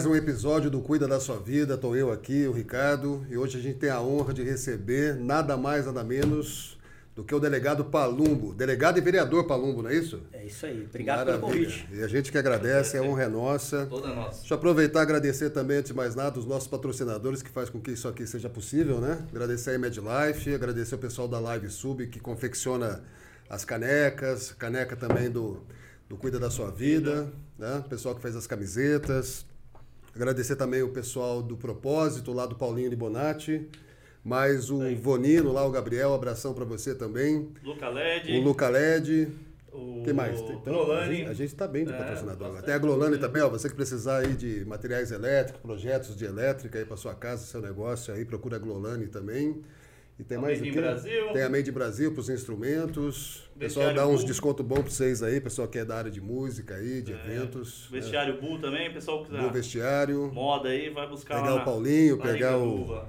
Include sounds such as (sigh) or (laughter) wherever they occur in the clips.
mais um episódio do Cuida da Sua Vida. Estou eu aqui, o Ricardo, e hoje a gente tem a honra de receber nada mais, nada menos do que o delegado Palumbo. Delegado e vereador Palumbo, não é isso? É isso aí. Obrigado Maravilha. pelo convite. E a gente que agradece, a honra é nossa. Toda nossa. Deixa eu aproveitar e agradecer também, antes de mais nada, os nossos patrocinadores que faz com que isso aqui seja possível, né? Agradecer a MedLife, agradecer o pessoal da Live Sub que confecciona as canecas, caneca também do, do Cuida da Sua Vida, né? O pessoal que fez as camisetas. Agradecer também o pessoal do Propósito, lá do Paulinho Libonati. Mais o Vonino, lá o Gabriel, abração para você também. Luca LED. O Luca LED. O Quem mais? Tem- tem- Glolani. A gente está bem de É, patrocinador. Até a Glolani também, ó, você que precisar aí de materiais elétricos, projetos de elétrica aí para sua casa, seu negócio aí, procura a Glolani também. E tem A mais Made o quê? Brasil. Tem a Made Brasil para os instrumentos. O pessoal dá uns Bull. desconto bom para vocês aí, pessoal que é da área de música aí, de É, eventos. né? Vestiário Bull também, pessoal que quiser vestiário. moda aí, vai buscar Pegar lá o Paulinho, pegar o-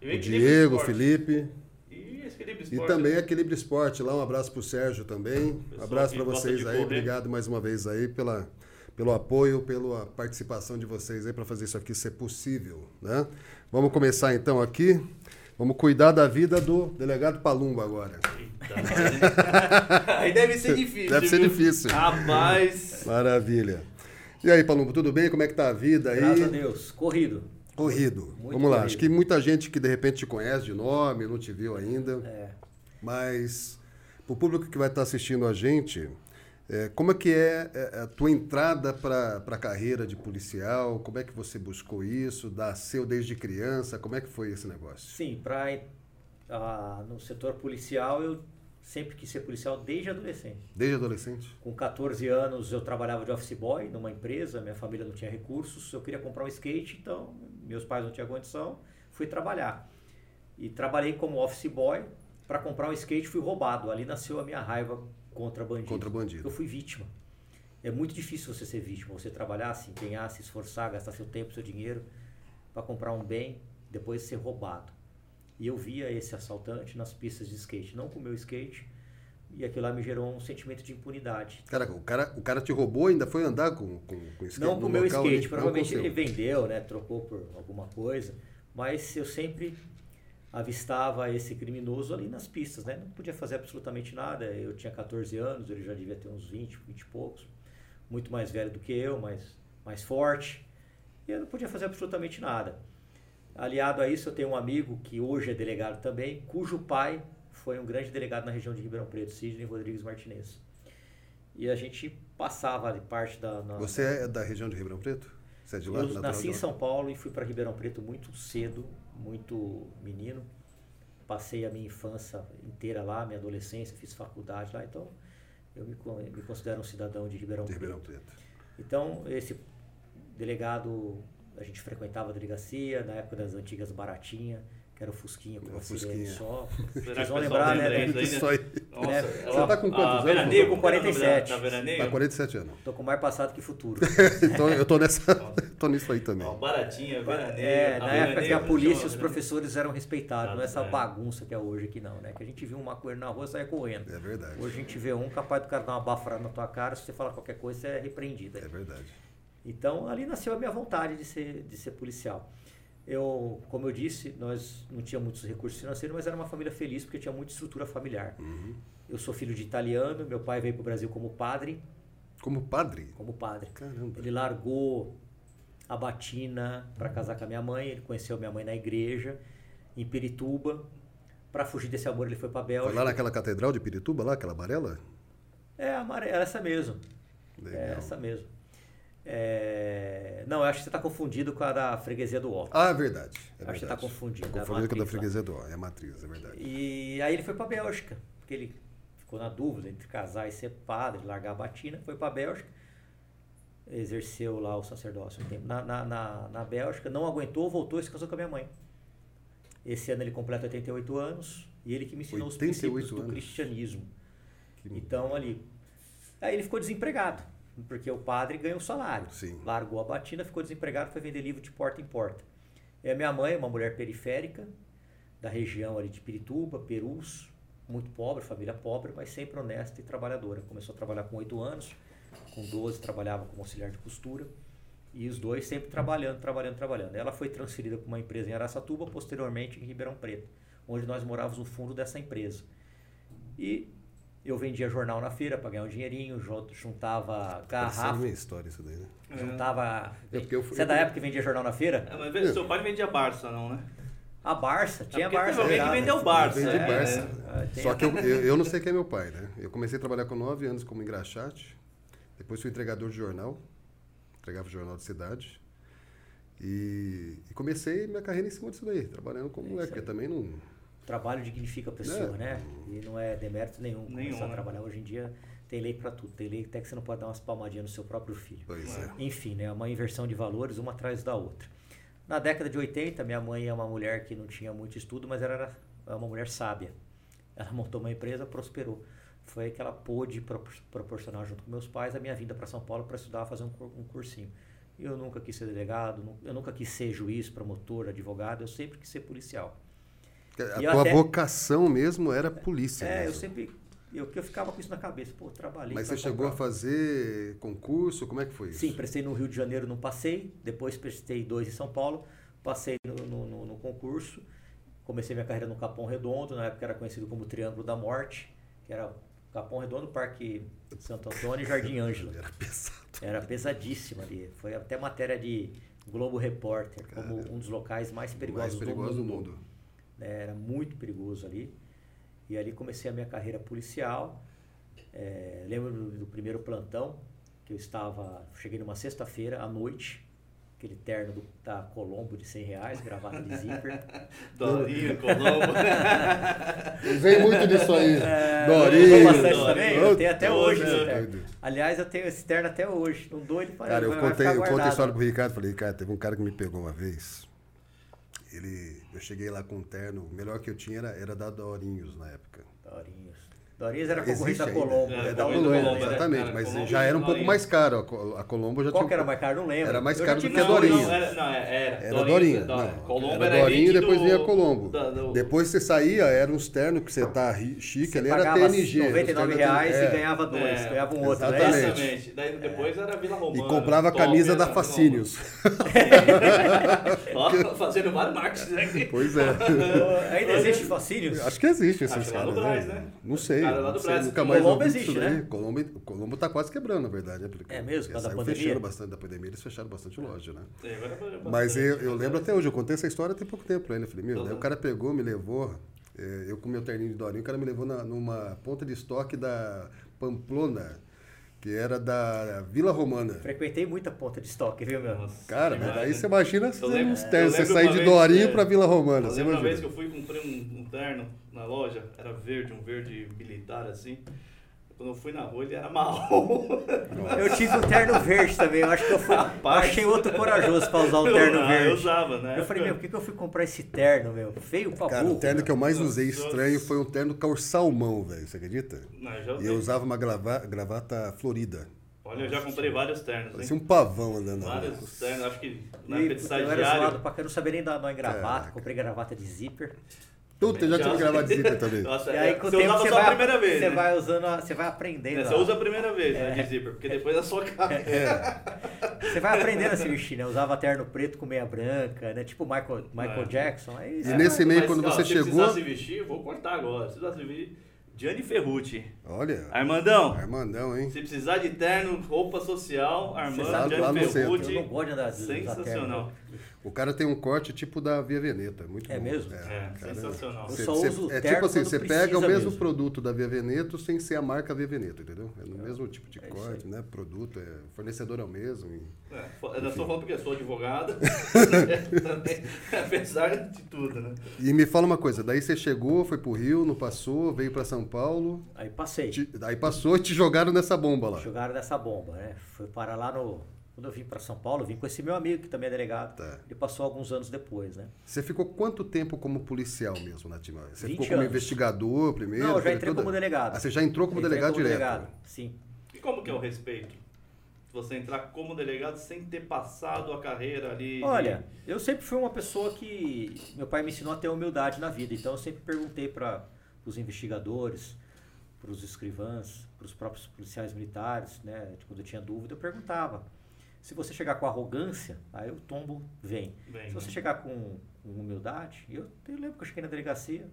O Diego, o. Felipe. E também? Equilíbrio Esporte lá, um abraço pro Sérgio também. Pessoal abraço para vocês aí, obrigado mais uma vez aí pela, pelo apoio, pela participação de vocês aí para fazer isso aqui ser possível, né? Vamos começar então aqui. Vamos cuidar da vida do delegado Palumbo agora. Eita, (laughs) Aí deve ser difícil. Deve ser viu? difícil. Rapaz. Maravilha. E aí, Palumbo, tudo bem? Como é que tá a vida aí? Graças a Deus. Corrido. Corrido. Muito Vamos lá. corrido. Acho que muita gente que de repente te conhece de nome, não te viu ainda. É. Mas para o público que vai estar assistindo a gente, é, como é que é é, a tua entrada para a carreira de policial? Como é que você buscou isso? Nasceu desde criança? Como é que foi esse negócio? Sim, pra, ah, no setor policial eu sempre quis ser policial desde adolescente. Desde adolescente? Com 14 anos eu trabalhava de office boy numa empresa, minha família não tinha recursos, eu queria comprar um skate, então meus pais não tinham condição, fui trabalhar. E trabalhei como office boy para comprar um skate, fui roubado. Ali nasceu a minha raiva contra bandido. Contra bandido. Eu fui vítima. É muito difícil você ser vítima, você trabalhar, se empenhar, se esforçar, gastar seu tempo, seu dinheiro para comprar um bem, depois ser roubado. E eu via esse assaltante nas pistas de skate, não com o meu skate, e aquilo lá me gerou um sentimento de impunidade. Cara, o cara, o cara te roubou e ainda foi andar com, com, com skate Não com o meu skate, provavelmente ele vendeu, né? Trocou por alguma coisa. Mas eu sempre avistava esse criminoso ali nas pistas, né? Não podia fazer absolutamente nada. Eu tinha 14 anos, ele já devia ter uns 20, 20 e poucos. Muito mais velho do que eu, mas mais forte. E eu não podia fazer absolutamente nada. Aliado a isso, eu tenho um amigo que hoje é delegado também, cujo pai foi um grande delegado na região de Ribeirão Preto, Sidney Rodrigues Martinez. E a gente passava ali parte da... na- Você é da região de Ribeirão Preto? Você é de lá? eu nasci em? São Paulo e fui para Ribeirão Preto muito cedo, muito menino. Passei a minha infância inteira lá, minha adolescência, fiz faculdade lá, então eu me, me considero um cidadão de Ribeirão De. Ribeirão Preto. Então, esse delegado, a gente frequentava a delegacia, na época das antigas Baratinha, que era o Fusquinha com O Fusquinha. só. Será Vocês vão lembrar, né? lembra né? isso aí. Nossa, É. ela- Você tá com quantos a anos, Veraneio, Com como é o nome 47. Da, da Veraneio? Tá 47 anos. Tô com mais passado que futuro. (laughs) então eu tô nessa. tô nisso aí também. Ó, Baratinha, Veraneio. É, na época que a polícia e os Veraneio. professores eram respeitados, não é essa É. bagunça que é hoje aqui não, né? Que a gente viu um maconheiro na rua e saia correndo. É verdade. Hoje a gente vê um capaz do cara dar uma baforada na tua cara, se você falar qualquer coisa, você é repreendido. É verdade. Então ali nasceu a minha vontade de ser, de ser policial. Eu, como eu disse, nós não tínhamos muitos recursos financeiros, mas era uma família feliz porque tinha muita estrutura familiar. Uhum. Eu sou filho de italiano, meu pai veio para o Brasil como padre, Como padre? como padre. Caramba. Ele largou a batina para casar com a minha mãe. Ele conheceu minha mãe na igreja, em Pirituba. Para fugir desse amor, ele foi para Foi Bélgica. lá naquela catedral de Pirituba, lá, aquela amarela? É, amarela, essa mesmo. É Legal. essa mesmo. É, Não, eu acho que você está confundido com a da freguesia do Ó. Ah, é verdade. É Acho que você verdade. tá confundindo, Tá é a confundindo com a da matriz lá. freguesia do Ó. É a matriz, é verdade. E aí ele foi para Bélgica, porque ele ficou na dúvida entre casar e ser padre, largar a batina, foi para Bélgica, exerceu lá o sacerdócio um tempo na, na, na, na Bélgica, não aguentou, voltou e se casou com a minha mãe. Esse ano ele completa 88 anos e ele que me ensinou os 88 princípios do anos. cristianismo. Que- Então ali. Aí ele ficou desempregado, porque o padre ganhou salário. Sim. Largou a batina, ficou desempregado, foi vender livro de porta em porta. E a minha mãe, uma mulher periférica, da região ali de Pirituba, Perus, muito pobre, família pobre, mas sempre honesta e trabalhadora. Começou a trabalhar com 8 anos, com 12 trabalhava como auxiliar de costura. E os dois sempre trabalhando, trabalhando, trabalhando. Ela foi transferida para uma empresa em Araçatuba, posteriormente em Ribeirão Preto, onde nós morávamos no fundo dessa empresa. E eu vendia jornal na feira para ganhar um dinheirinho, jun- juntava garrafa, minha história isso daí, né? juntava... É eu Você é da época que vendia jornal na feira? É, mas vê, seu pai não vendia Barça, não, né? A Barça, tinha É Barça. teve alguém que vendeu Eu Barça. vendi é, Barça. é. Só que eu, (laughs) eu, eu não sei quem é meu pai, né? Eu comecei a trabalhar com 9 anos como engraxate, depois fui entregador de jornal, entregava jornal de cidade. E, e comecei minha carreira em cima disso daí, trabalhando como moleque, porque também não. O trabalho dignifica a pessoa, É. né? E não é demérito nenhum. Nenhum, Começar a né? trabalhar hoje em dia tem lei para tudo. Tem lei até que você não pode dar umas palmadinhas no seu próprio filho. Pois é. Enfim, né? Uma inversão de valores, uma atrás da outra. Na década de 80, minha mãe é uma mulher que não tinha muito estudo, mas ela era uma mulher sábia. Ela (laughs) montou uma empresa, prosperou. Foi aí que ela pôde propor- proporcionar, junto com meus pais, a minha vinda para São Paulo para estudar, fazer um, cur- cursinho. E eu nunca quis ser delegado, eu nunca quis ser juiz, promotor, advogado, eu sempre quis ser policial. A E eu tua até- vocação mesmo era polícia. É, eu mesmo. sempre. Eu, eu ficava com isso na cabeça. Pô, trabalhei. Mas você chegou a comprar. fazer concurso? Como é que foi isso? Sim, prestei no Rio de Janeiro, não passei. Depois prestei dois em São Paulo. Passei no, no- no- no concurso. Comecei minha carreira no Capão Redondo, na época era conhecido como Triângulo da Morte, que era Capão Redondo, Parque Santo Antônio e Jardim Ângela. (laughs) Era pesado. Era pesadíssima ali. Foi até matéria de Globo Repórter, como um dos locais mais perigosos, Mais perigoso do do mundo. Né, era muito perigoso ali. E ali comecei a minha carreira policial. É, lembro do, do primeiro plantão, que eu estava. Cheguei numa sexta-feira à noite, aquele terno do, da Colombo de 100 reais, gravata de zíper. (laughs) Dorinho, Colombo. Vem muito disso aí. (laughs) É, Dorinho. também? Eu tenho até Dorinho. hoje esse terno. Aliás, eu tenho esse terno até hoje. Não dou ele para Cara, eu contei, eu contei a história pro Ricardo. Falei, Ricardo, teve um cara que me pegou uma vez. Ele, eu cheguei lá com um terno. O melhor que eu tinha era, era da Dorinhos na época. Dorinhos. Dorinhos era concorrente da. Colombo. É, né? É Da da Colombo, Colombo, né? exatamente. Mas Colombo já era um e pouco mais caro. A Co- A Colombo já Qual tinha. que era mais caro? Não lembro. Era mais caro do que na Dorinho. Não, era, não, é- era. Era Dorinho. da- Não, Colombo era era Dorinho e depois do- vinha Colombo. da- do- Depois você saía, era uns ternos que você tá chique, Você ali era TNG. R$ uns 99 ternos reais é. e ganhava dois, É, ganhava um outro, né? exatamente. Exatamente. Daí depois era Vila E Romana. comprava a camisa da Facínios. (laughs) (laughs) Fazendo vários marketing aqui. Pois é. (laughs) Ainda existe fascínios? Acho que existe esses caras, né? Não sei. Cara lá do Brás. nunca mais Colombo ouvi existe, isso daí. né? Colombo, Colombo tá quase quebrando, na verdade. Né? Porque É mesmo, por causa da saiu pandemia? fechando bastante da pandemia, eles fecharam bastante loja, né? É, agora é bastante, Mas eu, eu mas lembro é- até hoje, eu contei essa história tem pouco tempo pra ele. Eu falei, meu, Uhum. daí o cara pegou, me levou, eh, eu com meu terninho de Dorinho, o cara me levou na- numa ponta de estoque da Pamplona, que era da Vila Romana. Frequentei muita ponta de estoque, viu, meu? Nossa, Cara, mas daí né? você imagina Eu você lembro- ternos, você sair de Dorinho é, pra Vila Romana. Eu lembro uma vez que eu fui comprei um, um terno na loja, era verde, um verde militar assim. Quando eu fui na rua, ele era marrom. (laughs) Eu tive um terno verde também, eu acho que eu fui, Rapaz. achei outro corajoso pra usar o (laughs) Eu- terno verde. Eu usava, né? Eu falei, meu, por que, que eu fui comprar esse terno, meu? Feio pra Cara, burro. o terno que eu mais usei estranho foi um terno cor salmão, velho. Você acredita? Não, eu já E usei. eu usava uma grava- gravata florida. Olha, eu já comprei vários ternos, Parecia um pavão andando. Vários ternos, acho que na época de eu era zoado pra cá, eu não sabia nem dar nó em gravata, Caraca. comprei gravata de zíper. Tudo, eu já tive zíper (laughs) também. Nossa, E aí é, com o você tempo usava você só a vai, primeira vez, você né? vai usando, a- você vai aprendendo. É, Você a- usa a primeira vez, né, de zíper, porque depois a sua cara. Você vai aprendendo a se vestir, né? Usava terno preto com meia branca, né? Tipo Michael, Michael É. Jackson. Aí E você nesse vai- meio, Mas, quando ó, você se chegou- precisar se vestir, eu vou cortar agora. Se precisar se vestir, Gianni Ferrucci. Olha, Armandão, Armandão, hein? se precisar de terno, roupa social, Armando, Gianni centro. Ferrucci. Eu não gosto de andar de Sensacional. terno. O cara tem um corte tipo da Via Veneta, muito É bom. mesmo? É, cara, sensacional. Eu só cê- uso é tipo assim, você pega o mesmo mesmo. produto da Via Veneto sem ser a marca Via Veneto, entendeu? É no mesmo tipo de É corte, né? Produto, é, fornecedor é o mesmo. e- É, eu estou falando porque eu sou advogado. Também, (laughs) (laughs) apesar de tudo, né? E me fala uma coisa, daí você chegou, foi pro Rio, não passou, veio pra São Paulo, Aí passei. te- aí passou e te jogaram nessa bomba lá. Jogaram dessa bomba, né? Foi parar lá no. Quando eu vim pra São Paulo, eu vim com esse meu amigo, que também é delegado. Tá. Ele passou alguns anos depois, né? Você ficou quanto tempo como policial mesmo na Timóteo? Você 20 ficou como anos. investigador primeiro? Não, eu já entrei toda- como delegado. Ah, você já entrou como Entrei delegado como direto? delegado, sim. E como que é o respeito? Você entrar como delegado sem ter passado a carreira ali. de- Olha, eu sempre fui uma pessoa que. Meu pai me ensinou a ter humildade na vida, então eu sempre perguntei para os investigadores, para os escrivãs, para os próprios policiais militares, né? Quando eu tinha dúvida, eu perguntava Se você chegar com arrogância, aí o tombo vem. Vem, Se você né? chegar com, com humildade, eu, eu lembro que eu cheguei na delegacia,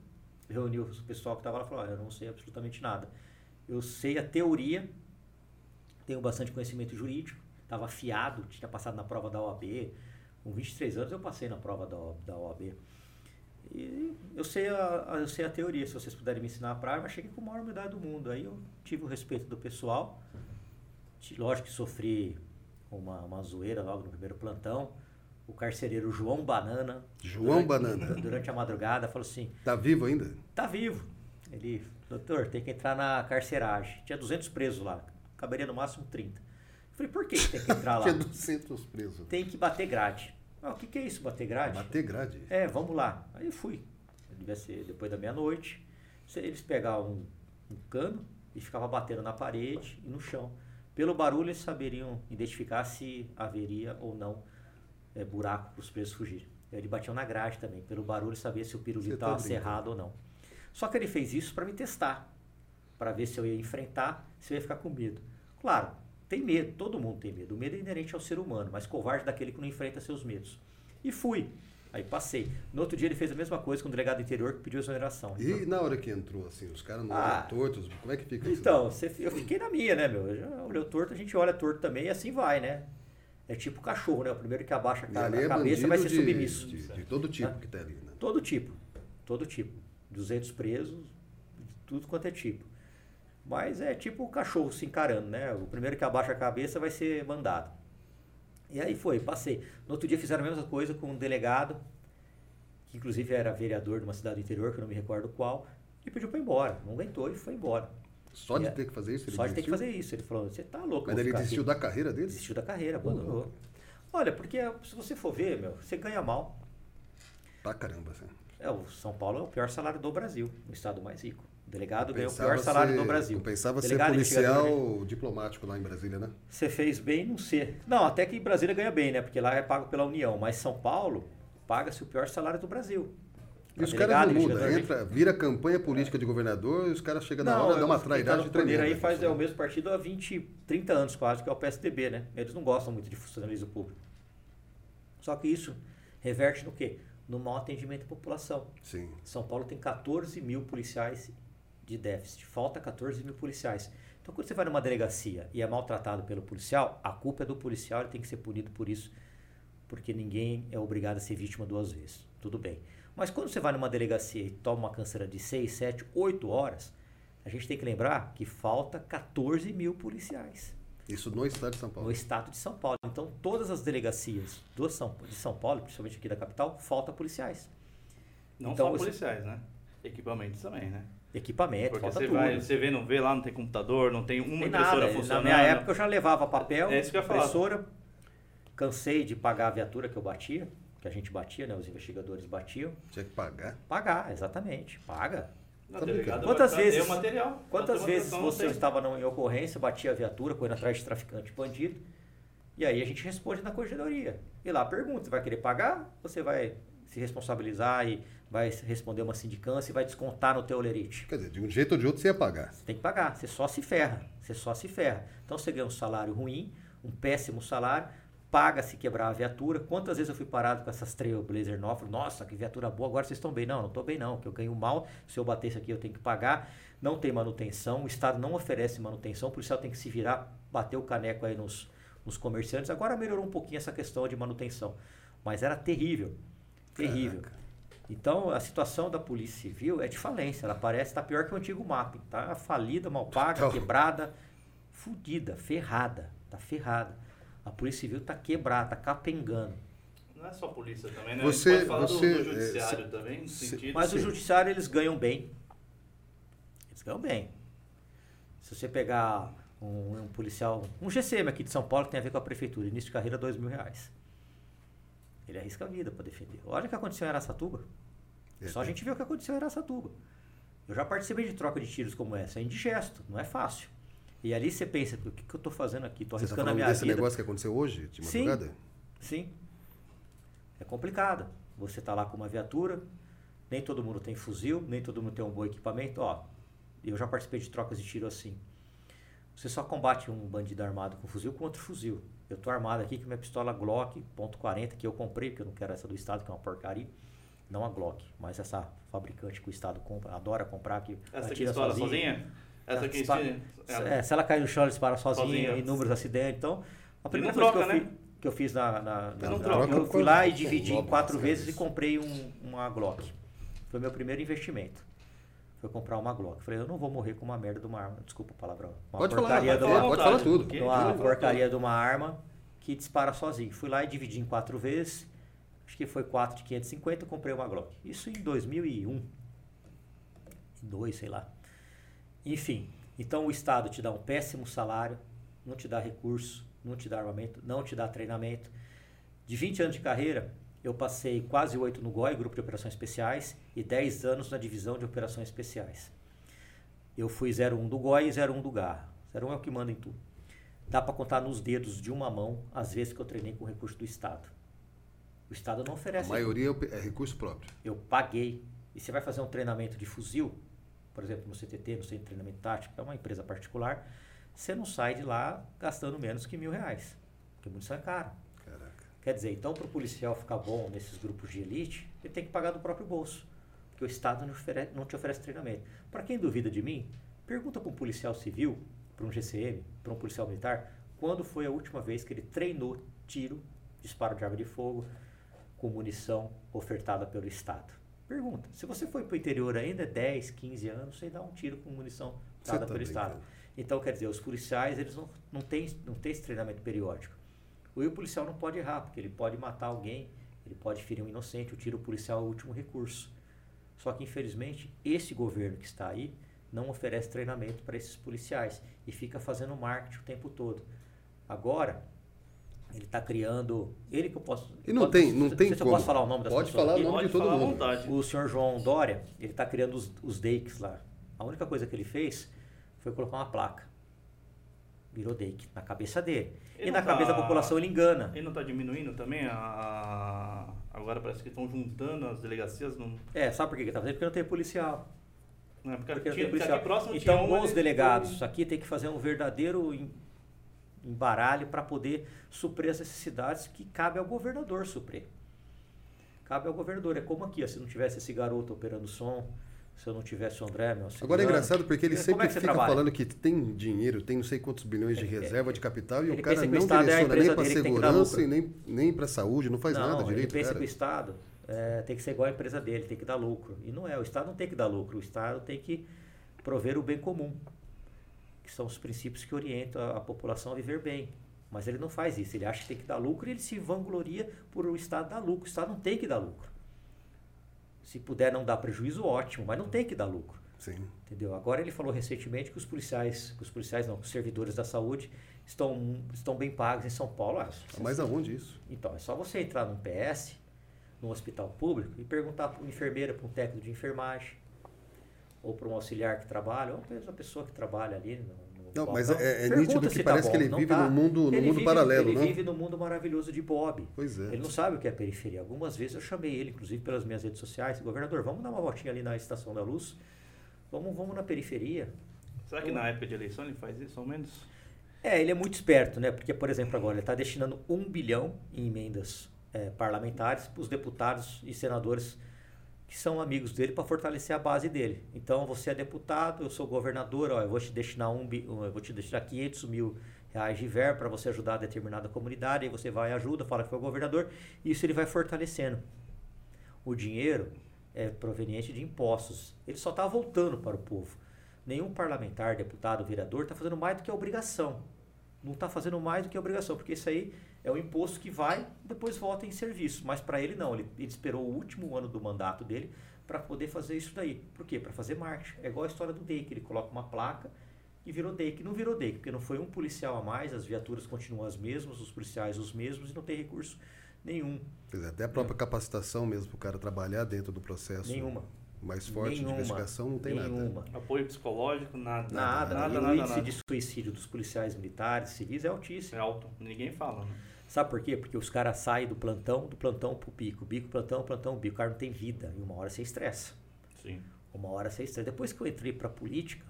reuni o pessoal que estava lá e falou, "Olha, eu não sei absolutamente nada. Eu sei a teoria, tenho bastante conhecimento jurídico, estava afiado, tinha passado na prova da OAB. Com 23 anos eu passei na prova da, da OAB. E eu sei, a, a- eu sei a teoria, se vocês puderem me ensinar a prática, mas cheguei com a maior humildade do mundo. Aí eu tive o respeito do pessoal. Lógico que sofri uma, uma zoeira logo no primeiro plantão. O carcereiro João Banana. João durante- Banana. Durante a madrugada, falou assim: Tá vivo ainda? tá vivo. Ele, doutor, tem que entrar na carceragem. Tinha 200 presos lá, caberia no máximo 30. Eu falei: por que que tem que entrar lá? (laughs) Tinha 200 presos. Tem que bater grade. Ah, o que, que é isso, bater grade? Bater grade. É, vamos lá. Aí eu fui. Devia ser depois da meia-noite. Eles pegavam um, um cano e ficavam batendo na parede e no chão. Pelo barulho, eles saberiam identificar se haveria ou não é, buraco para os presos fugirem. Eles batiam na grade também. Pelo barulho, sabia se o pirulito tá estava brincando. cerrado ou não. Só que ele fez isso para me testar. Para ver se eu ia enfrentar, se eu ia ficar com medo. Claro, tem medo, todo mundo tem medo. O medo é inerente ao ser humano, mas covarde daquele que não enfrenta seus medos. E fui. Aí passei. No outro dia ele fez a mesma coisa com o delegado interior que pediu exoneração. E na hora que entrou, assim, os caras não Ah. olham tortos, como é que fica isso? Então, você- eu fiquei na minha, né, meu? Eu já olhou torto, a gente olha torto também e assim vai, né? É tipo cachorro, né? O primeiro que abaixa a, a é cabeça vai ser de, submisso. de, de todo tipo Hã? que tá ali, né? Todo tipo. Todo tipo. 200 presos, tudo quanto é tipo. Mas é tipo o cachorro se encarando, né? O primeiro que abaixa a cabeça vai ser mandado. E aí foi, passei. No outro dia fizeram a mesma coisa com um delegado, que inclusive era vereador de uma cidade do interior, que eu não me recordo qual, e pediu para ir embora. Não aguentou e foi embora. Só de É. ter que fazer isso? ele Só de ter que desistiu? fazer isso. Ele falou, você tá louco. Mas ele desistiu aqui." da carreira dele? Desistiu da carreira, abandonou. Olha, porque se você for ver, meu, você ganha mal. Pra caramba, assim. É, o São Paulo é o pior salário do Brasil, o estado mais rico. Delegado ganha o pior salário ser- do Brasil. Pensava ser Delegado investigador, policial diplomático lá em Brasília, né? Você fez bem não ser. Não, até que Brasília ganha bem, né? Porque lá é pago pela União. Mas São Paulo paga-se o pior salário do Brasil. E os Pra caras não mudam. Entra, vira campanha política de governador e os caras chegam na hora, dá uma tá trairagem tremenda. aí faz é o mesmo partido há 20, 30 anos quase, que é o PSDB, né? Eles não gostam muito de funcionalismo público. Só que isso reverte no quê? No mau atendimento à população. Sim. São Paulo tem 14 mil policiais de déficit. Falta 14 mil policiais. Então, quando você vai numa delegacia e é maltratado pelo policial, a culpa é do policial, ele tem que ser punido por isso, porque ninguém é obrigado a ser vítima duas vezes. Tudo bem. Mas quando você vai numa delegacia e toma uma canseira de 6, 7, 8 horas, a gente tem que lembrar que falta 14 mil policiais Isso no estado de São Paulo. no estado de São Paulo. Então, todas as delegacias do São, de São Paulo, principalmente aqui da capital, falta policiais. Não Então, só você- policiais, né? Equipamentos também, né? Equipamento, Porque falta você tudo. vai, você vê, não vê lá, não tem computador, não tem uma Tem impressora nada. funcionando. Na minha época eu já levava papel, É isso que eu falar. impressora. Cansei de pagar a viatura que eu batia, que a gente batia, né? Os investigadores batiam. Tinha que pagar. Pagar, exatamente. Paga. Não, Tá. Quantas vai vezes- material. Quantas ter vezes você tem. estava em ocorrência, batia a viatura, correndo atrás de traficante bandido, e aí a gente responde na corregedoria. E lá pergunta, você vai querer pagar? Você vai se responsabilizar e vai responder uma sindicância e vai descontar no teu olerite? Quer dizer, de um jeito ou de outro você ia pagar. Você tem que pagar, você só se ferra, você só se ferra. Então você ganha um salário ruim, um péssimo salário, paga se quebrar a viatura. Quantas vezes eu fui parado com essas Trailblazer novas? Nossa, que viatura boa, agora vocês estão bem. Não, não estou bem não, que eu ganho mal, se eu bater isso aqui eu tenho que pagar. Não tem manutenção, o Estado não oferece manutenção, o policial tem que se virar, bater o caneco aí nos, nos comerciantes. Agora melhorou um pouquinho essa questão de manutenção, mas era terrível, terrível. Caraca. Então, a situação da Polícia Civil é de falência. Ela parece estar pior que o antigo MAP. Tá falida, mal paga, Total. quebrada, fudida, ferrada. Tá ferrada. A Polícia Civil tá quebrada, tá capengando. Não é só polícia também, né? Você- a gente pode falar do- você, do, é, judiciário se- também, no se- sentido... Mas o Sim. judiciário, eles ganham bem. Eles ganham bem. Se você pegar um, um policial, um GCM aqui de São Paulo, que tem a ver com a prefeitura, início de carreira, dois mil reais. Ele arrisca a vida para defender. Olha o que aconteceu em Araçatuba. É, Só a tem- gente vê o que aconteceu em Araçatuba. Eu já participei de troca de tiros como essa. É indigesto, não é fácil. E ali você pensa, o que, que eu estou fazendo aqui? Estou está arriscando a falando minha desse vida. negócio que aconteceu hoje, de Sim. madrugada? Sim. É complicado. Você está lá com uma viatura, nem todo mundo tem fuzil, nem todo mundo tem um bom equipamento. Ó, eu já participei de trocas de tiro assim. Você só combate um bandido armado com fuzil com outro fuzil. Eu tô armado aqui com minha pistola Glock .40 que eu comprei, porque eu não quero essa do Estado, que é uma porcaria. Não a Glock, mas essa fabricante que o Estado compra, adora comprar, que Essa aqui atira estoura sozinha? Essa aqui dispara- ensina- É, se ela cair no chão, ela dispara sozinha, Sozinha. inúmeros acidentes. Então, a primeira coisa troca, que, eu né? fiz, que eu fiz na. na, na- não na- troca. eu fui lá e dividi em quatro vezes e comprei um, uma Glock. Foi meu primeiro investimento. Foi comprar uma Glock. Falei, eu não vou morrer com uma merda de uma arma. Desculpa o palavrão. Uma Pode porcaria falar, uma, pode falar tudo. uma porcaria de uma arma que dispara sozinho. Fui lá e dividi em quatro vezes. Acho que foi 4 de 550, eu comprei uma Glock. Isso em 2001. 2, sei lá. Enfim, então o Estado te dá um péssimo salário, não te dá recurso, não te dá armamento, não te dá treinamento. De 20 anos de carreira, eu passei quase 8 no GOI, Grupo de Operações Especiais, e 10 anos na Divisão de Operações Especiais. Eu fui 01 do GOI e 01 do GAR. 01 é o que manda em tudo. Dá para contar nos dedos de uma mão as vezes que eu treinei com recurso do Estado. O Estado não A oferece maioria é é recurso próprio. eu paguei. E você vai fazer um treinamento de fuzil, por exemplo, no CTT, no Centro de Treinamento Tático, que é uma empresa particular, você não sai de lá gastando menos que mil reais, porque munição é caro. Quer dizer, então para o policial ficar bom nesses grupos de elite, ele tem que pagar do próprio bolso, porque o Estado não, ofere- não te oferece treinamento. Para quem duvida de mim, pergunta para um policial civil, para um GCM, para um policial militar, quando foi a última vez que ele treinou tiro, disparo de arma de fogo, com munição ofertada pelo Estado. Pergunta. Se você foi para o interior ainda, 10, 15 anos, você dá um tiro com munição dada tá pelo Estado. Então, quer dizer, os policiais, eles não, não, têm, não têm esse treinamento periódico. E o policial não pode errar, porque ele pode matar alguém, ele pode ferir um inocente, o tiro policial é o último recurso. Só que, infelizmente, esse governo que está aí não oferece treinamento para esses policiais e fica fazendo marketing o tempo todo. Agora, ele está criando. Ele que eu posso. E não pode- tem, não se- tem se eu posso falar o nome das Pode pessoas falar aqui? o nome Pode de todo falar à mundo. vontade. O senhor João Dória, ele está criando os, os lá. A única coisa que ele fez foi colocar uma placa. Virou DAIC na cabeça dele. Ele e na não cabeça tá- da população ele engana. Ele não está diminuindo também? A, agora parece que estão juntando as delegacias. Não, É, sabe por que ele está fazendo? Porque não tem policial. não é porque, Porque não tinha, tem porque policial. próximo Então, uma, os ele- delegados aqui tem que fazer um verdadeiro em- embaralho para poder suprir as necessidades que cabe ao governador suprir. Cabe ao governador. É como aqui, ó, se não tivesse esse garoto operando som, se eu não tivesse o André, meu Agora é engraçado porque ele como sempre é fica trabalha? falando que tem dinheiro, tem não sei quantos bilhões de reserva de capital e ele o cara não é direciona nem para segurança e nem, nem para saúde, não faz não, nada ele direito, pensa cara. que o Estado é, tem que ser igual à empresa dele, tem que dar lucro. E não é, o Estado não tem que dar lucro, o Estado tem que prover o bem comum, que são os princípios que orientam a, a população a viver bem. Mas ele não faz isso, ele acha que tem que dar lucro e ele se vangloria por o Estado dar lucro. O Estado não tem que dar lucro. Se puder não dar prejuízo, ótimo, mas não tem que dar lucro. Sim. Entendeu? Agora ele falou recentemente que os policiais, que os policiais não, os servidores da saúde estão, estão bem pagos em São Paulo. Ah, Mas aonde isso? então, é só você entrar num PS, num hospital público, e perguntar para uma enfermeira, para um técnico de enfermagem, ou para um auxiliar que trabalha, ou mesmo a pessoa que trabalha ali no Não, balcão. mas é- é nítido que tá parece que bom. ele Não vive tá. num mundo- num Ele mundo vive- paralelo, Ele né? vive no mundo maravilhoso de Bob. Pois é. Ele não sabe o que é periferia. Algumas vezes eu chamei ele, inclusive pelas minhas redes sociais, governador, vamos dar uma voltinha ali na Estação da Luz, vamos, vamos na periferia. Será que na época de eleição ele faz isso, ao menos? É, ele é muito esperto, né? Porque, por exemplo, agora ele está destinando um bilhão em emendas eh, parlamentares para os deputados e senadores que são amigos dele para fortalecer a base dele. Então, você é deputado, eu sou governador, ó, eu vou te destinar um, eu vou te destinar 500 mil reais de verba para você ajudar a determinada comunidade, aí você vai e ajuda, fala que foi o governador, e isso ele vai fortalecendo. O dinheiro é proveniente de impostos. Ele só está voltando para o povo. Nenhum parlamentar, deputado, vereador está fazendo mais do que a obrigação. Não está fazendo mais do que a obrigação, porque isso aí é o imposto que vai depois volta em serviço. Mas para ele não, ele, ele esperou o último ano do mandato dele para poder fazer isso daí. Por quê? Para fazer marketing. É igual a história do DEIC, ele coloca uma placa e virou DEIC. Não virou DEIC, porque não foi um policial a mais, as viaturas continuam as mesmas, os policiais os mesmos e não tem recurso nenhum. Quer dizer, até a própria capacitação mesmo para o cara trabalhar dentro do processo Nenhuma. mais forte nenhuma, de investigação não tem nada. nenhuma. Apoio psicológico, nada. Nada. Nada, o nada, índice nada. de suicídio dos policiais militares, civis é É altíssimo. alto. Ninguém fala, né? Sabe por quê? Porque os caras saem do plantão, do plantão pro pico, bico, plantão, plantão, bico. O cara não tem vida. E uma hora você estressa. Sim. Uma hora você estressa. Depois que eu entrei pra política,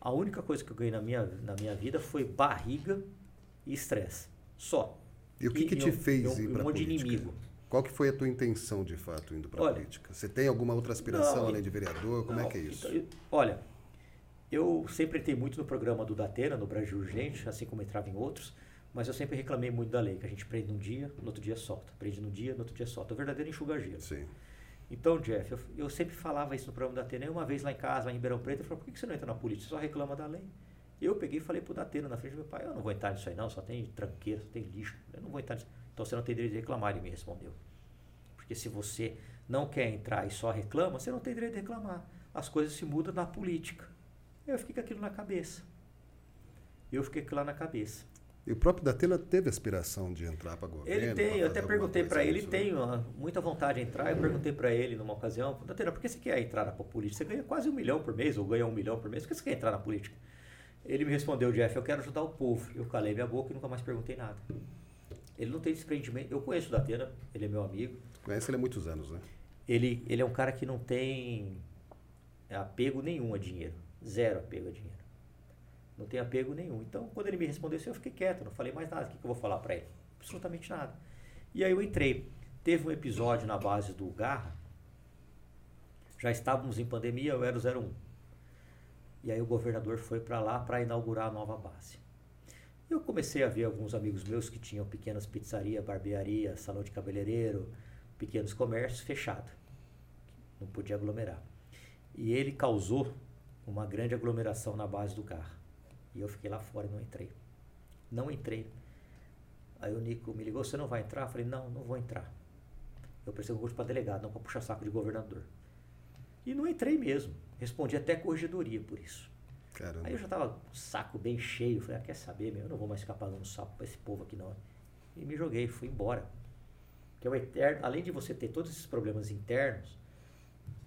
a única coisa que eu ganhei na minha, na minha vida foi barriga e estresse. Só. E o que, que te eu, fez eu, ir para um a monte de política? inimigo. Qual que foi a tua intenção, de fato, indo para a Olha, política? Você tem alguma outra aspiração não, além de vereador? Como Não, é que é isso? então, eu- olha, eu sempre entrei muito no programa do Datena, no Brasil Urgente, assim como entrava em outros, mas eu sempre reclamei muito da lei, que a gente prende num dia, no outro dia solta. Prende num dia, no outro dia solta. O verdadeiro enxuga gelo. Sim. Então, Jeff, eu, eu sempre falava isso no programa da Datena. E uma vez lá em casa, lá em Ribeirão Preto, eu falei, por que que você não entra na política? Você só reclama da lei. Eu peguei e falei pro Datena na frente do meu pai, eu não vou entrar nisso aí não, só tem tranqueira, só tem lixo. Eu não vou entrar nisso. Então você não tem direito de reclamar, ele me respondeu. Porque se você não quer entrar e só reclama, você não tem direito de reclamar. As coisas se mudam na política. Eu fiquei com aquilo na cabeça. Eu fiquei com aquilo lá na cabeça. E o próprio Datena teve aspiração de entrar para governo? Ele tem, eu até perguntei para ele, ele tem muita vontade de entrar. Eu perguntei para ele numa ocasião, Datena, por que você quer entrar na política? Você ganha quase um milhão por mês, ou ganha um milhão por mês, por que você quer entrar na política? Ele me respondeu, Jeff, eu quero ajudar o povo. Eu calei minha boca e nunca mais perguntei nada. Ele não tem desprendimento. Eu conheço o Datena, ele é meu amigo. Conhece ele há muitos anos, né? Ele, ele é um cara que não tem apego nenhum a dinheiro. Zero apego a dinheiro. Não tem apego nenhum. Então, quando ele me respondeu isso, eu fiquei quieto, não falei mais nada. O que, que eu vou falar para ele? Absolutamente nada. E aí eu entrei. Teve um episódio na base do Garra. Já estávamos em pandemia, eu era o 01. E aí o governador foi para lá para inaugurar a nova base. Eu comecei a ver alguns amigos meus que tinham pequenas pizzarias, barbearia, salão de cabeleireiro, pequenos comércios fechado. Não podia aglomerar. E ele causou uma grande aglomeração na base do carro. E eu fiquei lá fora e não entrei. Não entrei. Aí o Nico me ligou, você não vai entrar? Eu falei, não, não vou entrar. Eu preciso concurso para delegado, não para puxar saco de governador. E não entrei mesmo. Respondi até corregedoria por isso. Caramba. Aí eu já tava com o saco bem cheio. Falei, ah, quer saber, meu? Eu não vou mais ficar pagando sapo pra esse povo aqui, não. E me joguei, fui embora. Porque é o eterno, além de você ter todos esses problemas internos,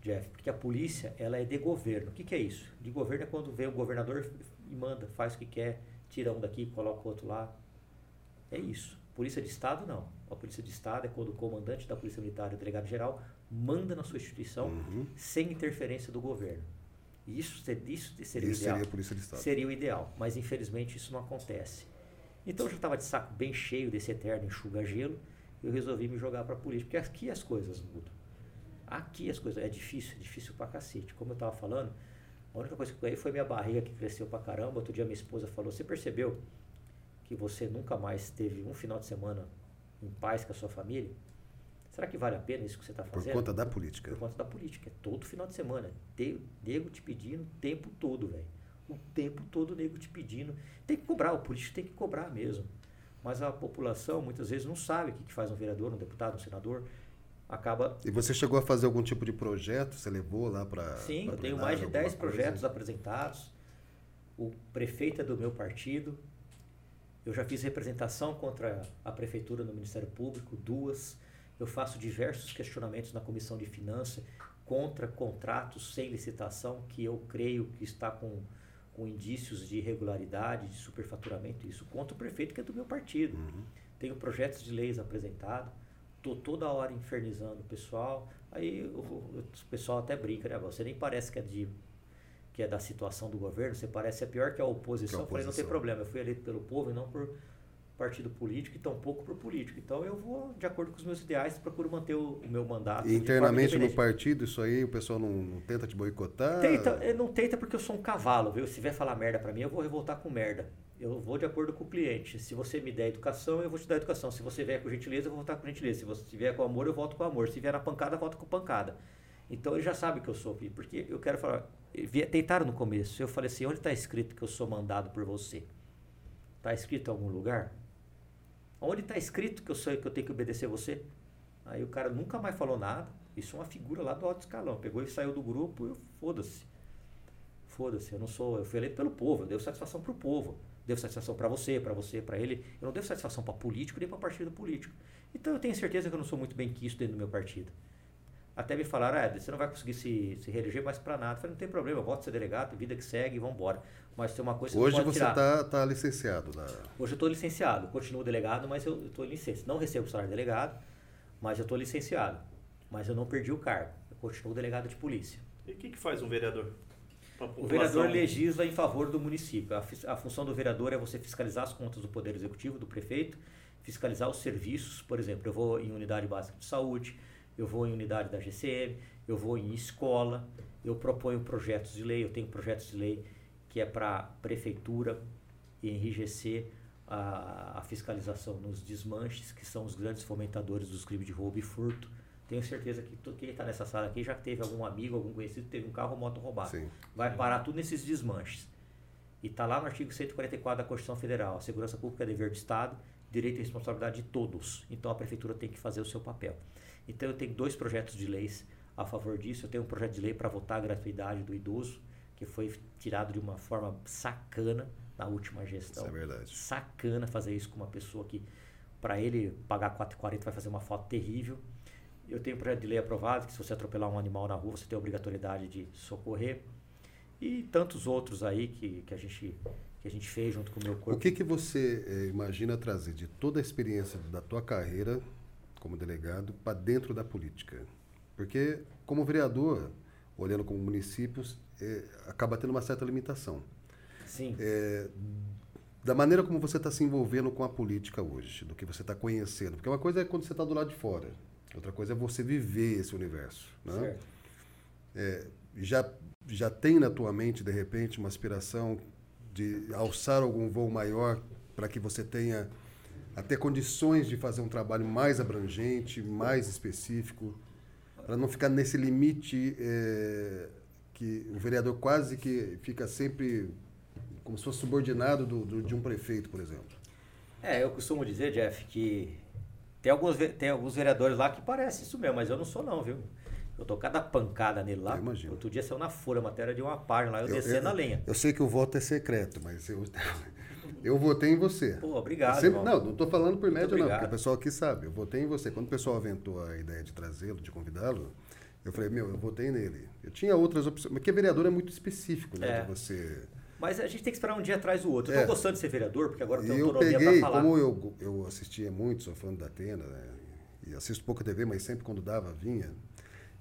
Jeff, porque a polícia, ela é de governo. O que, que é isso? De governo é quando vem o governador e manda, faz o que quer, tira um daqui, coloca o outro lá. É isso. Polícia de Estado, não. A Polícia de Estado é quando o comandante da Polícia Militar, o delegado-geral, manda na sua instituição Uhum. sem interferência do governo. Isso, isso seria o Isso ideal. seria a Polícia de Estado. Seria o ideal, mas infelizmente isso não acontece. Então eu já estava de saco bem cheio desse eterno enxuga-gelo, eu resolvi me jogar para a política, porque aqui as coisas mudam. Aqui as coisas, é difícil, é difícil pra cacete. Como eu estava falando, a única coisa que eu ganhei foi minha barriga que cresceu pra caramba. Outro dia minha esposa falou, você percebeu que você nunca mais teve um final de semana em paz com a sua família? Será que vale a pena isso que você está Por fazendo? conta da política. Por conta da política. É todo final de semana. Te- Nego te pedindo o tempo todo, velho. O tempo todo o nego te pedindo. Tem que cobrar, o político tem que cobrar mesmo. Mas a população muitas vezes não sabe o que que faz um vereador, um deputado, um senador. Acaba. E você chegou a fazer algum tipo de projeto? Você levou lá para. Sim, eu tenho mais de 10 projetos apresentados. O prefeito é do meu partido. Eu já fiz representação contra a prefeitura no Ministério Público, duas. Eu faço diversos questionamentos na Comissão de Finanças contra contratos sem licitação que eu creio que está com, com indícios de irregularidade, de superfaturamento, isso contra o prefeito que é do meu partido. Uhum. Tenho projetos de leis apresentados, estou toda hora infernizando o pessoal. Aí o, o- pessoal até brinca, né? Você nem parece que é, de, que é da situação do governo, você parece ser pior que a oposição. Que a Eu falei, não tem oposição. problema, eu fui eleito pelo povo e não por partido político e tampouco por político. Então eu vou, de acordo com os meus ideais, procuro manter o, o meu mandato. E internamente no partido, isso aí, o pessoal não, não tenta te boicotar? Tenta, eh, não tenta porque eu sou um cavalo, viu? Se vier falar merda pra mim, eu vou revoltar com merda. Eu vou de acordo com o cliente. Se você me der educação, eu vou te dar educação. Se você vier com gentileza, eu vou voltar com gentileza. Se você vier com amor, eu volto com amor. Se vier na pancada, eu volto com pancada. Então ele já sabe que eu sou, porque eu quero falar. eh, Tentaram no começo. Eu falei assim: onde está escrito que eu sou mandado por você? Está escrito em algum lugar? Onde está escrito que eu sou que eu tenho que obedecer você? Aí o cara nunca mais falou nada. Isso é uma figura lá do alto escalão. Pegou e saiu do grupo eu- foda-se. Foda-se, eu não sou, eu fui eleito pelo povo, eu devo satisfação pro povo. Devo satisfação para você, para você, para ele. Eu não devo satisfação para político nem para partido político. Então eu tenho certeza que eu não sou muito bem quisto dentro do meu partido. Até me falaram, ah, você não vai conseguir se, se reeleger mais para nada. Eu falei, não tem problema, eu voto ser delegado, vida que segue e vamos embora. Mas tem uma coisa que Hoje você está tá licenciado. Na... Hoje eu estou licenciado, continuo delegado, mas eu estou licença. Não recebo salário de delegado, mas eu estou licenciado. Mas eu não perdi o cargo. Eu continuo delegado de polícia. E o que, que faz um vereador? O vereador legisla em favor do município. A, a, função do vereador é você fiscalizar as contas do Poder Executivo, do prefeito, fiscalizar os serviços. Por exemplo, eu vou em unidade básica de saúde, eu vou em unidade da GCM, eu vou em escola, eu proponho projetos de lei, eu tenho projetos de lei que é para prefeitura enrijecer a, a, fiscalização nos desmanches, que são os grandes fomentadores dos crimes de roubo e furto. Tenho certeza que quem está nessa sala aqui já teve algum amigo, algum conhecido que teve um carro ou moto roubado. Sim. Vai parar tudo nesses desmanches. E está lá no artigo 144 da Constituição Federal. A segurança pública é dever do Estado, direito e responsabilidade de todos. Então a prefeitura tem que fazer o seu papel. Então eu tenho dois projetos de leis a favor disso. Eu tenho um projeto de lei para votar a gratuidade do idoso, que foi tirado de uma forma sacana na última gestão. Isso é verdade. Sacana fazer isso com uma pessoa que, para ele pagar 4,40 vai fazer uma foto terrível. Eu tenho um projeto de lei aprovado que se você atropelar um animal na rua, você tem a obrigatoriedade de socorrer. E tantos outros aí que, que, a, gente, que a gente fez junto com o meu corpo. O que, que você eh, imagina trazer de toda a experiência da tua carreira como delegado para dentro da política? Porque, como vereador, olhando como municípios, eh, acaba tendo uma certa limitação. Sim. É, da maneira como você está se envolvendo com a política hoje, do que você está conhecendo. Porque uma coisa é quando você está do lado de fora, outra coisa é você viver esse universo. Né? É, já, já tem na tua mente, de repente, uma aspiração de alçar algum voo maior para que você tenha até condições de fazer um trabalho mais abrangente, mais específico, para não ficar nesse limite é, que o vereador quase que fica sempre como se fosse subordinado do, do, de um prefeito, por exemplo. É, eu costumo dizer, Jeff, que tem alguns, tem alguns vereadores lá que parecem isso mesmo, mas eu não sou não, viu? Eu tô cada pancada nele lá. Eu Outro dia saiu na Folha, matéria de uma página lá, eu, eu descendo eu, a lenha. Eu sei que o voto é secreto, mas eu, (laughs) eu votei em você. Pô, obrigado. Sempre, não, não estou falando por média, não, porque o pessoal aqui sabe. Eu votei em você. Quando o pessoal aventou a ideia de trazê-lo, de convidá-lo, eu falei, meu, eu votei nele. Eu tinha outras opções, porque vereador é muito específico, né? É. De você mas a gente tem que esperar um dia atrás do outro. Eu estou é. gostando de ser vereador, porque agora eu tenho autonomia para falar. Como eu, eu assistia muito, sou fã da Atena, né? e assisto pouca TV, mas sempre quando dava, vinha.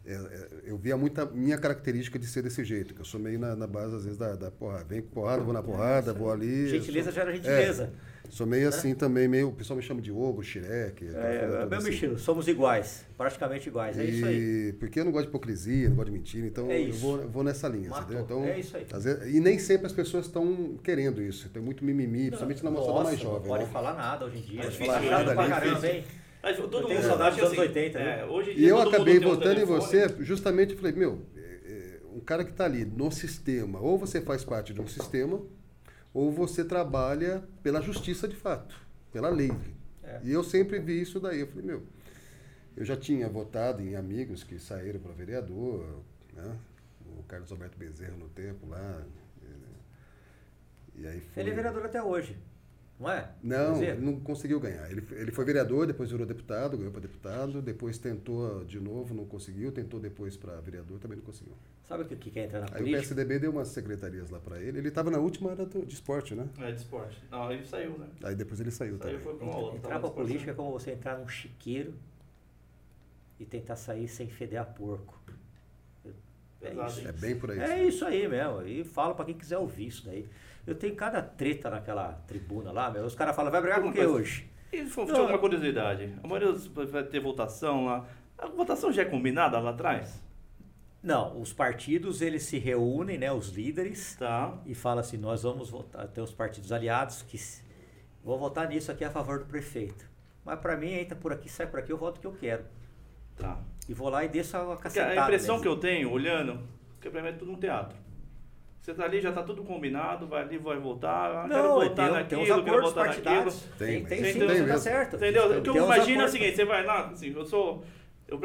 É, é, eu via muita minha característica de ser desse jeito, que eu sou meio na, na base, às vezes, da, da porrada. Vem com porrada, vou na porrada, vou ali. Gentileza sou, gera gentileza. É, sou meio né? assim também, meio. O pessoal me chama de Ogo, Xirek. É, é meu assim. estilo, somos iguais, praticamente iguais. É e, isso aí. Porque eu não gosto de hipocrisia, não gosto de mentira, então é eu vou, vou nessa linha, Matou. entendeu? Então, é isso aí. Vezes, e nem sempre as pessoas estão querendo isso. Tem muito mimimi, principalmente na moçada mais jovem. Não pode né? falar nada hoje em dia. Não pode falar nada ali. Caramba, hein? Mas todo eu tenho saudade dos anos 80, assim, né? É, hoje e eu acabei votando em você justamente falei, meu, é, é, um cara que está ali no sistema, ou você faz parte de um sistema, ou você trabalha pela justiça de fato, pela lei. É. E eu sempre vi isso daí. Eu falei, meu, eu já tinha votado em amigos que saíram para vereador, né? o Carlos Alberto Bezerra no tempo lá. E aí foi... Ele é vereador até hoje. Não é? Não, não conseguiu ganhar. Ele, ele foi vereador, depois virou deputado, ganhou para deputado, depois tentou de novo, não conseguiu, tentou depois para vereador, também não conseguiu. Sabe o que, que entra na Aí política? o PSDB deu umas secretarias lá para ele. Ele estava na última era do, de esporte, né? É, de esporte. Não, ele saiu, né? Aí depois ele saiu, saiu também. Foi pra uma outra, entrar para política é como você entrar num chiqueiro e tentar sair sem feder a porco. É, isso. é bem por aí. É isso aí mesmo. E falo para quem quiser ouvir isso daí. Eu tenho cada treta naquela tribuna lá, meu. Os caras falam, vai brigar com o que hoje? E foi uma curiosidade. A maioria vai ter votação lá. A votação já é combinada lá atrás? Não, os partidos eles se reúnem, né, os líderes, tá. e falam assim, nós vamos votar, tem os partidos aliados que vou votar nisso aqui a favor do prefeito. Mas para mim entra por aqui, sai por aqui, eu voto o que eu quero. Tá. E vou lá e desço a cacetada. A impressão mesmo. que eu tenho, olhando, que para mim é tudo um teatro. Você tá ali, já tá tudo combinado, vai ali, vai voltar. Ah, não, quero voltar tem, naquilo, tem quero voltar naquilo. Tem, tem, tem sim, tem tá certo. Entendeu? O que eu imagino é o seguinte, você vai lá, assim, eu sou. Eu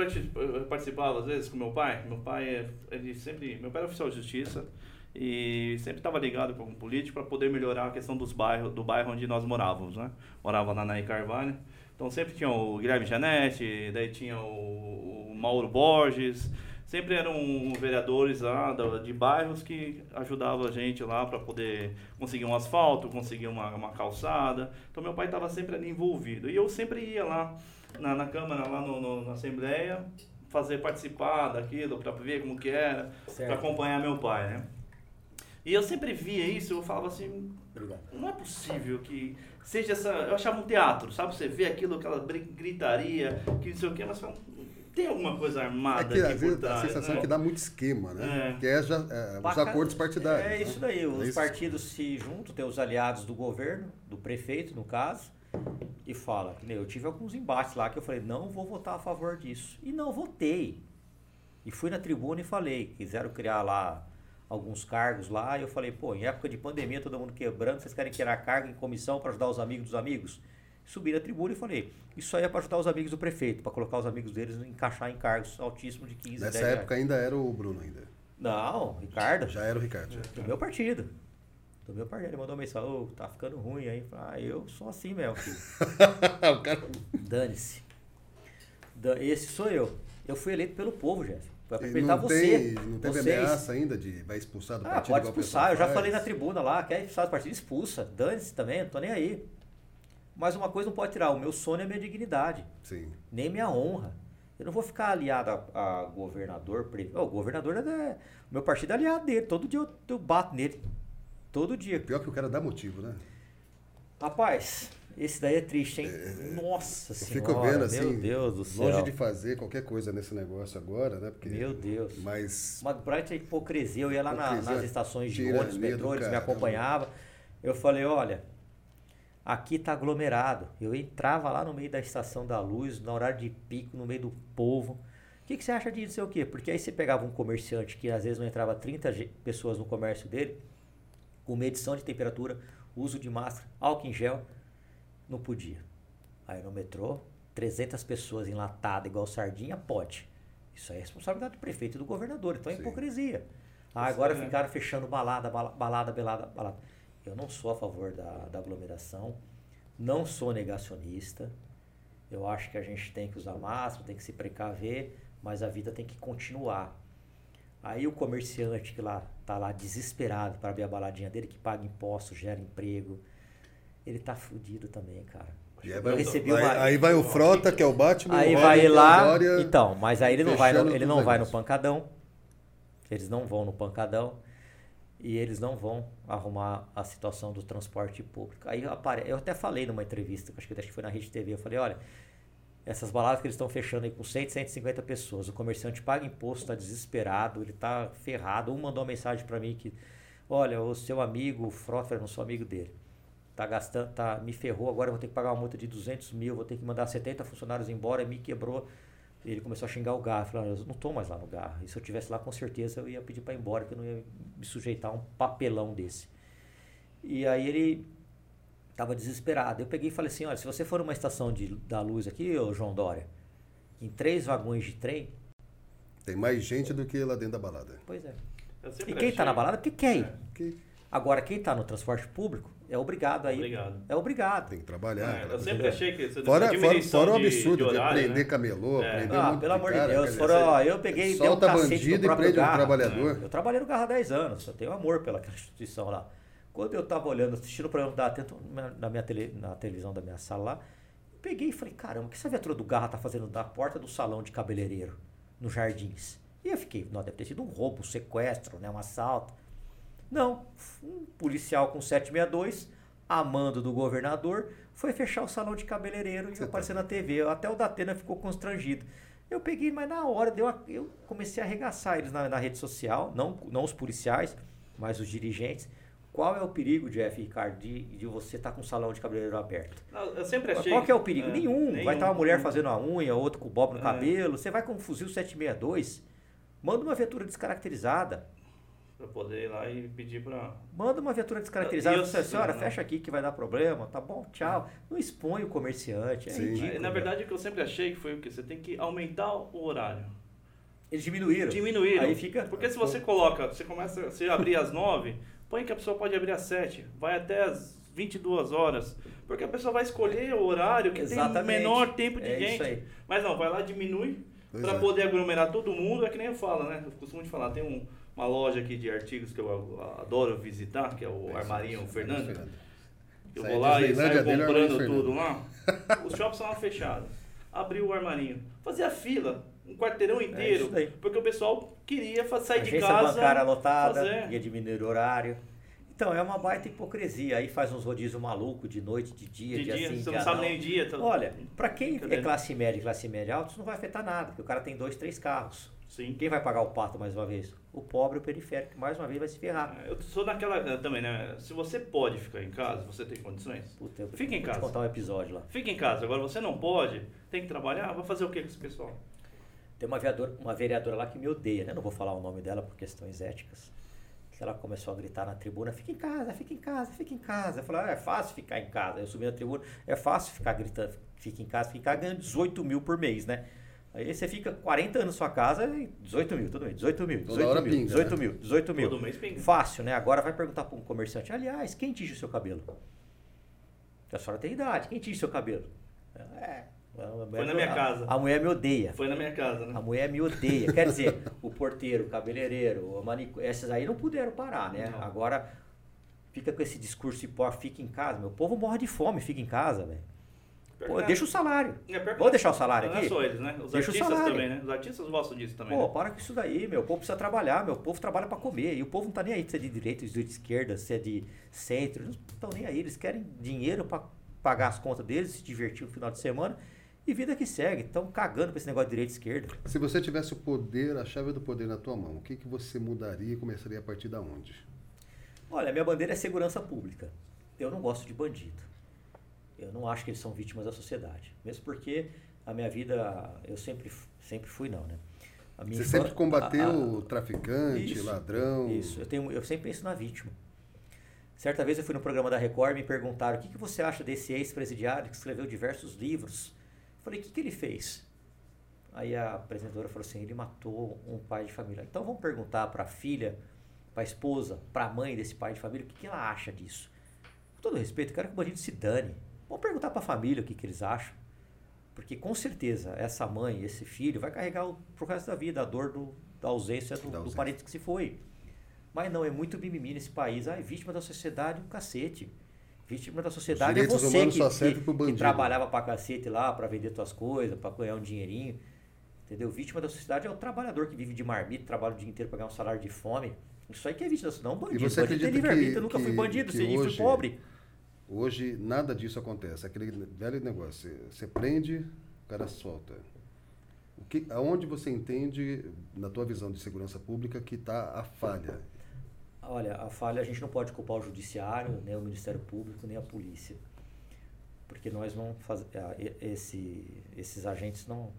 participava às vezes com meu pai. Meu pai, ele sempre. Meu pai era oficial de justiça e sempre estava ligado com um político para poder melhorar a questão dos bairros, do bairro onde nós morávamos, né? Morava na Naí Carvalho. Então sempre tinha o Guilherme Janete, daí tinha o, o Mauro Borges sempre eram vereadores lá de bairros que ajudavam a gente lá para poder conseguir um asfalto, conseguir uma, uma calçada. Então meu pai estava sempre ali envolvido. E eu sempre ia lá na, na Câmara, lá no, no, na Assembleia, fazer participar daquilo, para ver como que era, para acompanhar meu pai, né? E eu sempre via isso, eu falava assim, Obrigado. não é possível que seja essa. Eu achava um teatro, sabe? Você vê aquilo, aquela gritaria, que não sei o quê, mas tem alguma coisa É armada que aqui às por vezes a trás, sensação né? é que dá muito esquema, né? É. Que é, já, é, os acordos partidários. É né? isso daí, os É isso. partidos se juntam, tem os aliados do governo, do prefeito, no caso, e fala, que eu tive alguns embates lá que eu falei, não vou votar a favor disso. E não votei. E fui na tribuna e falei, quiseram criar lá alguns cargos lá, e eu falei, pô, em época de pandemia, todo mundo quebrando, vocês querem criar cargo em comissão para ajudar os amigos dos amigos? Subi na tribuna e falei, isso aí é para ajudar os amigos do prefeito, para colocar os amigos deles encaixar em cargos altíssimos de 15, Nessa 10 reais. época ainda era o Bruno ainda. Não, Ricardo. Já era o Ricardo. já. Do meu partido. Do meu partido. Ele mandou uma mensagem, ô, tá ficando ruim aí. Ah, eu sou assim mesmo, filho. (laughs) o cara... Dane-se. Da- Esse sou eu. Eu fui eleito pelo povo, Jeff. Foi E apertar você. tem, não teve Vocês. ameaça ainda de vai expulsar do Ah, partido pode expulsar. Eu já falei na tribuna lá, quer expulsar do partido? Expulsa. Dane-se também, não tô nem aí. Mas uma coisa não pode tirar, o meu sono é a minha dignidade. Sim. nem minha honra. Eu não vou ficar aliado a, a governador. o governador é o meu partido é aliado dele. Todo dia eu, eu bato nele. Todo dia. Pior que o cara dá motivo, né? Rapaz, esse daí é triste, hein? Nossa Eu senhora. fico vendo assim, Meu Deus do céu. longe de fazer qualquer coisa nesse negócio agora, né? Porque, Meu Deus. Mas Uma bright hipocrisia. Eu ia lá na- nas estações de ônibus, metrô, do eles me caramba. acompanhavam. Eu falei, olha, aqui tá aglomerado. Eu entrava lá no meio da estação da luz, no horário de pico, no meio do povo. O que, que você acha disso? Sei o quê? Porque aí você pegava um comerciante que às vezes não entrava 30 ge- pessoas no comércio dele, com medição de temperatura, uso de máscara, álcool em gel, não podia. Aí no metrô, 300 pessoas enlatadas igual sardinha, pode. Isso é responsabilidade do prefeito e do governador, então é Sim. hipocrisia. Ah, agora é. ficaram fechando balada, bala- balada, balada, balada. Eu não sou a favor da, da aglomeração, não sou negacionista. Eu acho que a gente tem que usar máscara, tem que se precaver, mas a vida tem que continuar. Aí o comerciante que lá tá lá desesperado para abrir a baladinha dele, que paga impostos, gera emprego, ele tá fudido também, cara. E aí, Eu vai, recebi uma- aí vai o Frota, que é o Batman. Aí o vai é lá, Dória. então, mas aí ele não vai no, ele não vai no pancadão. Eles não vão no pancadão e eles não vão arrumar a situação do transporte público. Aí apare... eu até falei numa entrevista, acho que acho que foi na Rede TV, eu falei, olha, essas baladas que eles estão fechando aí com 100, 150 pessoas, o comerciante paga imposto, está desesperado, ele está ferrado. Um mandou uma mensagem para mim que, olha, o seu amigo, o Frota, eu não sou amigo dele, tá gastando, tá, me ferrou, agora eu vou ter que pagar uma multa de 200 mil, vou ter que mandar 70 funcionários embora, me quebrou. Ele começou a xingar o Garra, falou, eu não tô mais lá no Garra. E se eu tivesse lá, com certeza eu ia pedir para ir embora, que eu não ia me sujeitar a um papelão desse. E aí ele tava desesperado. Eu peguei e falei assim, olha, se você for numa estação de, da luz aqui, ô João Dória, em três vagões de trem, Tem mais gente do que lá dentro da balada. pois é. E quem tá achei- na balada, porque quer ir. É. Que Agora, quem tá no transporte público, é obrigado aí. Obrigado. É obrigado. tem que trabalhar. É, eu coisa. sempre achei que Fora, fora, fora o de- absurdo de, de horário, prender né? camelô, É. prender um Ah, pelo amor de Deus. Foram, ó, eu peguei dei um solta cacete bandido e prende um Garra. trabalhador. Eu trabalhei no Garra há 10 anos, eu tenho amor pelaquela (laughs) instituição lá. Quando eu tava olhando, assistindo o programa da Atento na, minha tele, na televisão da minha sala lá, eu peguei e falei, caramba, o que essa viatura do Garra tá fazendo na porta do salão de cabeleireiro, nos jardins? E eu fiquei, não, deve ter sido um roubo, um sequestro, né, um assalto. Não, um policial com 762, amando do governador, foi fechar o salão de cabeleireiro e Você tá aparecer na TV. Até o Datena ficou constrangido. Eu peguei, mas na hora deu a- eu comecei a arregaçar eles na, na rede social, não, não os policiais, mas os dirigentes. Qual é o perigo, Jeff Ricardo, de, de você estar com o salão de cabeleireiro aberto? Não, Eu sempre achei. Qual que é o perigo? é, nenhum. Vai estar uma mulher nenhum. fazendo a unha, outro com o bob no É. cabelo. Você vai com um fuzil 762. Manda uma viatura descaracterizada. Pra poder ir lá e pedir pra. Manda uma viatura descaracterizada. E eu- Você, assim, senhora, não. fecha aqui que vai dar problema. Tá bom, tchau. Não expõe o comerciante. É Sim. ridículo. Na velho. verdade, o que eu sempre achei que foi o que? Você tem que aumentar o horário. Eles diminuíram. Diminuíram. Aí fica. Porque se você coloca, você começa, você abrir às 9, põe que a pessoa pode abrir às 7, vai até às 22 horas. Porque a pessoa vai escolher o horário que tem o Exatamente. menor tempo de É isso gente. aí. Mas não, vai lá, diminui para é. poder aglomerar todo mundo. É que nem eu falo, né? Eu costumo te falar, tem um- uma loja aqui de artigos que eu adoro visitar, que é o Armarinho Fernando. Eu vou lá e saio comprando tudo lá. (laughs) Os shoppings estavam fechados. Abriu o armarinho. Fazia fila. um quarteirão inteiro. É porque o pessoal queria sair Agência de casa. bancária lotada, fazer. ia diminuir o horário. Então, é uma baita hipocrisia. Aí faz uns rodízios maluco de noite, de dia, De dia, dia, sim, você não sabe nem o dia. tá- Olha, para quem é Brincadeira. classe média e classe média alta, isso não vai afetar nada, porque o cara tem dois, três carros. Sim. Quem vai pagar o pato mais uma vez? O pobre, o periférico, mais uma vez vai se ferrar. Eu sou naquela eh, também, né? Se você pode ficar em casa, você tem condições, Puta, eu Fica em vou casa. te contar um episódio lá. fica em casa. Agora você não pode, tem que trabalhar, vai fazer o que com esse pessoal? Tem uma vereadora, uma vereadora lá que me odeia, né? Não vou falar o nome dela por questões éticas. Que ela começou a gritar na tribuna, fica em casa, fica em casa, fica em casa. Eu falei, ah, é fácil ficar em casa. Eu subi na tribuna, é fácil ficar gritando, fica em casa, fica em casa, ganhando 18 mil por mês, né? Aí você fica 40 anos na sua casa e 18 mil, tudo bem, 18 mil, Toda 18 hora mil, pinga, 18 né? mil, 18 mil. Todo mês pinga. Fácil, né? Agora vai perguntar para um comerciante, aliás, quem tinge o seu cabelo? A senhora tem idade, quem tinge o seu cabelo? É, Foi na minha a- casa. A mulher me odeia. Foi na minha casa, A né? mulher me odeia. Quer dizer, (laughs) o porteiro, o cabeleireiro, o manicu... esses aí não puderam parar, né? Não. Agora fica com esse discurso hipócrita, fica em casa. Meu povo morre de fome, fica em casa, velho. Pô, não. deixa o salário. É, Vou não. deixar o salário Não aqui? é só eles, né? Os Deixa o artistas salário. também, né? Os artistas gostam disso também. Pô, né? para com isso daí, meu. O povo precisa trabalhar, meu. O povo trabalha para comer. E o povo não tá nem aí se é de direita, se é de esquerda, se é de centro. Eles não estão nem aí. Eles querem dinheiro para pagar as contas deles, se divertir no final de semana. E vida que segue. Estão cagando pra esse negócio de direita e esquerda. Se você tivesse o poder, a chave do poder na tua mão, o que, que você mudaria e começaria a partir da onde? Olha, minha bandeira é segurança pública. Eu não gosto de bandido. Eu não acho que eles são vítimas da sociedade. Mesmo porque a minha vida, eu sempre, sempre fui não, né? Você sempre combateu a- a- o traficante, Isso, ladrão. Isso, eu, tenho, eu sempre penso na vítima. Certa vez eu fui no programa da Record e me perguntaram o que, que você acha desse ex-presidiário que escreveu diversos livros. Eu falei, o que, que ele fez? Aí a apresentadora falou assim, ele matou um pai de família. Então vamos perguntar para a filha, para a esposa, para a mãe desse pai de família, o que, que ela acha disso. Com todo respeito, eu quero que o bandido se dane. Vamos perguntar para a família o que, que eles acham. Porque com certeza essa mãe, esse filho, vai carregar o, pro resto da vida a dor do, da ausência do, Da do parente que se foi. Mas não, é muito mimimi nesse país. Ah, é vítima da sociedade, um cacete. Vítima da sociedade é você que, que, que bandido. trabalhava pra cacete lá, pra vender tuas coisas, pra ganhar um dinheirinho. Entendeu? Vítima da sociedade é o trabalhador que vive de marmita, trabalha o dia inteiro pra ganhar um salário de fome. Isso aí que é vítima da sociedade, não um bandido. você bandido tem livre-arbítrio, que- nunca fui que- bandido, que sempre hoje- fui pobre. Hoje nada disso acontece. Aquele velho negócio. Você, prende, o cara solta. O que, aonde você entende, na tua visão de segurança pública, que está a falha? Olha, a falha a gente não pode culpar o judiciário, nem o Ministério Público, nem a polícia. Porque nós não faz, esse, esses agentes não,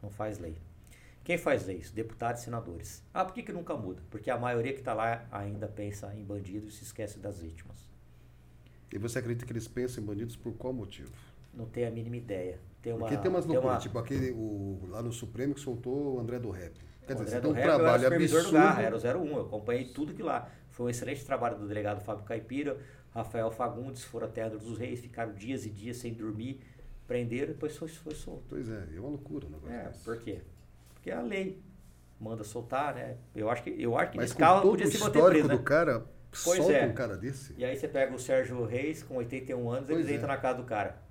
não faz lei. Quem faz leis? Deputados e senadores. Ah, por que, que nunca muda? Porque a maioria que está lá ainda pensa em bandido e se esquece das vítimas. E você acredita que eles pensam em bandidos por qual motivo? Não tem a mínima ideia. Tem uma, Porque tem umas loucuras, uma- tipo aquele o, lá no Supremo que soltou o André do Rap. Quer dizer, André você tem um Rap, eu era trabalho absurdo. do Garra, era o 01, eu acompanhei tudo que lá. Foi um excelente trabalho do delegado Fábio Caipira, Rafael Fagundes, foram até Angra dos Reis, ficaram dias e dias sem dormir, prenderam e depois foi, foi solto. Pois é, é uma loucura o negócio É, desse. por quê? Porque a lei manda soltar, né? Eu acho que, eu acho que Mas nesse todo podia se manter histórico preso, né? do cara, Pois solta é. um cara desse. E aí você pega o Sérgio Reis, com 81 anos, Pois eles é. entram na casa do cara.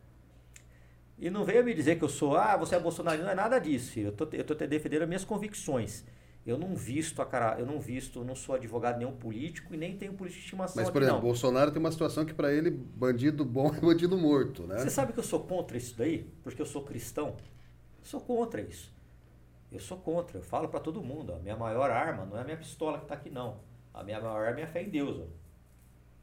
E não venha me dizer que eu sou, ah, você é bolsonarista, não é nada disso. Eu tô, eu tô defendendo as minhas convicções. Eu não visto a cara, eu não visto, eu não sou advogado nenhum político e nem tenho político de estimação Mas, por exemplo, não. Bolsonaro tem uma situação que para ele, bandido bom é bandido morto, né? Você sabe que eu sou contra isso daí? Porque eu sou cristão? Eu sou contra isso. Eu sou contra. Eu falo para todo mundo. A minha maior arma não é a minha pistola que está aqui, não. A minha maior é a minha fé em Deus. ó.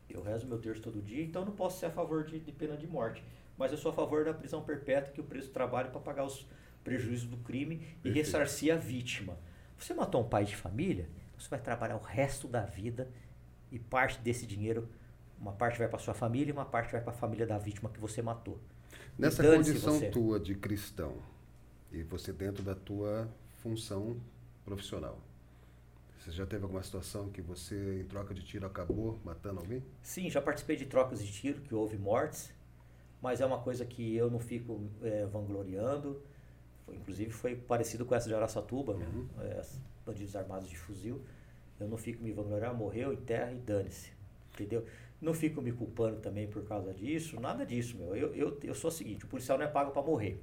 Eu rezo meu terço todo dia, então não posso ser a favor de, de pena de morte. Mas eu sou a favor da prisão perpétua, que o preso trabalhe para pagar os prejuízos do crime e ressarcir a vítima. Você matou um pai de família, você vai trabalhar o resto da vida e parte desse dinheiro, uma parte vai para sua família e uma parte vai para a família da vítima que você matou. Nessa condição você. tua de cristão e você dentro da tua função profissional, você já teve alguma situação que você, em troca de tiro, acabou matando alguém? Sim, já participei de trocas de tiro, que houve mortes, mas é uma coisa que eu não fico eh, vangloriando. Foi- inclusive foi parecido com essa de Araçatuba, né? Uhum. Eh, bandidos armados de fuzil. Eu não fico me vangloriando, morreu, enterra e dane-se. Entendeu? Não fico me culpando também por causa disso, nada disso, meu. Eu, eu, eu sou o seguinte, o policial não é pago para morrer.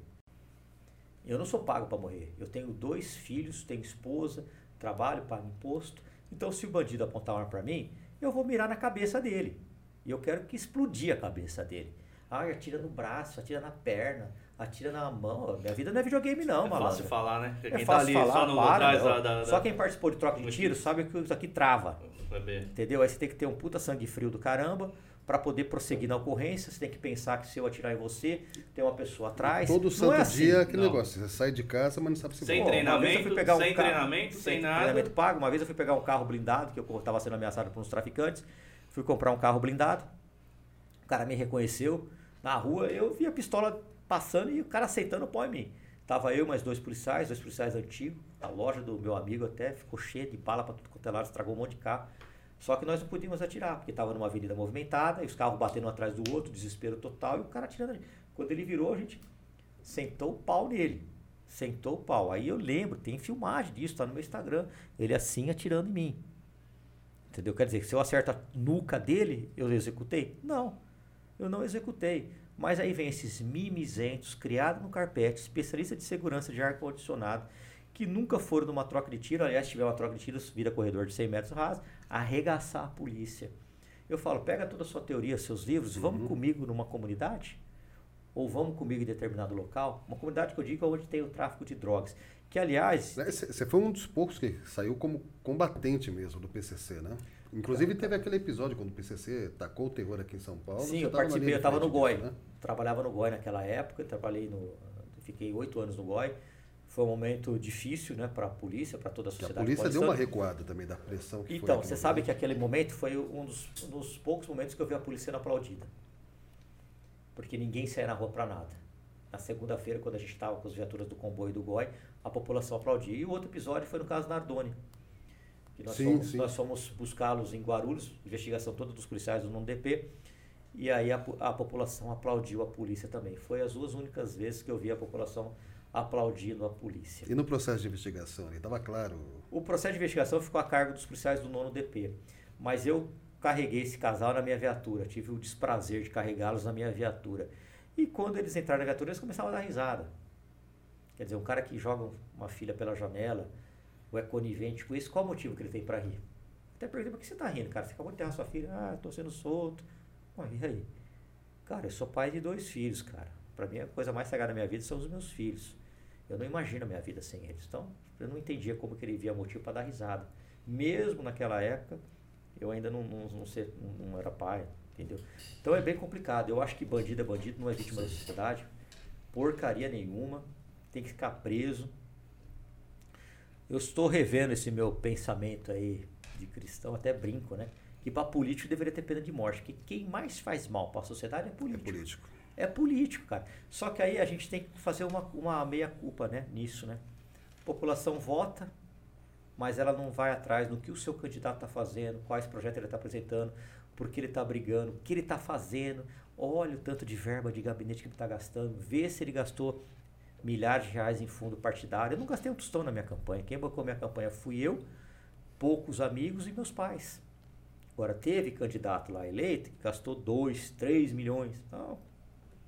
Eu não sou pago para morrer. Eu tenho dois filhos, tenho esposa, trabalho, pago imposto. Então, se o bandido apontar uma arma para mim, eu vou mirar na cabeça dele. E eu quero que explodir a cabeça dele. Ah, atira no braço, atira na perna, atira na mão. Minha vida não é videogame, não, é malandro. fácil falar, né? É Quem tá fácil ali falar, só no para, da, da, Só quem participou de troca de tiro sabe que isso aqui trava. Entendeu? Aí você tem que ter um puta sangue frio do caramba para poder prosseguir na ocorrência. Você tem que pensar que se eu atirar em você, tem uma pessoa atrás. Todo Não santo é assim. dia é aquele Não. negócio. Você sai de casa, mas não sabe se Sem Pô, treinamento, fui pegar um sem carro- treinamento, sem nada. Treinamento pago. Uma vez eu fui pegar um carro blindado, que eu estava sendo ameaçado por uns traficantes. Fui comprar um carro blindado. O cara me reconheceu na rua. Eu vi a pistola passando e o cara aceitando o pó em mim. Tava eu e mais dois policiais, dois policiais antigos. A loja do meu amigo até ficou cheia de bala para tudo quanto é lado, estragou um monte de carro. Só que nós não podíamos atirar, porque estava numa avenida movimentada, e os carros batendo um atrás do outro, desespero total, e o cara atirando. Quando ele virou, a gente sentou o pau nele. Sentou o pau. Aí eu lembro, tem filmagem disso, tá no meu Instagram. Ele assim atirando em mim. Entendeu? Quer dizer, se eu acerto a nuca dele, eu executei? Não, eu não executei. Mas aí vem esses mimizentos criados no carpete, especialista de segurança de ar-condicionado, que nunca foram numa troca de tiro, aliás, se tiver uma troca de tiro, vira corredor de 100 metros raso, arregaçar a polícia. Eu falo, pega toda a sua teoria, seus livros, vamos comigo numa comunidade? Ou vamos comigo em determinado local? Uma comunidade que eu digo é onde tem o tráfico de drogas. Que, aliás, Você foi um dos poucos que saiu como combatente mesmo do PCC, né? Inclusive teve aquele episódio quando o PCC tacou o terror aqui em São Paulo. Sim, eu participei, eu estava no GOI. né? Trabalhava no GOI naquela época, trabalhei no. Fiquei oito anos no GOI. Foi um momento difícil né, para a polícia, para toda a Que a sociedade. polícia deu uma recuada também da pressão que Então, você no sabe que aquele momento foi um dos, um dos poucos momentos que eu vi a polícia sendo aplaudida. Porque ninguém saía na rua para nada. Na segunda-feira, quando a gente estava com as viaturas do comboio do GOI, a população aplaudia. E o outro episódio foi no caso Nardoni. Que nós Sim, fomos, sim. nós fomos buscá-los em Guarulhos, investigação toda dos policiais do NONDP. E aí a, a população aplaudiu a polícia também. Foi as duas únicas vezes que eu vi a população aplaudindo a polícia. E no processo de investigação estava claro. O processo de investigação ficou a cargo dos policiais do nono DP. Mas eu carreguei esse casal na minha viatura. Tive o desprazer de carregá-los na minha viatura. E quando eles entraram na viatura, eles começavam a dar risada. Quer dizer, um cara que joga uma filha pela janela, ou é conivente com isso, qual o motivo que ele tem para rir? Até perguntei, por que você está rindo, cara? Você acabou de enterrar sua filha. Ah, estou sendo solto. Ué, e aí? Cara, eu sou pai de dois filhos, cara. Para mim, a coisa mais sagrada da minha vida são os meus filhos. Eu não imagino a minha vida sem eles. Então, eu não entendia como que ele via motivo para dar risada. Mesmo naquela época, eu ainda não, não, não, sei- não- não era pai, entendeu? Então é bem complicado. Eu acho que bandido é bandido, não é vítima da sociedade. Porcaria nenhuma. Tem que ficar preso. Eu estou revendo esse meu pensamento aí de cristão, até brinco, né? Que para político deveria ter pena de morte. Porque quem mais faz mal para a sociedade é É político. É político, cara. Só que aí a gente tem que fazer uma, uma meia-culpa né, nisso, né? A população vota, mas ela não vai atrás no que o seu candidato está fazendo, quais projetos ele está apresentando, por que ele está brigando, o que ele está fazendo. Olha o tanto de verba de gabinete que ele está gastando, vê se ele gastou milhares de reais em fundo partidário. Eu não gastei um tostão na minha campanha. Quem bancou minha campanha fui eu, poucos amigos e meus pais. Agora, teve candidato lá eleito que gastou 2, 3 milhões. Não.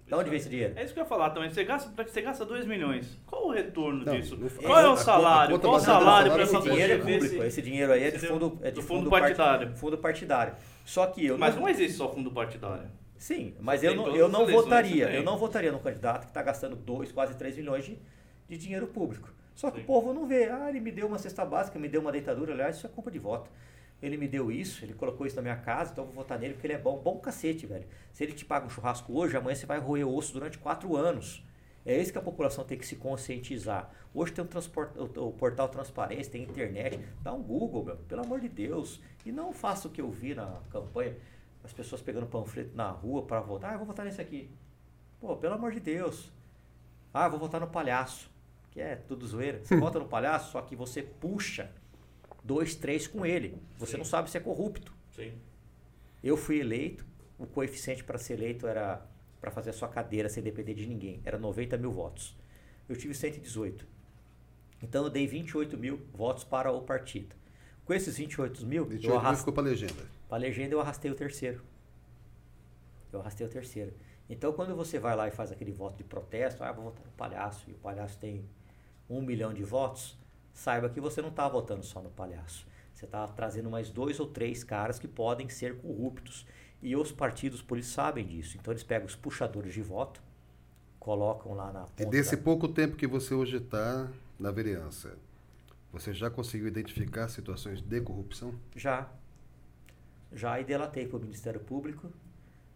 Da onde vem esse dinheiro? É isso que eu ia falar também. Você gasta, você gasta 2 milhões. Qual o retorno Não, disso? não- Qual é o salário? Qual o no salário para Esse não dinheiro é público. Esse dinheiro aí é de fundo, é de Do fundo, fundo part- partidário. Fundo partidário. Só que eu Mas não existe só fundo partidário. Sim, mas Você eu não, eu não votaria. Eu não votaria num candidato que está gastando 2, quase 3 milhões de, de dinheiro público. Só que Sim. o povo não vê. Ah, ele me deu uma cesta básica, me deu uma deitadura. Aliás, isso é culpa de voto. Ele me deu isso, ele colocou isso na minha casa, então eu vou votar nele porque ele é bom. Bom cacete, velho. Se ele te paga um churrasco hoje, amanhã você vai roer osso durante 4 anos. É isso que a população tem que se conscientizar. Hoje tem o, o portal Transparência, tem internet. Dá um Google, meu, pelo amor de Deus. E não faça o que eu vi na campanha, as pessoas pegando panfleto na rua para votar. Ah, eu vou votar nesse aqui. Pô, pelo amor de Deus. Ah, eu vou votar no palhaço. Que é tudo zoeira. Você (laughs) vota no palhaço, só que você puxa dois, três com ele. Você Sim. não sabe se é corrupto. Sim. Eu fui eleito, o coeficiente para ser eleito era para fazer a sua cadeira sem depender de ninguém, era 90 mil votos. Eu tive 118. Então eu dei 28 mil votos para o partido. Com esses 28 mil, 28 eu mil arrastei, ficou para legenda. para a legenda eu arrastei o terceiro. Eu arrastei o terceiro. Então, quando você vai lá e faz aquele voto de protesto, ah, vou votar no palhaço, e o palhaço tem um milhão de votos, saiba que você não está votando só no palhaço. Você está trazendo mais dois ou três caras que podem ser corruptos. E os partidos políticos sabem disso. Então eles pegam os puxadores de voto, colocam lá na ponta. E desse da... pouco tempo que você hoje está na vereança, você já conseguiu identificar situações de corrupção? Já. Já e delatei para o Ministério Público.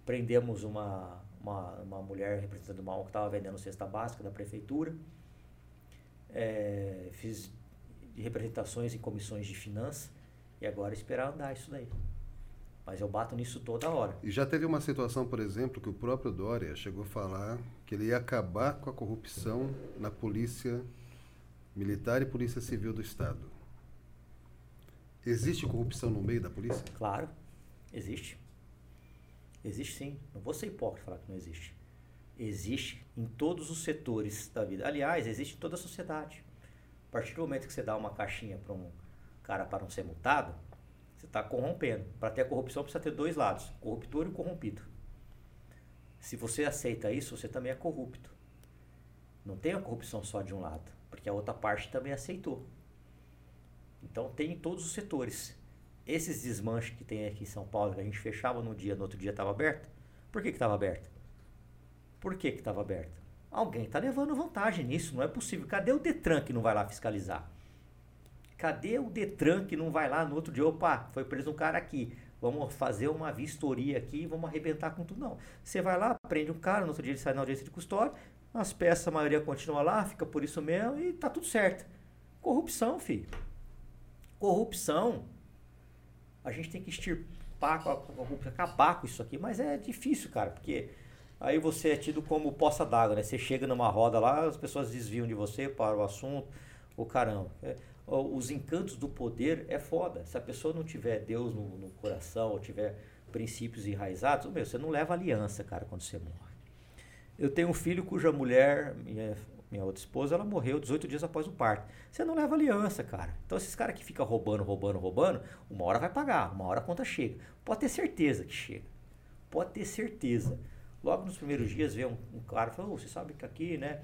Prendemos uma, uma, uma mulher representando ONG que estava vendendo cesta básica da prefeitura. É, fiz de representações em comissões de finanças e agora esperar andar isso daí. Mas eu bato nisso toda hora. E já teve uma situação, por exemplo, que o próprio Dória chegou a falar que ele ia acabar com a corrupção na polícia militar e polícia civil do Estado. Existe corrupção no meio da polícia? Claro, existe. Existe sim. Não vou ser hipócrita falar que não existe. Existe em todos os setores da vida. Aliás, existe em toda a sociedade. A partir do momento que você dá uma caixinha para um cara para não ser multado, você está corrompendo. Para ter a corrupção precisa ter dois lados, corruptor e corrompido. Se você aceita isso, você também é corrupto. Não tem a corrupção só de um lado, porque a outra parte também aceitou. Então tem em todos os setores. Esses desmanches que tem aqui em São Paulo, que a gente fechava no dia, no outro dia estava aberto. Por que estava aberto? Por que estava aberto? Alguém está levando vantagem nisso, não é possível. Cadê o Detran que não vai lá fiscalizar? Cadê o Detran que não vai lá no outro dia? Opa, foi preso um cara aqui. Vamos fazer uma vistoria aqui, vamos arrebentar com tudo. Não. Você vai lá, prende um cara, no outro dia ele sai na audiência de custódia, as peças, a maioria continua lá, fica por isso mesmo e tá tudo certo. Corrupção, filho. Corrupção. A gente tem que extirpar, acabar com isso aqui, mas é difícil, cara, porque aí você é tido como poça d'água, né? Você chega numa roda lá, as pessoas desviam de você para o assunto, o caramba. É, os encantos do poder é foda. Se a pessoa não tiver Deus no, no coração, ou tiver princípios enraizados, meu, você não leva aliança, cara, quando você morre. Eu tenho um filho cuja mulher, minha, minha outra esposa, ela morreu 18 dias após o parto. Você não leva aliança, cara. Então esses caras que ficam roubando, roubando, roubando, uma hora vai pagar, uma hora a conta chega. Pode ter certeza que chega. Pode ter certeza. Logo nos primeiros dias veio um, um cara e falou, oh, você sabe que aqui, né?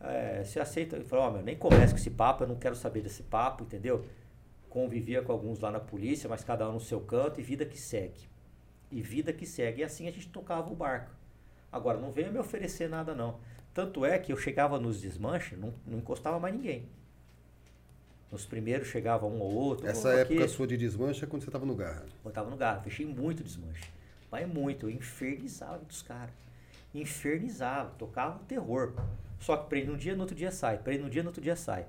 É, você aceita? Ele falou, oh, meu, nem comece com esse papo, eu não quero saber desse papo, entendeu? Convivia com alguns lá na polícia, mas cada um no seu canto e vida que segue. E vida que segue. E assim a gente tocava o barco. Agora, não venha me oferecer nada não. Tanto é que eu chegava nos desmanches, não, não encostava mais ninguém. Nos primeiros chegava um ou outro. Essa época sua de desmanche é quando você estava no garra? Eu estava no garra, fechei muito desmanche. Mas muito, eu infernizava dos caras. Infernizava, tocava o terror. Só que prende um dia, no outro dia sai. Prende um dia, no outro dia sai.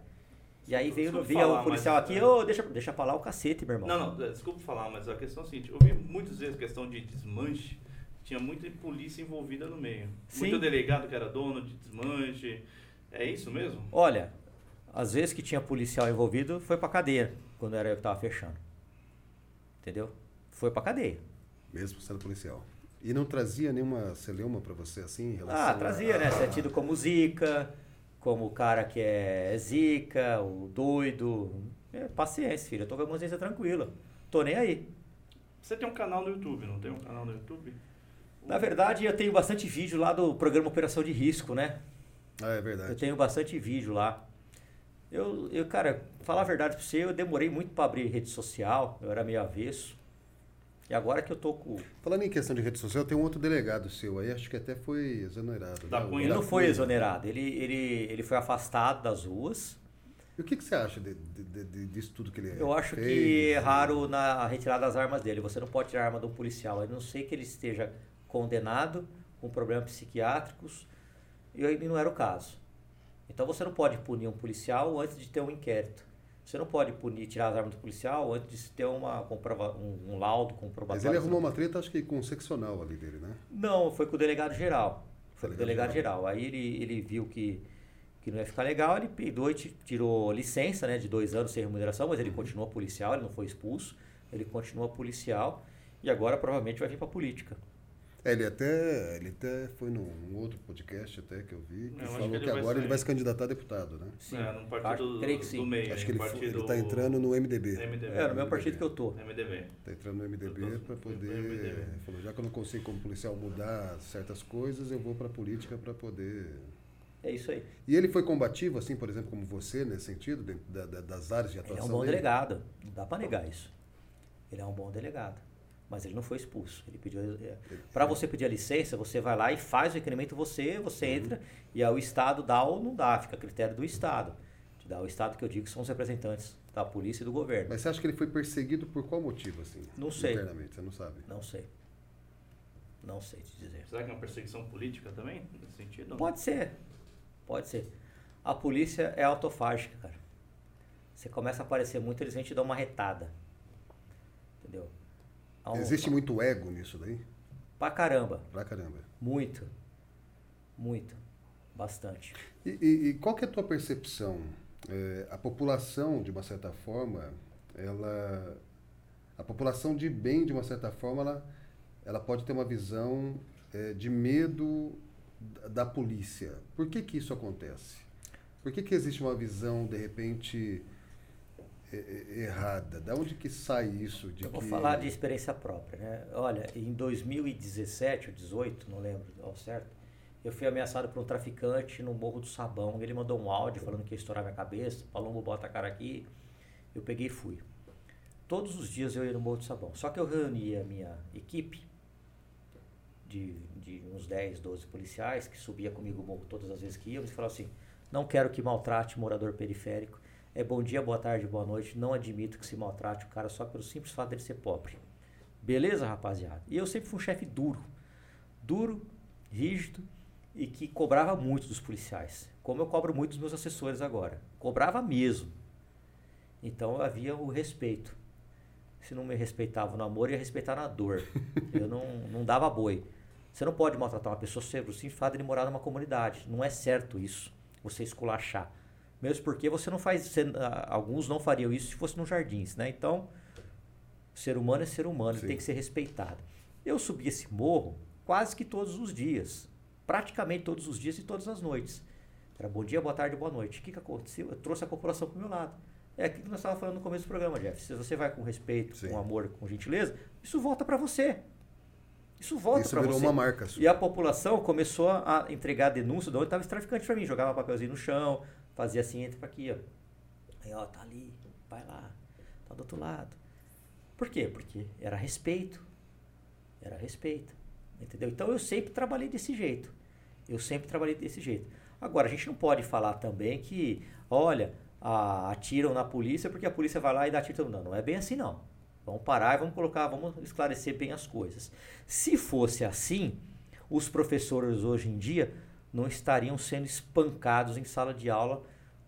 E aí veio, veio falar, o policial mas, aqui, ô, oh, deixa, deixa falar o cacete, meu irmão. Não, não, desculpa falar, mas a questão é a seguinte, eu vi muitas vezes a questão de desmanche, tinha muita polícia envolvida no meio. Sim. Muito delegado que era dono de desmanche. É isso mesmo? Olha, às vezes que tinha policial envolvido, foi pra cadeia, quando era eu que tava fechando. Entendeu? Foi pra cadeia mesmo sendo policial. E não trazia nenhuma celeuma para você assim? Em relação ah, trazia, a... né? Você é tido como zica, como o cara que é zica, o doido. É, paciência, filho. Eu tô com a consciência tranquila. Tô nem aí. Você tem um canal no YouTube, não tem um canal no YouTube? Na verdade, eu tenho bastante vídeo lá do programa Operação de Risco, né? Ah, é verdade. Eu tenho bastante vídeo lá. Eu, eu cara, falar a verdade pra você, eu demorei muito para abrir rede social, eu era meio avesso. E agora que eu tô com. Falando em questão de rede social, tem um outro delegado seu aí, acho que até foi exonerado. Da né? Cunha. Ele não foi exonerado, ele, ele, ele foi afastado das ruas. E o que, que você acha de, de, de, disso tudo que ele Eu acho fez, que erraram na retirada das armas dele. Você não pode tirar a arma de um policial, a não sei que ele esteja condenado com problemas psiquiátricos, e aí não era o caso. Então você não pode punir um policial antes de ter um inquérito. Você não pode punir, tirar as armas do policial antes de ter uma comprova, um, um laudo comprobatório. Mas ele arrumou uma treta, acho que com o seccional ali dele, né? Não, foi com o delegado geral. Foi com o delegado geral. geral. Aí ele, ele viu que, que não ia ficar legal, ele peidou e tirou licença né, de dois anos sem remuneração, mas ele uhum. continua policial, ele não foi expulso, ele continua policial e agora provavelmente vai vir para política. É, ele até, ele até foi num outro podcast até que eu vi, que Eu acho falou que que, ele vai agora ele vai se candidatar a deputado, né? Sim. É, num partido creio que sim. do meio. Acho que ele, um foi- partido ele tá entrando no MDB. MDB. É, no mesmo partido que eu tô. MDB. Tá entrando no MDB Eu para poder. MDB. Falou, já que eu não consigo como policial mudar certas coisas, eu vou para política para poder. É isso aí. E ele foi combativo, assim, por exemplo, como você, nesse sentido, dentro da- da- das áreas de Ele atuação é um bom dele? delegado. Não dá pra negar isso. Ele é um bom delegado. Mas ele não foi expulso. Ele pediu. Para você pedir a licença, você vai lá e faz o requerimento você, você entra e aí o Estado dá ou não dá, fica a critério do Estado. Te dá o Estado que eu digo que são os representantes da polícia e do governo. Mas você acha que ele foi perseguido por qual motivo, assim? Não sei. Internamente, você não sabe. Não sei. Não sei te dizer. Será que é uma perseguição política também? Nesse sentido? Pode ser. Pode ser. A polícia é autofágica, cara. Você começa a aparecer muito, eles vêm te dar uma retada. Entendeu? Um- Existe muito ego nisso daí? Pra caramba. Pra caramba. Muito. Muito. Bastante. E, e- e qual que é a tua percepção? É, a população, de uma certa forma, ela... A população de bem, de uma certa forma, ela, ela pode ter uma visão é, de medo da- polícia. Por que que isso acontece? Por que que existe uma visão, de repente, errada? Da onde que sai isso? De Eu vou que... falar de experiência própria, né? Olha, em 2017 ou 18, não lembro ao certo, eu fui ameaçado por um traficante no Morro do Sabão. Ele mandou um áudio falando que ia estourar minha cabeça, Palombo bota a cara aqui. Eu peguei e fui. Todos os dias eu ia no Morro do Sabão. Só que eu reunia a minha equipe de, de uns 10, 12 policiais que subia comigo o morro todas as vezes que íamos e falava assim: não quero que maltrate morador periférico. É bom dia, boa tarde, boa noite. Não admito que se maltrate o cara só pelo simples fato dele ser pobre. Beleza, rapaziada? E eu sempre fui um chefe duro. Duro, rígido e que cobrava muito dos policiais. Como eu cobro muito dos meus assessores agora. Cobrava mesmo. Então havia o respeito. Se não me respeitava no amor, ia respeitar na dor. (laughs) Eu não, não dava boi. Você não pode maltratar uma pessoa pelo simples fato de ele morar numa comunidade. Não é certo isso. Você esculachar. Mesmo porque você não faz. você- ah, alguns não fariam isso se fosse nos jardins, né? Então, ser humano é ser humano, Sim. tem que ser respeitado. Eu subi esse morro quase que todos os dias. Praticamente todos os dias e todas as noites. Era bom dia, boa tarde, boa noite. O que, que aconteceu? Eu trouxe a população para o meu lado. É aquilo que nós estávamos falando no começo do programa, Jeff. Se você vai com respeito, Sim. com amor, com gentileza, isso volta para você. Isso volta Isso para virou você. uma marca sua. E a população começou a entregar denúncia de onde estava esse traficante para mim. Jogava papelzinho no chão, fazia assim, entra para aqui, ó. Aí, ó, tá ali, vai lá, tá do outro lado. Por quê? Porque era respeito. Era respeito. Entendeu? Então eu sempre trabalhei desse jeito. Eu sempre trabalhei desse jeito. Agora, a gente não pode falar também que, olha, a- atiram na polícia porque a polícia vai lá e dá tiro. Não, não é bem assim não. Vamos parar e vamos colocar, vamos esclarecer bem as coisas. Se fosse assim, os professores hoje em dia não estariam sendo espancados em sala de aula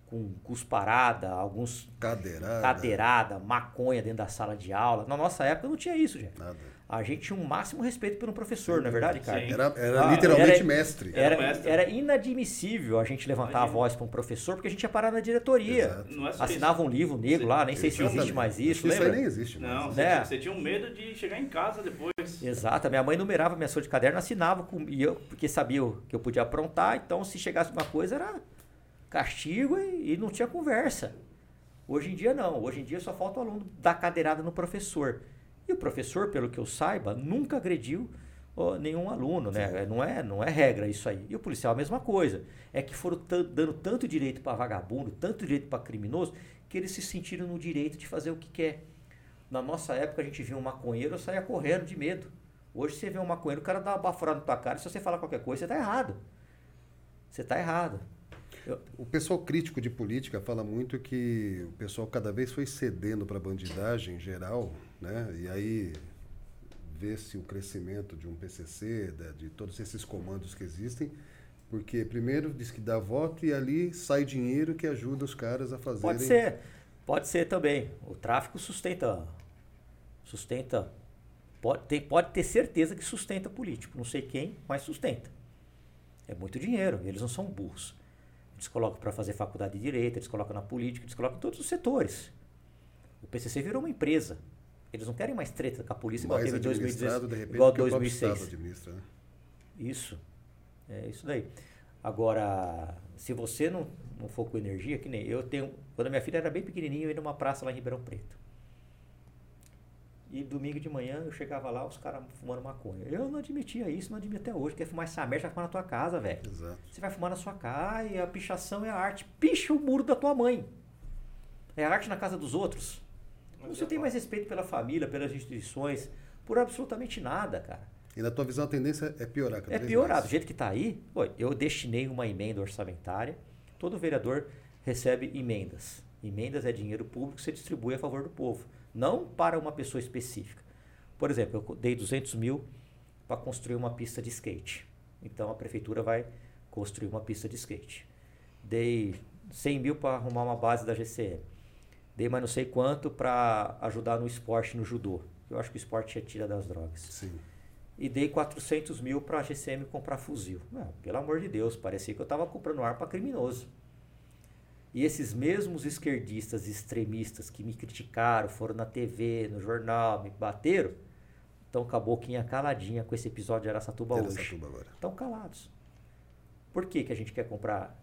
com cusparada, alguns Cadeirada. cadeirada, maconha dentro da sala de aula. Na nossa época não tinha isso, gente. Nada. A gente tinha um máximo respeito pelo professor, não é verdade, cara? Sim. Era, era Ah, literalmente era- mestre. Era Era, mestre. era inadmissível a gente levantar a Imagina. voz para um professor porque a gente ia parar na diretoria. Exato. Não é Assinava um livro negro Sim. lá, nem sei se existe mais isso, Isso aí nem existe Não, mais. você, Né? tinha, você tinha um medo de chegar em casa depois. Exato, a minha mãe numerava minha folha de caderno, assinava com, e eu, porque sabia que eu podia aprontar, então se chegasse uma coisa era castigo e, e não tinha conversa. Hoje em dia não, hoje em dia só falta o aluno dar cadeirada no professor. E o professor, pelo que eu saiba, nunca agrediu nenhum aluno, né? Não é, não é regra isso aí. E o policial a mesma coisa. É que foram dando tanto direito para vagabundo, tanto direito para criminoso, que eles se sentiram no direito de fazer o que quer. Na nossa época a gente via um maconheiro, eu saía correndo de medo. Hoje você vê um maconheiro, o cara dá uma baforada na tua cara, e se você falar qualquer coisa, você tá errado. Você tá errado. O pessoal crítico de política fala muito que o pessoal cada vez foi cedendo para a bandidagem em geral, né? E aí vê-se o crescimento de um PCC, de todos esses comandos que existem, porque primeiro diz que dá voto e ali sai dinheiro que ajuda os caras a fazerem. Pode ser, pode ser também. O tráfico sustenta, sustenta, pode ter, pode ter certeza que sustenta político. Não sei quem, mas sustenta. É muito dinheiro, eles não são burros. Eles colocam para fazer faculdade de direito, eles colocam na política, eles colocam em todos os setores. O PCC virou uma empresa. Eles não querem mais treta com a polícia igual teve em administrado, 2016, de repente, igual que o próprio 2006. Estado administra, né? Isso. É isso daí. Agora, se você não, não for com energia, que nem eu tenho. Quando a minha filha era bem pequenininha, eu ia numa praça lá em Ribeirão Preto. E domingo de manhã eu chegava lá, os caras fumando maconha. Eu não admitia isso, não admito até hoje. Quer fumar essa merda, vai fumar na tua casa, velho. Você vai fumar na sua casa e a pichação é a arte. Picha o muro da tua mãe. É a arte na casa dos outros. Você tem mais respeito pela família, pelas instituições, por absolutamente nada, cara. E na tua visão a tendência é piorar cada É piorar. Do mais. jeito que está aí, eu destinei uma emenda orçamentária. Todo vereador recebe emendas. Emendas é dinheiro público que você distribui a favor do povo, não para uma pessoa específica. Por exemplo, eu dei 200 mil para construir uma pista de skate. Então a prefeitura vai construir uma pista de skate. Dei 100 mil para arrumar uma base da GCM. Dei mais não sei quanto para ajudar no esporte, no judô. Eu acho que o esporte tira das drogas Sim. e dei 400 mil para a GCM comprar fuzil. Não, pelo amor de Deus, parecia que eu estava comprando arma para criminoso. E esses mesmos esquerdistas extremistas que me criticaram, foram na TV, no jornal, me bateram, estão com a boquinha caladinha com esse episódio de Araçatuba hoje. Aracatuba agora. Estão calados. Por que, que a gente quer comprar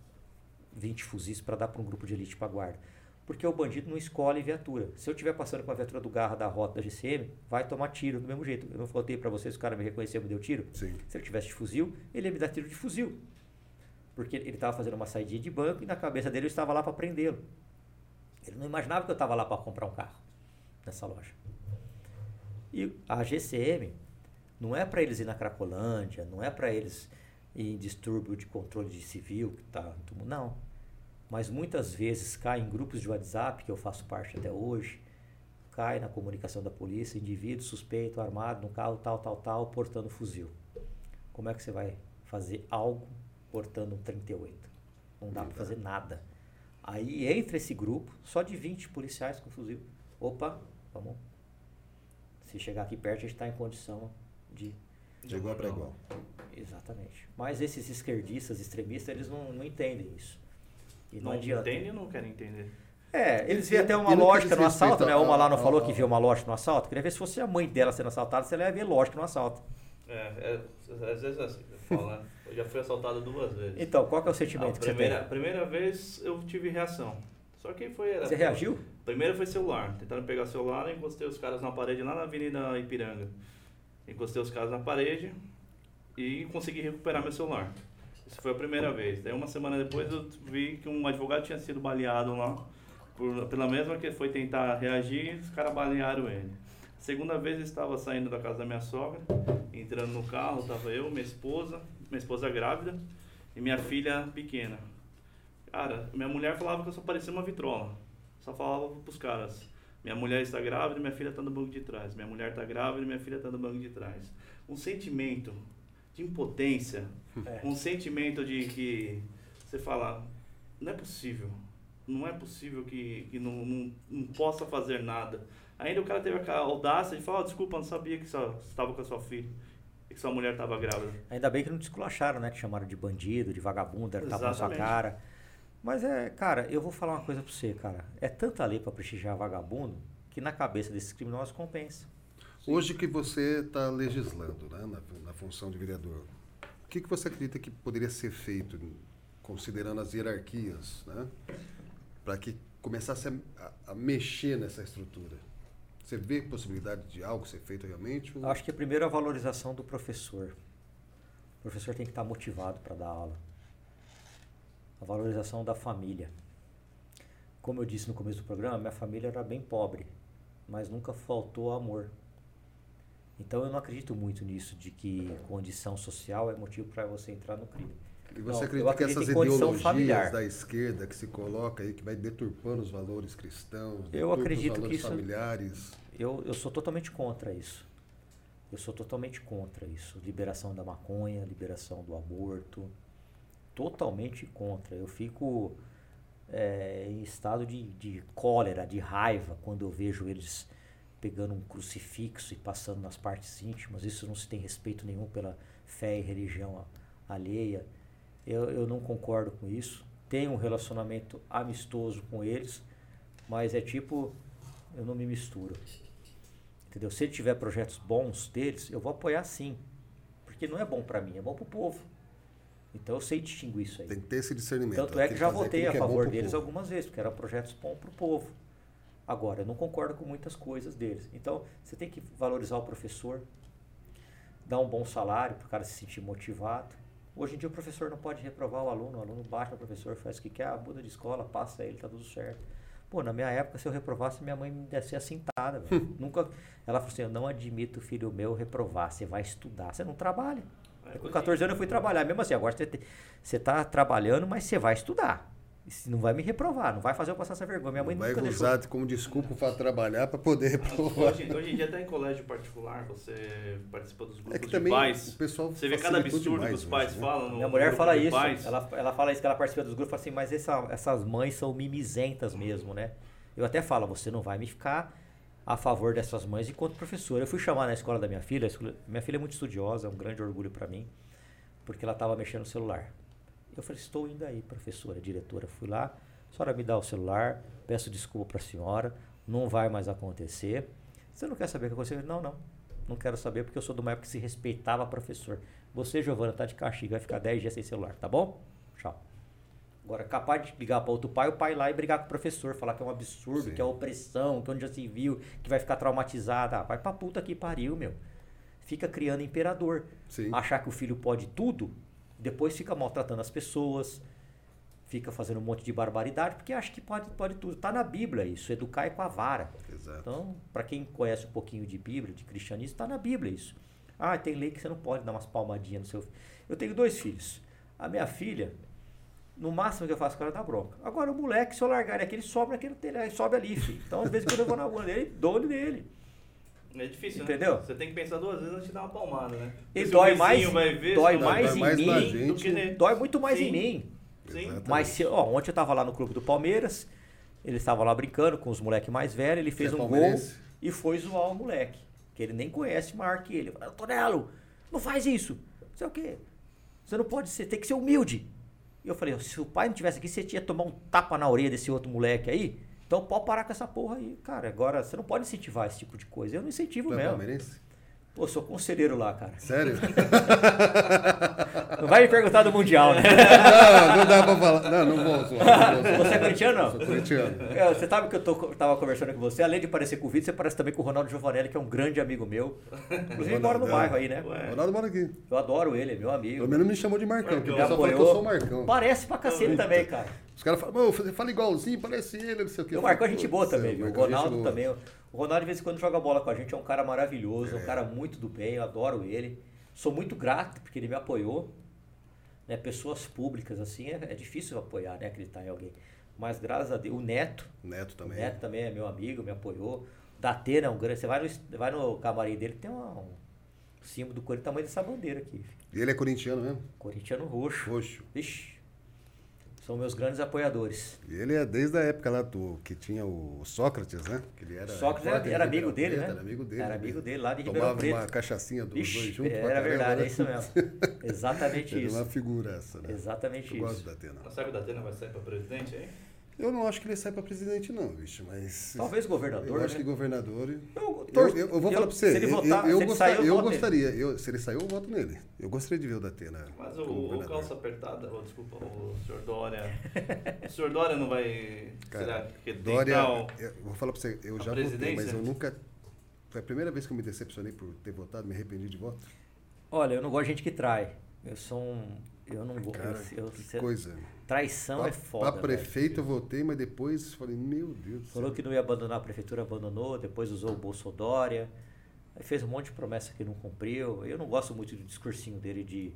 20 fuzis para dar para um grupo de elite para guarda? Porque o bandido não escolhe viatura. Se eu estiver passando com a viatura do Garra da rota da GCM, vai tomar tiro do mesmo jeito. Eu não falei para vocês, o cara me reconheceu e me deu tiro? Sim. Se ele tivesse de fuzil, ele ia me dar tiro de fuzil. Porque ele estava fazendo uma saidinha de banco e na cabeça dele eu estava lá para prendê-lo. Ele não imaginava que eu estava lá para comprar um carro nessa loja. E a GCM não é para eles ir na Cracolândia, não é para eles ir em distúrbio de controle de civil, que tá, não. Mas muitas vezes cai em grupos de WhatsApp, que eu faço parte até hoje, cai na comunicação da polícia, indivíduo suspeito, armado no carro, tal, tal, tal, portando fuzil. Como é que você vai fazer algo portando um 38? Não dá para fazer nada. Aí entra esse grupo, só de 20 policiais com fuzil. Opa, vamos. Se chegar aqui perto, a gente está em condição de. De igual para igual. Exatamente. Mas esses esquerdistas, extremistas, eles não, não entendem isso. E não, Não adianta. entendem ou não querem entender? É, eles vêem até uma lógica no assalto, né? a- Uma lá não a- falou a- que viu uma lógica no assalto. Queria ver se fosse a mãe dela sendo assaltada, você ia ver lógica no assalto. É, é, às vezes é assim falo, né? Já fui assaltado duas vezes. Então, qual é o A sentimento que primeira, você tem? primeira vez eu tive reação. Só que foi. Era, Você reagiu? Primeiro foi celular. Tentaram pegar o celular, encostei os caras na parede lá na Avenida Ipiranga. Encostei os caras na parede e consegui recuperar meu celular. Isso foi a primeira vez. Daí uma semana depois eu vi que um advogado tinha sido baleado lá. Por, pela mesma que foi tentar reagir, os caras balearam ele. Segunda vez eu estava saindo da casa da minha sogra, entrando no carro, estava eu, minha esposa, minha esposa grávida e minha filha pequena. Cara, minha mulher falava que eu só parecia uma vitrola. Só falava pros caras. Minha mulher está grávida e minha filha está no banco de trás. Minha mulher está grávida e minha filha está no banco de trás. Um sentimento de impotência. (laughs) É. Um sentimento de que você fala, não é possível. Não é possível que, que não, não, não possa fazer nada. Ainda o cara teve a audácia de falar, "Oh, desculpa, não sabia que você estava com a sua filha. Que sua mulher estava grávida. Ainda bem que não te esculacharam, né? Te chamaram de bandido, de vagabundo, deram tapa na sua cara. Mas é, cara, eu vou falar uma coisa pra você, cara. É tanta lei pra prestigiar vagabundo que na cabeça desses criminosos compensa. Hoje que você está legislando né, na, na função de vereador, o que, que você acredita que poderia ser feito, considerando as hierarquias, né, para que começasse a, a- a mexer nessa estrutura? Você vê possibilidade de algo ser feito realmente? ou- acho que primeiro a valorização do professor. O professor tem que estar motivado para dar aula. A valorização da família. Como eu disse no começo do programa, minha família era bem pobre, mas nunca faltou amor. Então eu não acredito muito nisso de que condição social é motivo para você entrar no crime. E Não, você eu acredita que essas ideologias familiar. da esquerda que se coloca aí, que vai deturpando os valores cristãos, Eu acredito os que valores isso- familiares, Eu, eu sou totalmente contra isso. Eu sou totalmente contra isso. Liberação da maconha, liberação do aborto. Totalmente contra. Eu fico é, em estado de, de cólera, de raiva, quando eu vejo eles pegando um crucifixo e passando nas partes íntimas. Isso não se tem respeito nenhum pela fé e religião alheia. Eu, eu não concordo com isso. Tenho um relacionamento amistoso com eles, mas é tipo, eu não me misturo. Entendeu? Se ele tiver projetos bons deles, eu vou apoiar sim. Porque não é bom para mim, é bom para o povo. Então eu sei distinguir isso aí. Tem que ter esse discernimento. Tanto é que Tem já votei a que é favor pro deles povo. algumas vezes, porque eram projetos bons para o povo. Agora, eu não concordo com muitas coisas deles. Então, você tem que valorizar o professor, dar um bom salário para o cara se sentir motivado. Hoje em dia o professor não pode reprovar o aluno, o aluno baixa no professor, faz o que quer, muda de escola, passa ele, tá tudo certo. Pô, na minha época, se eu reprovasse, minha mãe me sentada. velho. (laughs) Nunca. Ela falou assim: eu não admito filho meu reprovar, você vai estudar, você não trabalha. É, Com 14 anos eu fui trabalhar. Mesmo assim, agora você, te- você tá trabalhando, mas você vai estudar. Se Não vai me reprovar, não vai fazer eu passar essa vergonha. Minha mãe Vai nunca deixou. usar como desculpa para trabalhar para poder reprovar. Hoje, hoje em dia até em colégio particular, você participa dos grupos É que de também pais. o pessoal Você vê cada absurdo demais que os pais né? falam no Minha mulher grupo fala de isso. pais. Ela, ela fala isso que ela participa dos grupos, fala assim, mas essa- essas mães são mimizentas mesmo, né? Eu até falo, você não vai me ficar a favor dessas mães enquanto professor. Eu fui chamar na escola da minha filha, minha filha é muito estudiosa, é um grande orgulho para mim, porque ela estava mexendo no celular. Eu falei, estou indo aí, professora, diretora. Fui lá, a senhora me dá o celular, peço desculpa para a senhora, não vai mais acontecer. Você não quer saber o que aconteceu? Não, não. Não quero saber porque eu sou de uma época que se respeitava professor. Você, Giovana, tá de castigo, vai ficar 10 dias sem celular, tá bom? Tchau. Agora, capaz de ligar para outro pai, o pai lá e brigar com o professor, falar que é um absurdo, Sim. que é opressão, que onde já se viu, que vai ficar traumatizada. Ah, vai pra puta que pariu, meu. Fica criando imperador. Sim. Achar que o filho pode tudo, depois fica maltratando as pessoas, fica fazendo um monte de barbaridade, porque acha que pode, pode tudo. Tá na Bíblia isso, educar é com a vara. Exato. Então, para quem conhece um pouquinho de Bíblia, de cristianismo, está na Bíblia isso. Ah, tem lei que você não pode dar umas palmadinhas no seu filho. Eu tenho dois filhos. A minha filha, no máximo que eu faço com ela é dar bronca. Agora, o moleque, se eu largar ele aqui, ele sobe naquele telhado, sobe ali, filho. Então, às vezes, quando eu vou na rua dele, dou-lhe nele. É difícil, Entendeu? né? Você tem que pensar duas vezes antes de dar uma palmada, né? E Porque dói mais- ver, dói mais Dói em mais mim do que nele. Dói muito mais Sim. em mim. Sim. Mas se, ó, ontem eu tava lá no clube do Palmeiras, ele estava lá brincando com os moleques mais velhos, ele fez Você é um gol e foi zoar o moleque, que ele nem conhece maior que ele. Falei, Tonelo, não faz isso. Não sei o quê. Você não pode ser, tem que ser humilde. E eu falei, se o pai não tivesse aqui, você tinha que tomar um tapa na orelha desse outro moleque aí. Então pode parar com essa porra aí, cara. Agora, você não pode incentivar esse tipo de coisa. Eu não incentivo Tu é mesmo. palmeirense? Pô, sou conselheiro lá, cara. Sério? (laughs) Não vai me perguntar do Mundial, né? não, não dá pra falar. Não, não vou. zoar. Você é corintiano, não? Sou corintiano. É, você sabe que eu tô, tava conversando com você, além de parecer com o Vitor, você parece também com o Ronaldo Giovanelli, que é um grande amigo meu. Inclusive mora no bairro aí, né? Ué. Ronaldo mora aqui. Eu adoro ele, é meu amigo. Pelo menos me chamou de Marcão, o pessoal fala que eu apoiou. sou o Marcão. Parece pra cacete também, cara. Os caras falam, "Mano, você fala igualzinho, parece ele, não sei o quê. O Marcão é gente boa também, viu? O Marcão é Ronaldo boa. também. O Ronaldo de vez em quando joga bola com a gente, é um cara maravilhoso, é um cara muito do bem, eu adoro ele. Sou muito grato porque ele me apoiou. Né? Pessoas públicas, assim, é, é difícil apoiar, né? Acreditar em alguém. Mas graças a Deus, o Neto, Neto O também. Neto também é meu amigo, me apoiou. Datena é um grande. Você vai no, vai no camarim dele, tem uma- um símbolo do Corinthians, tamanho dessa bandeira aqui. E ele é corintiano mesmo? Corintiano roxo. Roxo. Vixe. São meus grandes apoiadores. E ele é desde a época lá do que tinha o Sócrates, né? Que ele era Sócrates era, era amigo dele, né? Era amigo dele. Era amigo dele lá de Ribeirão Tomava Preto. uma cachaçinha dos Vixe, dois juntos. pra era caramba, verdade, né? é isso mesmo. (laughs) Exatamente Ele é isso. uma figura essa, né? Exatamente Eu gosto isso. da Atena. Será que o Datena vai sair pra presidente aí? Eu não acho que ele sai pra presidente, não, bicho, mas. Talvez governador, Eu acho né? que governador. Eu, Eu, eu- eu vou falar pra você. Se ele eu- votar, eu, eu, se ele sair, eu, eu voto nele. gostaria. Eu, se ele sair, eu voto nele. Eu gostaria de ver o Datena. Mas o, o calça apertada, oh, desculpa, o senhor Dória. o senhor Dória não vai. Cara, será que Dória, eu vou falar pra você, eu já votei, mas eu nunca. Foi a primeira vez que eu me decepcionei por ter votado, me arrependi de voto. Olha, eu não gosto de gente que trai. Eu sou um. Eu não gosto. Cara, eu, que eu- coisa. Traição pra, é foda. pra velho. prefeito eu votei, mas depois falei, meu Deus do Falou céu. que não ia abandonar a prefeitura, abandonou, depois usou o Bolsodória. Aí fez um monte de promessa que não cumpriu. Eu não gosto muito do discursinho dele de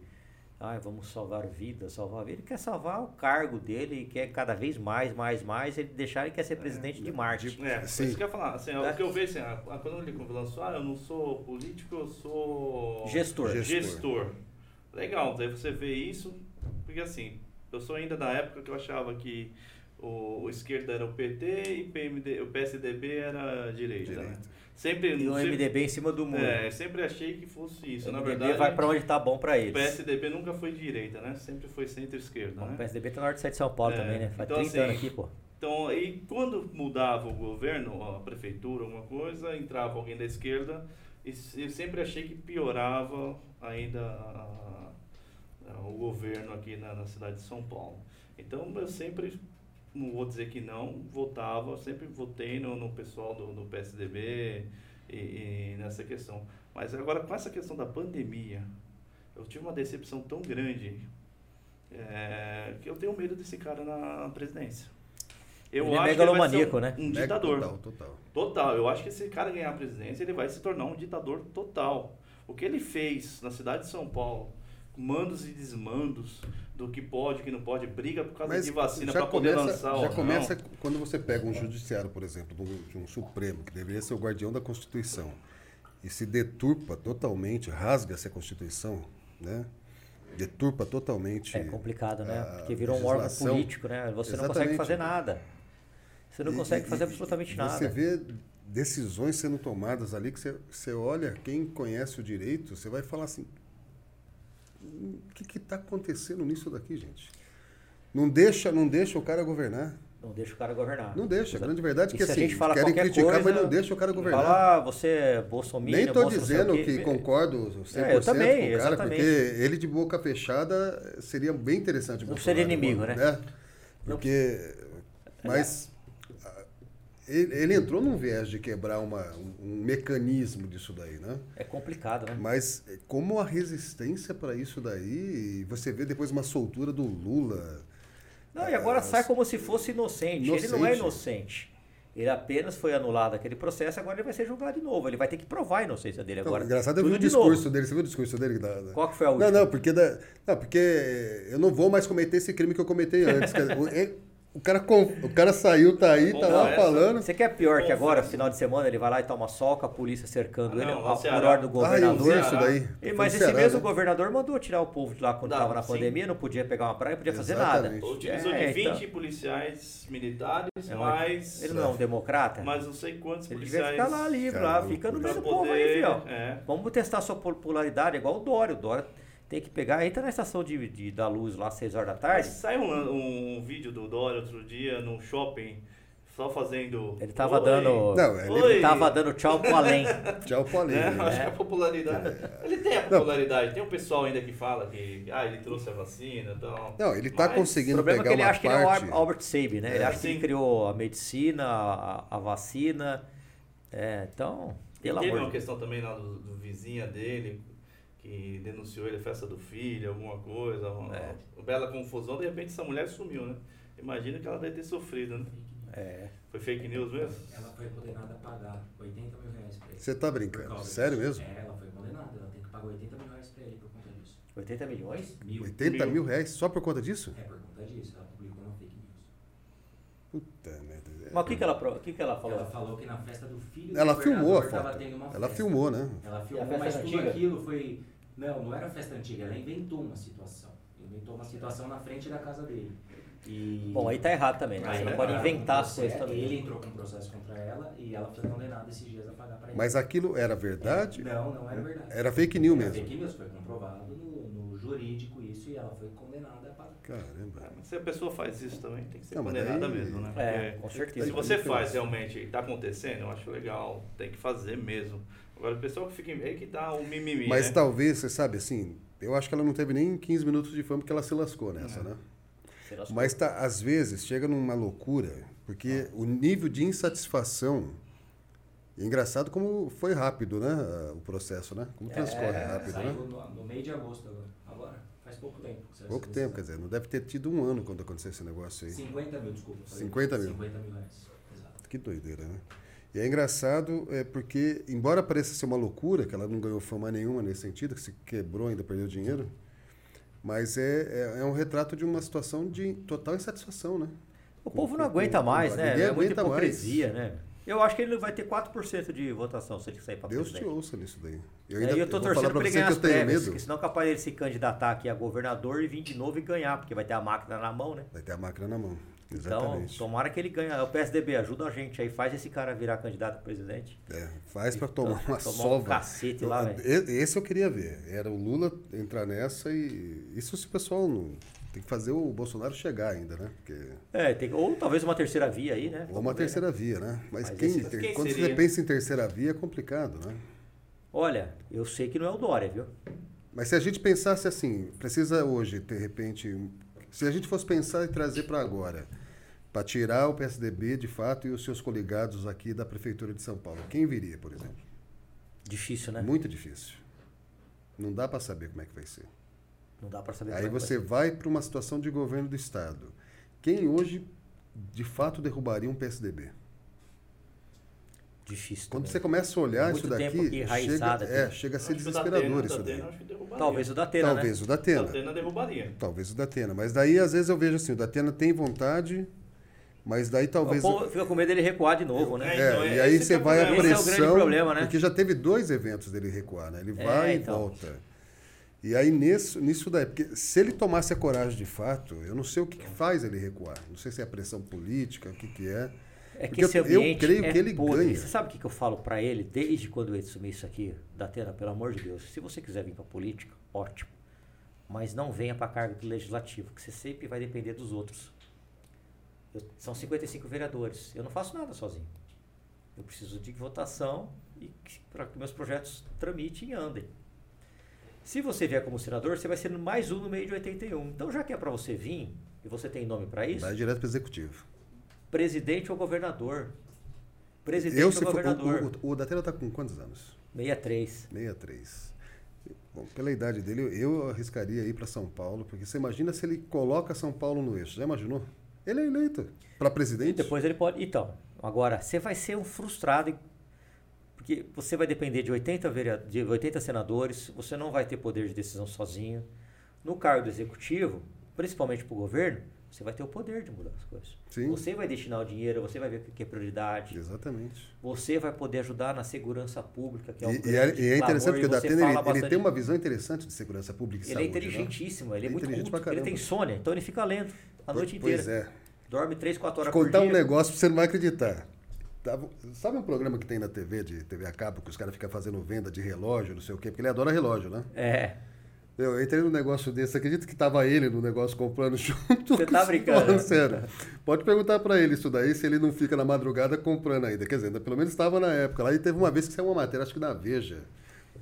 ah, vamos salvar vidas, salvar vidas. Ele quer salvar o cargo dele, quer cada vez mais, mais, mais. Ele deixar ele quer ser presidente de Marte. É, Sim. isso que eu ia falar. Assim, É. O que eu vejo, assim, quando ele lançou, ah, eu não sou político, eu sou. Gestor. Gestor. Gestor. Legal, daí você vê isso, porque assim, eu sou ainda da época que eu achava que o, o esquerda era o PT e PMD, o PSDB era a direita. Né? Direita. Sempre, E o sempre, MDB em cima do muro. é, sempre achei que fosse isso. o Na MDB verdade, vai pra onde tá bom pra o eles. PSDB nunca foi direita, né? Sempre foi centro-esquerda, né? O PSDB tá na norte de São Paulo É, também, né? Faz então, 30 assim, anos aqui, pô. Então, aí quando mudava o governo, a prefeitura, alguma coisa, entrava alguém da esquerda, e eu sempre achei que piorava ainda a, o governo aqui na, na, cidade de São Paulo. Então, eu sempre, não vou dizer que não, votava, sempre votei no, no pessoal do, do PSDB e, e nessa questão. Mas agora, com essa questão da pandemia, eu tive uma decepção tão grande é, que eu tenho medo desse cara na presidência. Eu ele é acho é megalomaníaco, um, né? Um ditador. Total, total. Total. Eu acho que se esse cara ganhar a presidência, ele vai se tornar um ditador total. O que ele fez na cidade de São Paulo, mandos e desmandos do que pode, que não pode, briga por causa Mas de vacina para poder lançar Já começa não. quando você pega um judiciário, por exemplo, de um Supremo, que deveria ser o guardião da Constituição, e se deturpa totalmente, rasga essa Constituição, né? deturpa totalmente. É complicado, né? Porque virou um órgão político, né? Você Exatamente. não consegue fazer nada. Você não e, consegue fazer e, absolutamente nada. Você vê decisões sendo tomadas ali que você, você olha, quem conhece o direito, você vai falar assim: o que está acontecendo nisso daqui, gente? Não deixa, não deixa o cara governar. Não deixa o cara governar. Não deixa. A grande verdade é que assim, querem criticar, coisa, mas não deixa o cara governar. Fala, ah, você é bolsominion, Nem estou dizendo que concordo 100% é, eu também, com o cara, exatamente. porque ele de boca fechada seria bem interessante. Não seria inimigo, né? né? Porque... Mas... Ele, ele, entrou num viés de quebrar uma, um, um, mecanismo disso daí, né? É complicado, né? Mas como a resistência para isso daí, você vê depois uma soltura do Lula, não, e agora sai como se fosse inocente. inocente. Ele não é inocente. Ele apenas foi anulado aquele processo, agora ele vai ser julgado de novo. Ele vai ter que provar a inocência dele agora. Não, engraçado, eu vi o discurso novo. dele. Você viu o discurso dele? Da, da... Qual que foi a última? Não, não, porque, da, não, porque eu não vou mais cometer esse crime que eu cometi antes. (laughs) O cara, o cara saiu, tá aí, tá lá falando. Você quer pior que agora, final de semana, ele vai lá e toma soca, a polícia cercando ah, ele, não, por ordem do governador. Ah, isso daí. E, mas esse Ceará, mesmo né? governador mandou tirar o povo de lá quando estava na sim. pandemia, não podia pegar uma praia, não podia fazer Exatamente. nada. Utilizou é, de 20 então, policiais militares, é, mais. Ele não é um democrata? Mas não sei quantos ele policiais. Ele devia ficar lá livre, lá, fica no meio do povo aí, filho. É. Vamos testar sua popularidade, igual o Dória. O Dória tem que pegar, entra na estação de, de da luz lá às 6 horas da tarde. Saiu um, um vídeo do Dória outro dia no shopping, só fazendo. Ele tava Oi. dando. Não, ele Oi. tava dando tchau pro além. (laughs) tchau pro além. É, né? Acho que a popularidade. É. Ele tem a popularidade. Não. Tem um pessoal ainda que fala que ah, ele trouxe a vacina e tal. Não, ele tá Mas, conseguindo pegar uma parte. O problema é que ele acha parte... que ele é o Albert Sabin, né? É. Ele acha que ele criou a medicina, a, a vacina. É, então. Pelo teve amor uma questão também lá do, do vizinha dele, que denunciou ele a festa do filho, alguma coisa, uma, é. uma bela confusão, de repente essa mulher sumiu, né? Imagina que ela deve ter sofrido, né? É. Foi fake news mesmo? Ela foi condenada a pagar 80 mil reais pra ele. Você tá brincando? Sério mesmo? É, ela foi condenada, ela tem que pagar 80 mil reais pra ele por conta disso. 80 milhões? Mil. 80 mil, mil reais só por conta disso? É, por conta disso. Ela publicou no fake news. Puta merda. Mas o que, que, ela, o que, que ela falou? Ela falou que na festa do filho Ela do filmou a foto. Ela filmou, né? Ela filmou, mas tudo aquilo foi não, não era festa antiga, ela inventou uma situação. Inventou uma situação na frente da casa dele. E... Bom, aí tá errado também, né? Você não pode inventar as coisas também. Ele entrou com um processo contra ela e ela foi condenada esses dias a pagar para ele. Mas aquilo era verdade? É, não, não era verdade. Era fake news era mesmo? fake news, foi comprovado no, no, jurídico isso e ela foi condenada a pagar. Caramba. É, se a pessoa faz isso também, tem que ser não, condenada aí... mesmo, né? É, com certeza. Se você faz realmente e tá acontecendo, eu acho legal, tem que fazer mesmo. Agora o pessoal que fica aí que dá o um mimimi, Mas né? talvez, você sabe, assim, eu acho que ela não teve nem 15 minutos de fama porque ela se lascou nessa, é. né? Lascou. Mas tá, às vezes chega numa loucura, porque ah. o nível de insatisfação. É engraçado como foi rápido, né? O processo, né? Como transcorre é, rápido, saiu né? No, no meio de agosto agora. Agora, faz pouco tempo. Pouco tempo, quer dizer, não deve ter tido um ano quando aconteceu esse negócio aí. 50 mil, desculpa. 50 mil. 50 mil reais. Exato. Que doideira, né? E é engraçado é porque, embora pareça ser uma loucura, que ela não ganhou fama nenhuma nesse sentido, que se quebrou ainda perdeu dinheiro, mas é, é, é um retrato de uma situação de total insatisfação, né? O povo não aguenta mais, né? Ninguém é muita hipocrisia, mais. né? Eu acho que ele vai ter 4% de votação se ele sair para Deus te ouça nisso daí. Eu, ainda, é, eu tô torcendo para ele ganhar as prévias, porque senão é capaz ele se candidatar aqui a governador e vir de novo e ganhar, porque vai ter a máquina na mão, né? Vai ter a máquina na mão. Então, Exatamente. Então, tomara que ele ganhe. O PSDB ajuda a gente aí, faz esse cara virar candidato a presidente. É, faz para tomar (laughs) uma tomar sova. Um cacete lá, Esse eu queria ver. Era o Lula entrar nessa e. Isso se o pessoal não Tem que fazer o Bolsonaro chegar ainda, né? Porque... É, tem, ou talvez uma terceira via aí, né? Ou Vamos uma ver, terceira né? via, né? Mas, Mas quem, esse- ter- quem quando seria? você pensa em terceira via é complicado, né? Olha, eu sei que não é o Dória, viu? Mas se a gente pensasse assim, precisa hoje, de repente, se a gente fosse pensar e trazer para agora, para tirar o PSDB de fato e os seus coligados aqui da Prefeitura de São Paulo, quem viria, por exemplo? Difícil, né? Muito difícil. Não dá para saber como é que vai ser. Não dá pra saber. Aí como é que você vai para uma situação de governo do Estado. Quem hoje, de fato, derrubaria um PSDB? vai. Difícil. Quando também. você começa a olhar Muito isso daqui, aqui chega, é, aqui. chega a ser Acho desesperador Datena- isso daí. Derrubaria. Talvez o da Atena, Talvez né? o Datena. O Datena derrubaria. Talvez o Datena. Mas daí, às vezes, eu vejo assim, o Datena tem vontade, mas daí talvez... O povo fica com medo dele recuar de novo, né? É, É, então, e é aí você é vai a problema. Esse é o pressão, grande problema, né? porque já teve dois eventos dele recuar, né? Ele É, vai então. e volta. E aí nisso, nisso daí, porque se ele tomasse a coragem de fato, eu não sei o que, que faz ele recuar. Não sei se é pressão política, o que que é. É que Porque esse eu- eu creio é que ele podre. ganha. Você sabe o que que eu falo pra ele desde quando ele assumi isso aqui? Datena, pelo amor de Deus, se você quiser vir pra política, ótimo. Mas não venha pra cargo do legislativo, que você sempre vai depender dos outros. Eu- são 55 vereadores. Eu não faço nada sozinho. Eu preciso de votação e para que meus projetos tramitem e andem. Se você vier como senador, você vai ser mais um no meio de 81. Então, já que é para você vir, e você tem nome para isso, Vai direto para o executivo. presidente ou governador. Presidente Eu, ou se for, governador. o, o, o Datena está com quantos anos? 63. 63. Bom, pela idade dele, eu arriscaria ir para São Paulo, porque você imagina se ele coloca São Paulo no eixo. Já imaginou? Ele é eleito para E presidente. depois ele pode. Então, agora, você vai ser um frustrado. Porque você vai depender de 80, verea- de 80 senadores, você não vai ter poder de decisão sozinho. No cargo do executivo, principalmente para o governo, você vai ter o poder de mudar as coisas. Sim. Você vai destinar o dinheiro, você vai ver o que é prioridade. Exatamente. Você vai poder ajudar na segurança pública, que é o E, e é, e é interessante porque o e Datena ele, ele tem uma visão interessante de segurança pública e Ele é saúde. né? inteligentíssimo, ele é, É muito culto, ele tem insônia, então ele fica lendo a noite inteira. Pois é. Dorme 3, 4 horas Vou contar por um dia. negócio que você não vai acreditar. Tava- Sabe um programa que tem na TV, de TV a cabo, que os caras ficam fazendo venda de relógio, não sei o quê? Porque ele adora relógio, né? É. Eu entrei num negócio desse, acredita que tava ele no negócio comprando (laughs) junto? Você tá brincando, sério. Pode perguntar pra ele isso daí, se ele não fica na madrugada comprando ainda. Quer dizer, ainda pelo menos estava na época. Lá e teve uma vez que saiu uma matéria, acho que na Veja,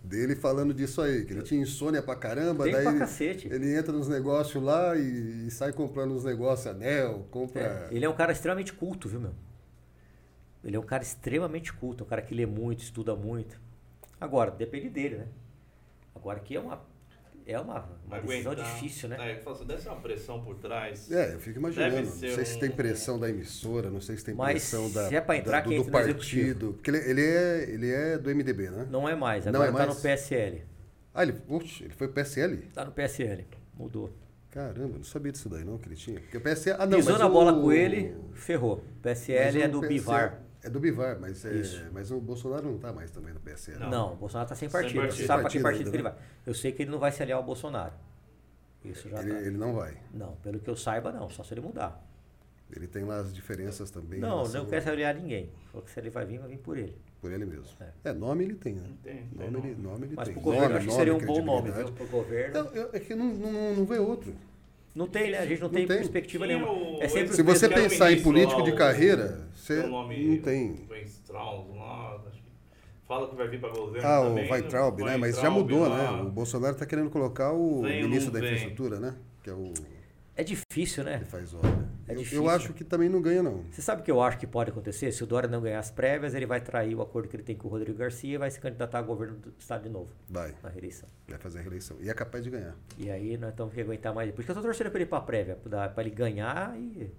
dele falando disso aí, que ele tinha insônia pra caramba, Tem daí pra ele- cacete. ele entra nos negócios lá e, e sai comprando uns negócios, anel, compra... É, ele é um cara extremamente culto, viu, meu? Ele é um cara extremamente culto, um cara que lê muito, estuda muito. Agora, depende dele, né? Agora que é uma, é uma, uma decisão difícil, né? É, que fala assim, deve ser uma pressão por trás. É, eu fico imaginando. Não sei se um- tem pressão da emissora, não sei se tem Mas pressão da, se é pra entrar, da- do, do partido. Porque ele, ele é, ele é do MDB, né? Não é mais, Não agora é tá mais? no PSL. Ah, ele, oxe, ele foi PSL? Tá no PSL. Mudou. Caramba, não sabia disso daí não, que ele tinha. Porque o PSL... Ah, não, Pisou mas na o- bola com ele, ferrou. PSL é do PSL Bivar. É do Bivar, mas, é, Isso. mas o Bolsonaro não tá mais também no PSL. Não. Não, o Bolsonaro tá sem Sem partido. partido. Você sabe pra que Partido partido ainda, que ele né? vai. Eu sei que ele não vai se aliar ao Bolsonaro. Isso já Ele, tá. ele não vai. Não, pelo que eu saiba, não. Só se ele mudar. Ele tem lá as diferenças também. Não, não quer se aliar a ninguém. Falou que se ele vai vir, vai vir por ele. Por ele mesmo. É. É, nome ele tem, né? Tem, tem Nome, nome. ele, nome ele Mas tem. pro governo, Nome, acho que seria um bom nome, viu? credibilidade. Pro governo. Não, eu- é que não, não, não vê outro. Não tem, né? A gente não, Não tem, tem. perspectiva Tinha nenhuma. o- É sempre Se você pensar em político de o- carreira, você Tem não tem. Fala que vai vir para governo Ah, também. o Weintraub, né? Mas já mudou, lá. né? O Bolsonaro está querendo colocar o Vem ministro da infraestrutura, né? Que é o É difícil, né? que faz obra. É eu, difícil. eu acho que também não ganha, não. Você sabe o que eu acho que pode acontecer? Se o Dória não ganhar as prévias, ele vai trair o acordo que ele tem com o Rodrigo Garcia e vai se candidatar ao governo do estado de novo, Vai, na reeleição. vai fazer a reeleição. E é capaz de ganhar. E aí nós estamos que aguentar mais. Por isso que eu tô torcendo pra ele ir pra prévia, pra pra ele ganhar e.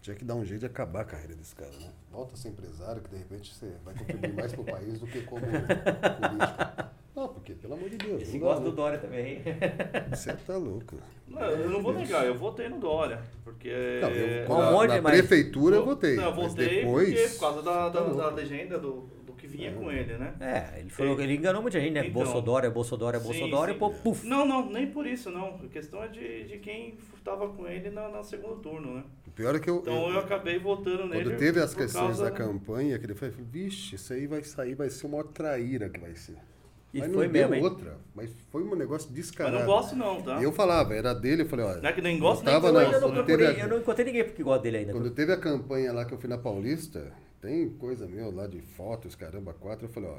Tinha que dar um jeito de acabar a carreira desse cara, né? Volta a ser empresário, que de repente você vai contribuir mais pro país do que como (laughs) político. Não, porque, pelo amor de Deus. Esse gosta né? do Dória também, hein? (laughs) Você tá louco. Não, eu não vou negar, eu votei no Dória. Porque. Não, eu, Um na, monte, na mas- prefeitura eu votei. Não, eu mas votei depois. porque, por causa da, da, Tá da legenda do, do que vinha com ele, né? É, ele falou que ele enganou muita gente, né? Então. Bolsodória, Bolsodória, Sim, Bolsodória, sim. e pô, puf. Não, não, nem por isso não. A questão é de, de quem estava com ele na, na segundo turno, né? O pior é que eu. Então eu, acabei votando nele. Quando teve as questões causa- da campanha, que ele falou, vixe, isso aí vai sair, vai ser uma traíra que vai ser. E mas foi não mesmo, deu hein? outra. Mas foi um negócio Mas descarado. não gosto não, tá? Eu falava, era dele, eu falei, olha. Não é que nem gosto, eu nem tava Eu ainda não procurei, a- eu não encontrei ninguém porque gosta dele ainda. Quando teve a campanha lá que eu fui na Paulista, tem coisa meu lá de fotos, caramba, quatro. Eu falei, ó,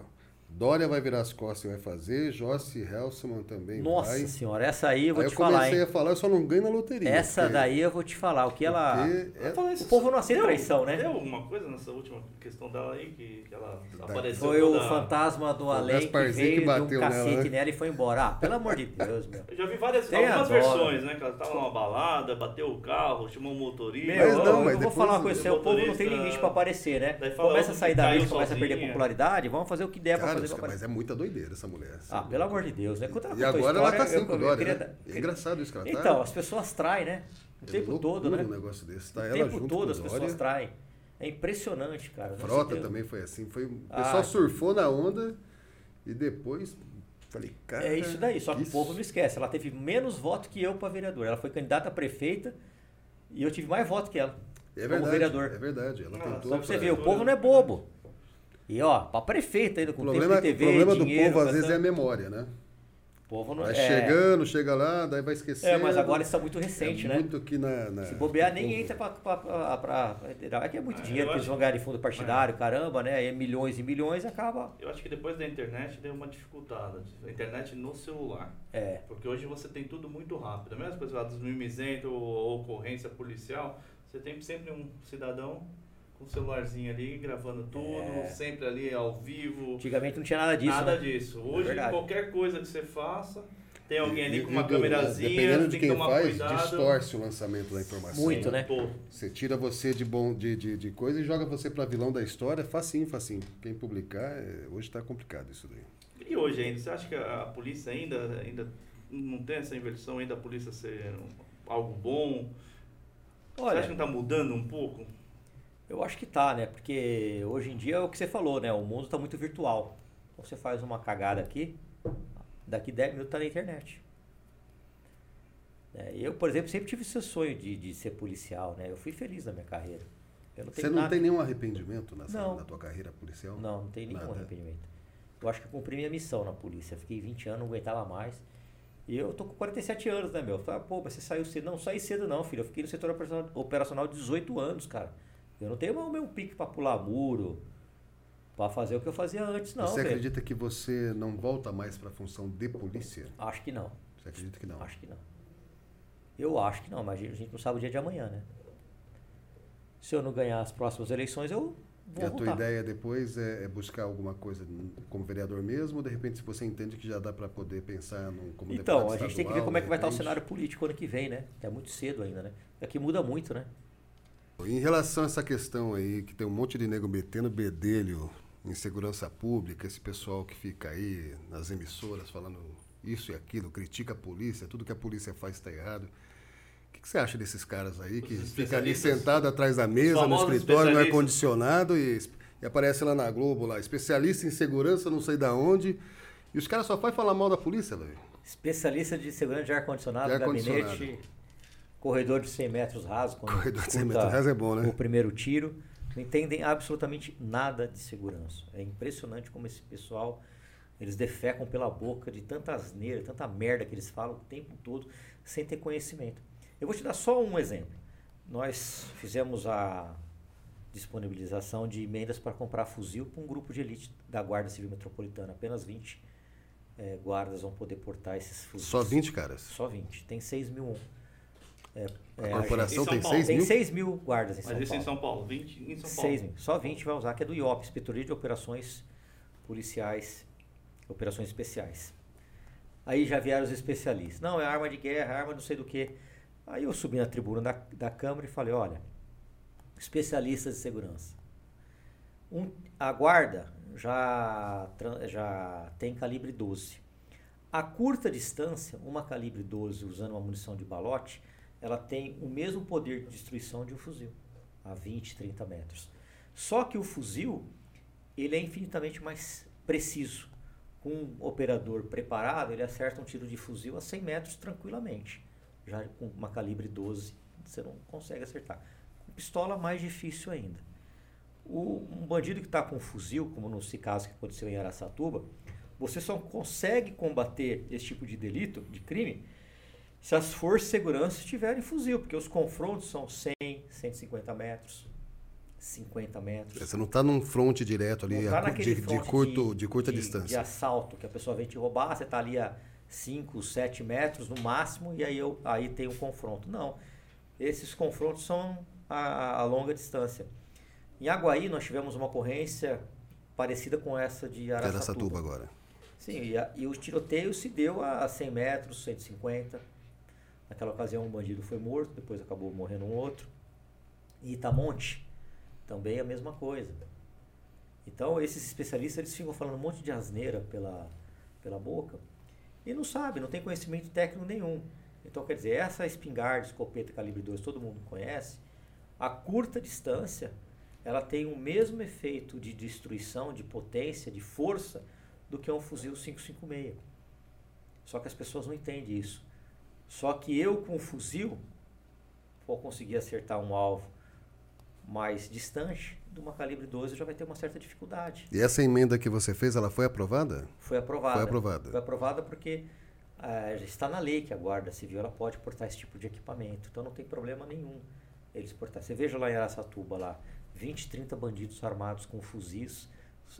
Dória vai virar as costas e vai fazer, Jossi Helsman também Nossa vai. senhora, essa aí eu vou Aí te eu falar, comecei hein? a falar, eu só não ganho na loteria. Essa porque- daí eu vou te falar. O que ela. é- O povo não aceita deu- traição, né? Deu alguma coisa nessa última questão dela aí, que, que ela apareceu Foi o toda- fantasma do o além que veio que bateu um nela, cacete né? nela e foi embora. Ah, pelo amor de Deus, meu. Eu já vi várias, Tem algumas versões, né? Que ela tava numa balada, bateu o carro, chamou o motorista. Meu, Mas não, eu, mas eu vou falar uma o coisa, assim, o povo não tem limite pra aparecer, né? Começa a sair da mídia, começa a perder popularidade, vamos fazer o que der pra fazer mas é muita doideira essa mulher. Ah, pelo amor de Deus, né? Quando ela E agora ela história, tá assim com eu o Dória, queria né? É engraçado isso que ela tá. Então, as pessoas traem, né? O É tempo todo, né? um negócio desse. Tá O ela tempo junto todo com as o pessoas Dória. traem. É impressionante, cara. Frota também foi assim. Foi, o Ah. pessoal surfou na onda e depois. Falei, cara. É isso daí, só que isso- o povo não esquece. Ela teve menos voto que eu para vereador. Ela foi candidata a prefeita e eu tive mais voto que ela. É como verdade. vereador. É verdade. Ela Ah, tentou. Só pra você ver, o povo não é bobo. E ó, pra prefeita ainda, O com problema, tempo de TV, o problema do dinheiro, povo às vezes é a memória, né? O povo não Vai é... chegando, chega lá, daí vai esquecendo. É, mas agora isso é muito recente, é né? Muito aqui na, na- Se bobear, nem entra pra, pra, pra, pra federal. É que é muito Ah, dinheiro que eles vão ganhar de fundo partidário, caramba, né? Aí é milhões e milhões e acaba. Eu acho que depois da internet deu uma dificultada. A internet no celular. É. Porque hoje você tem tudo muito rápido. A mesma coisa lá dos mimizento ou ocorrência policial, você tem sempre um cidadão com o celularzinho ali gravando tudo, É. sempre ali ao vivo. Antigamente não tinha nada disso. Nada né? disso. Hoje, verdade. qualquer coisa que você faça, tem alguém ali E- com uma câmerazinha, Dependendo de tem quem que tomar faz, cuidado. distorce o lançamento da informação. Muito, né? Pô, Você tira você de bom de, de, de coisa e joga você pra vilão da história, facinho, facinho. Quem publicar, é- hoje tá complicado isso daí. E hoje ainda, você acha que a, a polícia ainda, ainda não tem essa inversão ainda a polícia ser um- algo bom? você Olha, acha que não está mudando um pouco? Eu acho que tá, né? Porque hoje em dia é o que você falou, né? O mundo tá muito virtual. Então você faz uma cagada aqui, daqui 10 minutos tá na internet. É, eu, por exemplo, sempre tive esse sonho de, de ser policial, né? Eu fui feliz na minha carreira. Não Você não nada- tem nenhum arrependimento nessa, Não. na tua carreira policial? Não, não tem nenhum Nada. arrependimento. Eu acho que eu cumpri minha missão na polícia. Fiquei 20 anos, não aguentava mais. E eu tô com 47 anos, né, meu? Fala, pô, mas você saiu cedo. Não, saí cedo não, filho. Eu fiquei no setor operacional- operacional 18 anos, cara. Eu não tenho o meu pique pra pular muro, pra fazer o que eu fazia antes, não, você velho. acredita que você não volta mais pra função de polícia? Acho que não. Você acredita que não? Acho que não. Eu acho que não, mas a gente não sabe o dia de amanhã, né? Se eu não ganhar as próximas eleições, eu E vou a tua voltar. ideia depois é, é buscar alguma coisa como vereador mesmo, ou de repente se você entende que já dá para poder pensar num, como Então, a gente tem que ver estadual, como é que vai estar o cenário político ano que vem, né? É muito cedo ainda, né? Aqui muda muito, né? Em relação a essa questão aí, que tem um monte de nego metendo bedelho em segurança pública, esse pessoal que fica aí nas emissoras falando isso e aquilo, critica a polícia, tudo que a polícia faz está errado. O que, que você acha desses caras aí que fica ali sentado atrás da mesa, no escritório, no ar-condicionado e, e aparece lá na Globo, lá, especialista em segurança, não sei da onde. E os caras só fazem falar mal da polícia, velho. Especialista de segurança de ar-condicionado, De ar-condicionado. gabinete, corredor de 100 metros raso. Corredor de 100 escuta metros raso é bom, né? O primeiro tiro. Não entendem absolutamente nada de segurança. É impressionante como esse pessoal, eles defecam pela boca de tanta asneira, tanta merda que eles falam o tempo todo, sem ter conhecimento. Eu vou te dar só um exemplo. Nós fizemos a disponibilização de emendas para comprar fuzil para um grupo de elite da Guarda Civil Metropolitana. Apenas 20 eh, guardas vão poder portar esses fuzis. Só 20 caras. Só 20. Tem 6 mil. É, A é, corporação Em São tem Paulo. 6 Tem mil? 6 mil guardas em Mas São isso Paulo. em São Paulo, 20 em São Paulo. 6 mil. Só 20 vai usar, que é do IOP, Inspetoria de Operações Policiais, Operações Especiais. Aí já vieram os especialistas. Não, é arma de guerra, arma não sei do que. Aí eu subi na tribuna da, da Câmara e falei, olha, especialistas de segurança. Um, a guarda já, já tem calibre 12. A curta distância, uma calibre 12 usando uma munição de balote, ela tem o mesmo poder de destruição de um fuzil, a 20, 30 metros. Só que o fuzil, ele é infinitamente mais preciso. Com um operador preparado, ele acerta um tiro de fuzil a 100 metros tranquilamente. Já com uma calibre 12, você não consegue acertar. Com pistola, mais difícil ainda. O, um bandido que está com um fuzil, como nesse caso que aconteceu em Araçatuba, o Você só consegue combater esse tipo de delito, de crime, se as forças de segurança tiverem fuzil, porque os confrontos são 100, 150 metros, 50 metros. Você não está num fronte direto ali, tá a de, de curto, de, curta de- distância. De assalto, que a pessoa vem te roubar, você está ali a 5, 7 metros no máximo, e aí, eu, aí tem um confronto. Não. Esses confrontos são a, a longa distância. Em Aguaí, nós tivemos uma ocorrência parecida com essa de Araçatuba. Araçatuba agora. Sim, e, a- e o tiroteio se deu a 100 metros, 150. Naquela ocasião, um bandido foi morto, depois acabou morrendo um outro. E Itamonte, também a mesma coisa. Então, esses especialistas eles ficam falando um monte de asneira pela, pela boca e não sabem, não tem conhecimento técnico nenhum. Então, quer dizer, essa espingarda, escopeta calibre 2, todo mundo conhece, a curta distância, ela tem o mesmo efeito de destruição, de potência, de força, do que um fuzil 556. Só que as pessoas não entendem isso. Só que eu com o fuzil vou conseguir acertar um alvo mais distante de uma calibre 12 já vai ter uma certa dificuldade. E essa emenda que você fez, ela foi aprovada? Foi aprovada. Foi aprovada. Foi aprovada porque ah, já está na lei que a Guarda Civil ela pode portar esse tipo de equipamento. Então não tem problema nenhum eles portar. Você veja lá em Araçatuba, lá, 20, 30 bandidos armados com fuzis,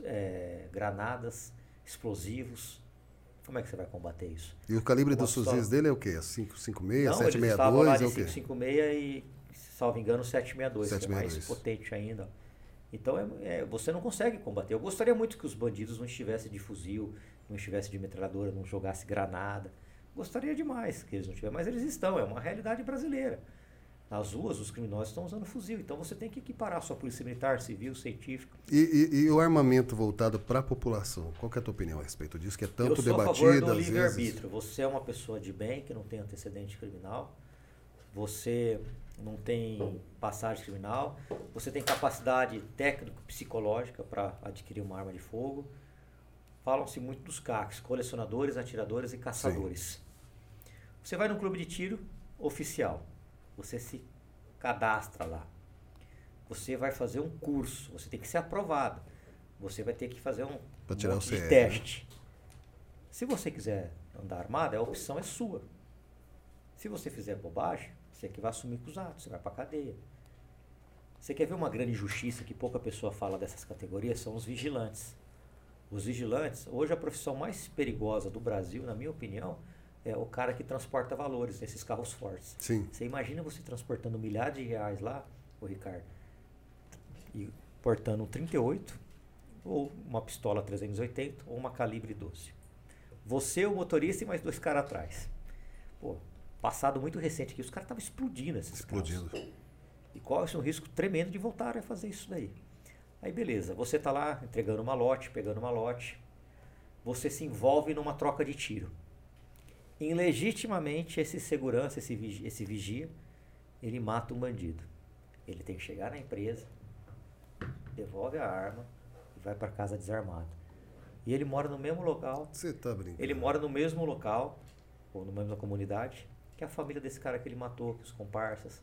eh, granadas, explosivos. Como é que você vai combater isso? E o calibre dos fuzis dele é o quê? 556, Não, eles estavam lá 762 de é o quê? 556 e, salvo engano, 762, que é mais 762. potente ainda. Então, é, é, você não consegue combater. Eu gostaria muito que os bandidos não estivessem de fuzil, não estivessem de metralhadora, não jogassem granada. Gostaria demais que eles não tivessem, mas eles estão, é uma realidade brasileira. Nas ruas, os criminosos estão usando fuzil. Então, você tem que equiparar a sua polícia militar, civil, científica. E, e- e o armamento voltado para a população? Qual é a tua opinião a respeito disso? Que é tanto Eu sou a debatido favor do livre-arbítrio. Você é uma pessoa de bem, que não tem antecedente criminal. Você não tem passagem criminal. Você tem capacidade técnico-psicológica para adquirir uma arma de fogo. Falam-se muito dos CACs, colecionadores, atiradores e caçadores. Você vai num clube de tiro oficial. Você se cadastra lá. Você vai fazer um curso. Você tem que ser aprovado. Você vai ter que fazer um tirar de CR, né? teste. Se você quiser andar armado, a opção é sua. Se você fizer bobagem, você é que vai assumir com os atos, você vai para cadeia. Você quer ver uma grande injustiça que pouca pessoa fala dessas categorias? São os vigilantes. Os vigilantes, hoje a profissão mais perigosa do Brasil, na minha opinião, é o cara que transporta valores nesses carros fortes. Sim. Você imagina você transportando milhares de reais lá, ô Ricardo, e portando um 38, ou uma pistola 380, ou uma calibre 12. Você, o motorista e mais dois caras atrás. Pô, passado muito recente aqui, os caras estavam explodindo esses Explodindo. carros. E corre-se um risco tremendo de voltar a fazer isso daí. Aí beleza, você está lá entregando uma lote, pegando uma lote, você se envolve numa troca de tiro. Ilegitimamente, esse segurança, esse vigia, esse vigia, ele mata um bandido. Ele tem que chegar na empresa, devolve a arma e vai para casa desarmado. E ele mora no mesmo local, Você tá brincando. ele mora no mesmo local, ou na mesma comunidade, que a família desse cara que ele matou, que os comparsas.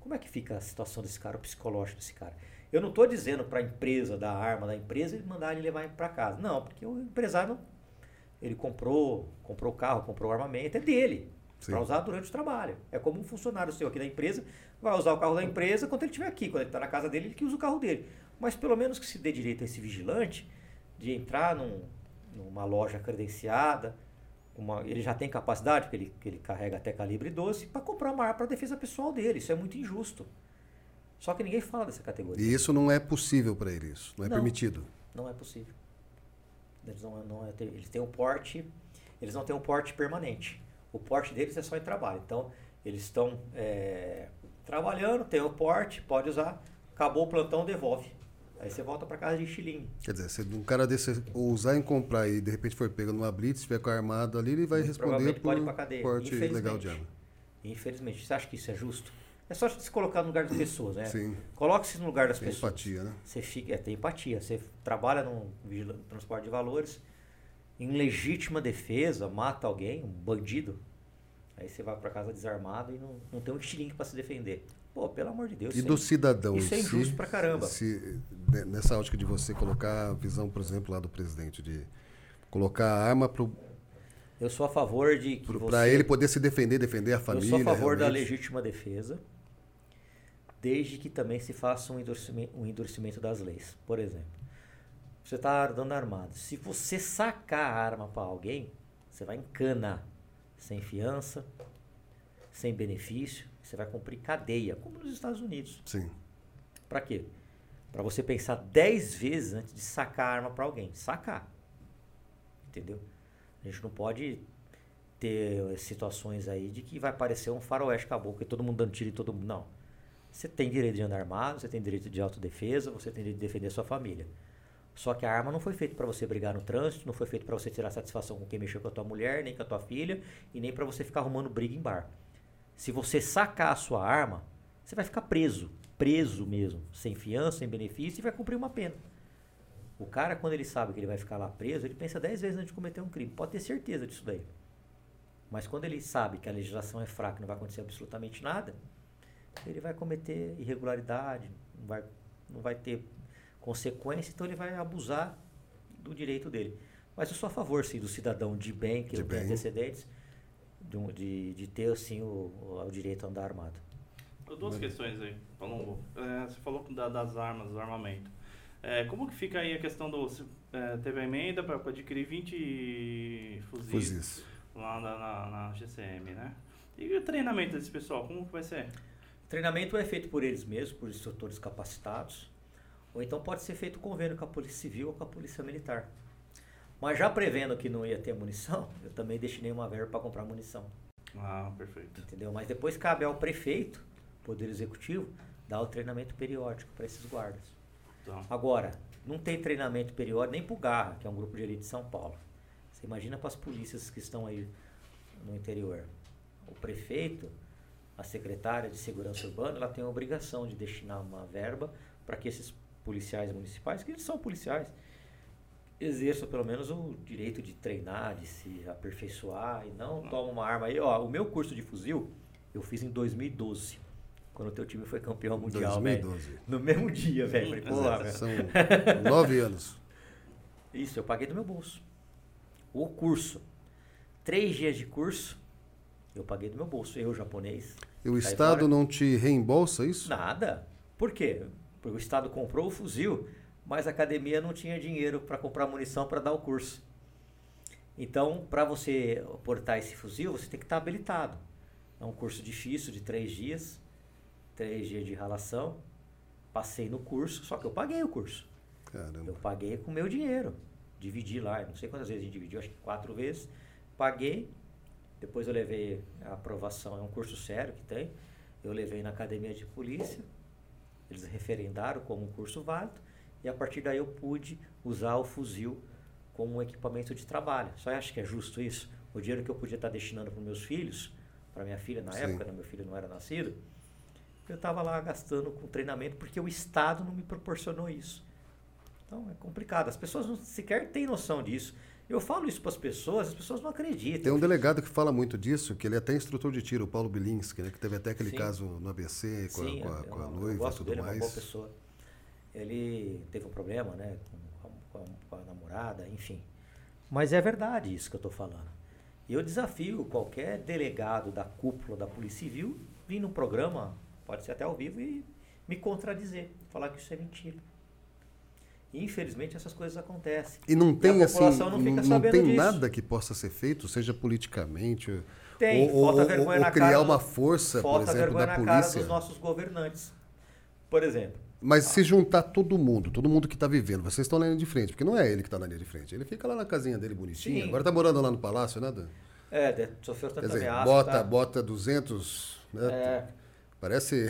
Como é que fica a situação desse cara, o psicológico desse cara? Eu não estou dizendo para a empresa dar a arma da empresa e mandar ele levar para casa. Não, porque o empresário não- ele comprou, comprou o carro, comprou o armamento, é dele. Para usar durante o trabalho. É como um funcionário seu aqui da empresa vai usar o carro da empresa quando ele estiver aqui. Quando ele está na casa dele, ele que usa o carro dele. Mas pelo menos que se dê direito a esse vigilante de entrar num- numa loja credenciada, uma- ele já tem capacidade, porque ele, que ele carrega até calibre 12, para comprar uma arma para defesa pessoal dele. Isso é muito injusto. Só que ninguém fala dessa categoria. E isso não é possível para ele, isso. Não é Não. permitido. Não é possível. Eles não, não é eles têm um porte, eles não têm um porte permanente. O porte deles é só em trabalho. Então, eles estão é, trabalhando, tem o porte, pode usar, acabou o plantão, devolve. Aí você volta para casa de estilingue. Quer dizer, se um cara desse ousar em comprar e de repente for pego numa blitz, estiver com a armada ali, ele vai responder por pode ir pra cadeia, porte legal de arma. Infelizmente. Você acha que isso é justo? É só se colocar no lugar das pessoas, né? Sim. Coloque-se no lugar das Tem pessoas. empatia, né? Você fica, é, tem empatia. Você trabalha num vigila- transporte de valores, em legítima defesa, mata alguém, um bandido. Aí você vai para casa desarmado e não, não tem um estilingue para se defender. Pô, pelo amor de Deus. E do é- cidadão isso é injusto pra caramba. Se, ne- nessa ótica de você colocar a visão, por exemplo, lá do presidente, de Colocar a arma pro, Eu sou a favor de que pra ele poder se defender, defender a Eu família. sou a favor da realmente. legítima defesa, desde que também se faça um endurecimento, um endurecimento das leis. Por exemplo, você está andando armado. Se você sacar a arma para alguém, você vai encanar sem fiança, sem benefício, você vai cumprir cadeia, como nos Estados Unidos. Sim. Para quê? Para você pensar 10 vezes antes de sacar a arma para alguém. Sacar. Entendeu? A gente não pode ter eh, situações aí de que vai parecer um faroeste caboclo, e todo mundo dando tiro em todo mundo. Não. Você tem direito de andar armado, você tem direito de autodefesa, você tem direito de defender a sua família. Só que a arma não foi feita para você brigar no trânsito, não foi feita para você tirar satisfação com quem mexeu com a tua mulher, nem com a tua filha, e nem para você ficar arrumando briga em bar. Se você sacar a sua arma, você vai ficar preso, preso mesmo, sem fiança, sem benefício e vai cumprir uma pena. O cara, quando ele sabe que ele vai ficar lá preso, ele pensa 10 vezes antes de cometer um crime. Pode ter certeza disso daí. Mas quando ele sabe que a legislação é fraca, não vai acontecer absolutamente nada, ele vai cometer irregularidade, não vai, não vai ter consequência, então ele vai abusar do direito dele. Mas eu sou a favor, sim, do cidadão de bem, que De não tem bem. antecedentes, de, de, de ter, assim, o, o direito a andar armado. Duas questões aí, Palombo. É, você falou da- das armas, do armamento. É, como que fica aí a questão do... se- é, teve a emenda para adquirir 20 fuzis, Fuzis. lá na, na, na GCM, né? E o treinamento desse pessoal, como que vai ser? Treinamento é feito por eles mesmos, por instrutores capacitados, ou então pode ser feito convênio com a Polícia Civil ou com a Polícia Militar. Mas já prevendo que não ia ter munição, (laughs) eu também destinei uma verba para comprar munição, Ah, perfeito. entendeu? Mas depois cabe ao prefeito, Poder Executivo, dar o treinamento periódico para esses guardas. Então, Agora, não tem treinamento periódico nem para o Garra, que é um grupo de elite de São Paulo. Você imagina para as polícias que estão aí no interior. O prefeito, a secretária de segurança urbana, ela tem a obrigação de destinar uma verba para que esses policiais municipais, que eles são policiais, exerçam pelo menos o direito de treinar, de se aperfeiçoar e não tomam uma arma aí. Ó, o meu curso de fuzil eu fiz em 2012, quando o teu time foi campeão mundial, velho. 2012. No mesmo dia, velho. São nove anos. Isso, eu paguei do meu bolso. O curso. Três dias de curso, eu paguei do meu bolso. Eu, japonês. E o Estado fora. não te reembolsa isso? Nada. Por quê? Porque o Estado comprou o fuzil, mas a academia não tinha dinheiro para comprar munição para dar o curso. Então, para você portar esse fuzil, você tem que estar habilitado. É um curso difícil, de três dias. Três dias de ralação. Passei no curso, só que eu paguei o curso. Eu Caramba. paguei com meu dinheiro. Dividi lá, não sei quantas vezes a gente dividiu, acho que quatro vezes. Paguei. Depois eu levei a aprovação, é um curso sério que tem. Eu levei na academia de polícia. Eles referendaram como um curso válido. E a partir daí eu pude usar o fuzil como um equipamento de trabalho. Só acho que é justo isso. O dinheiro que eu podia estar destinando para meus filhos, para minha filha na Sim. época, né, meu filho não era nascido, eu estava lá gastando com treinamento porque o Estado não me proporcionou isso. Então é complicado. As pessoas não sequer têm noção disso. Eu falo isso para as pessoas, as pessoas não acreditam. Tem um delegado que fala muito disso, que ele é até instrutor de tiro, o Paulo Bilinski, né? Que teve até aquele Sim. caso no ABC com, Sim, a, com a- com a noiva e tudo dele, é uma boa mais. pessoa. Ele teve um problema, né, com, com a, com a namorada, enfim. Mas é verdade isso que eu estou falando. E eu desafio qualquer delegado da cúpula da Polícia Civil vir num programa, pode ser até ao vivo, e me contradizer, falar que isso é mentira. E, infelizmente essas coisas acontecem. E não tem assim, população não não, tem disso. nada que possa ser feito, seja politicamente, Tem, ou, falta ou- vergonha ou na criar cara uma força, por exemplo, vergonha da na cara polícia. dos nossos governantes. Por exemplo, Mas se juntar todo mundo, todo mundo que está vivendo, vocês estão na linha de frente, porque não é ele que está na linha de frente, ele fica lá na casinha dele bonitinho. Sim. Agora está morando lá no palácio, né? Dan? é, sofreu tanta dizer, ameaça. bota, tá? bota 200, né? É, Parece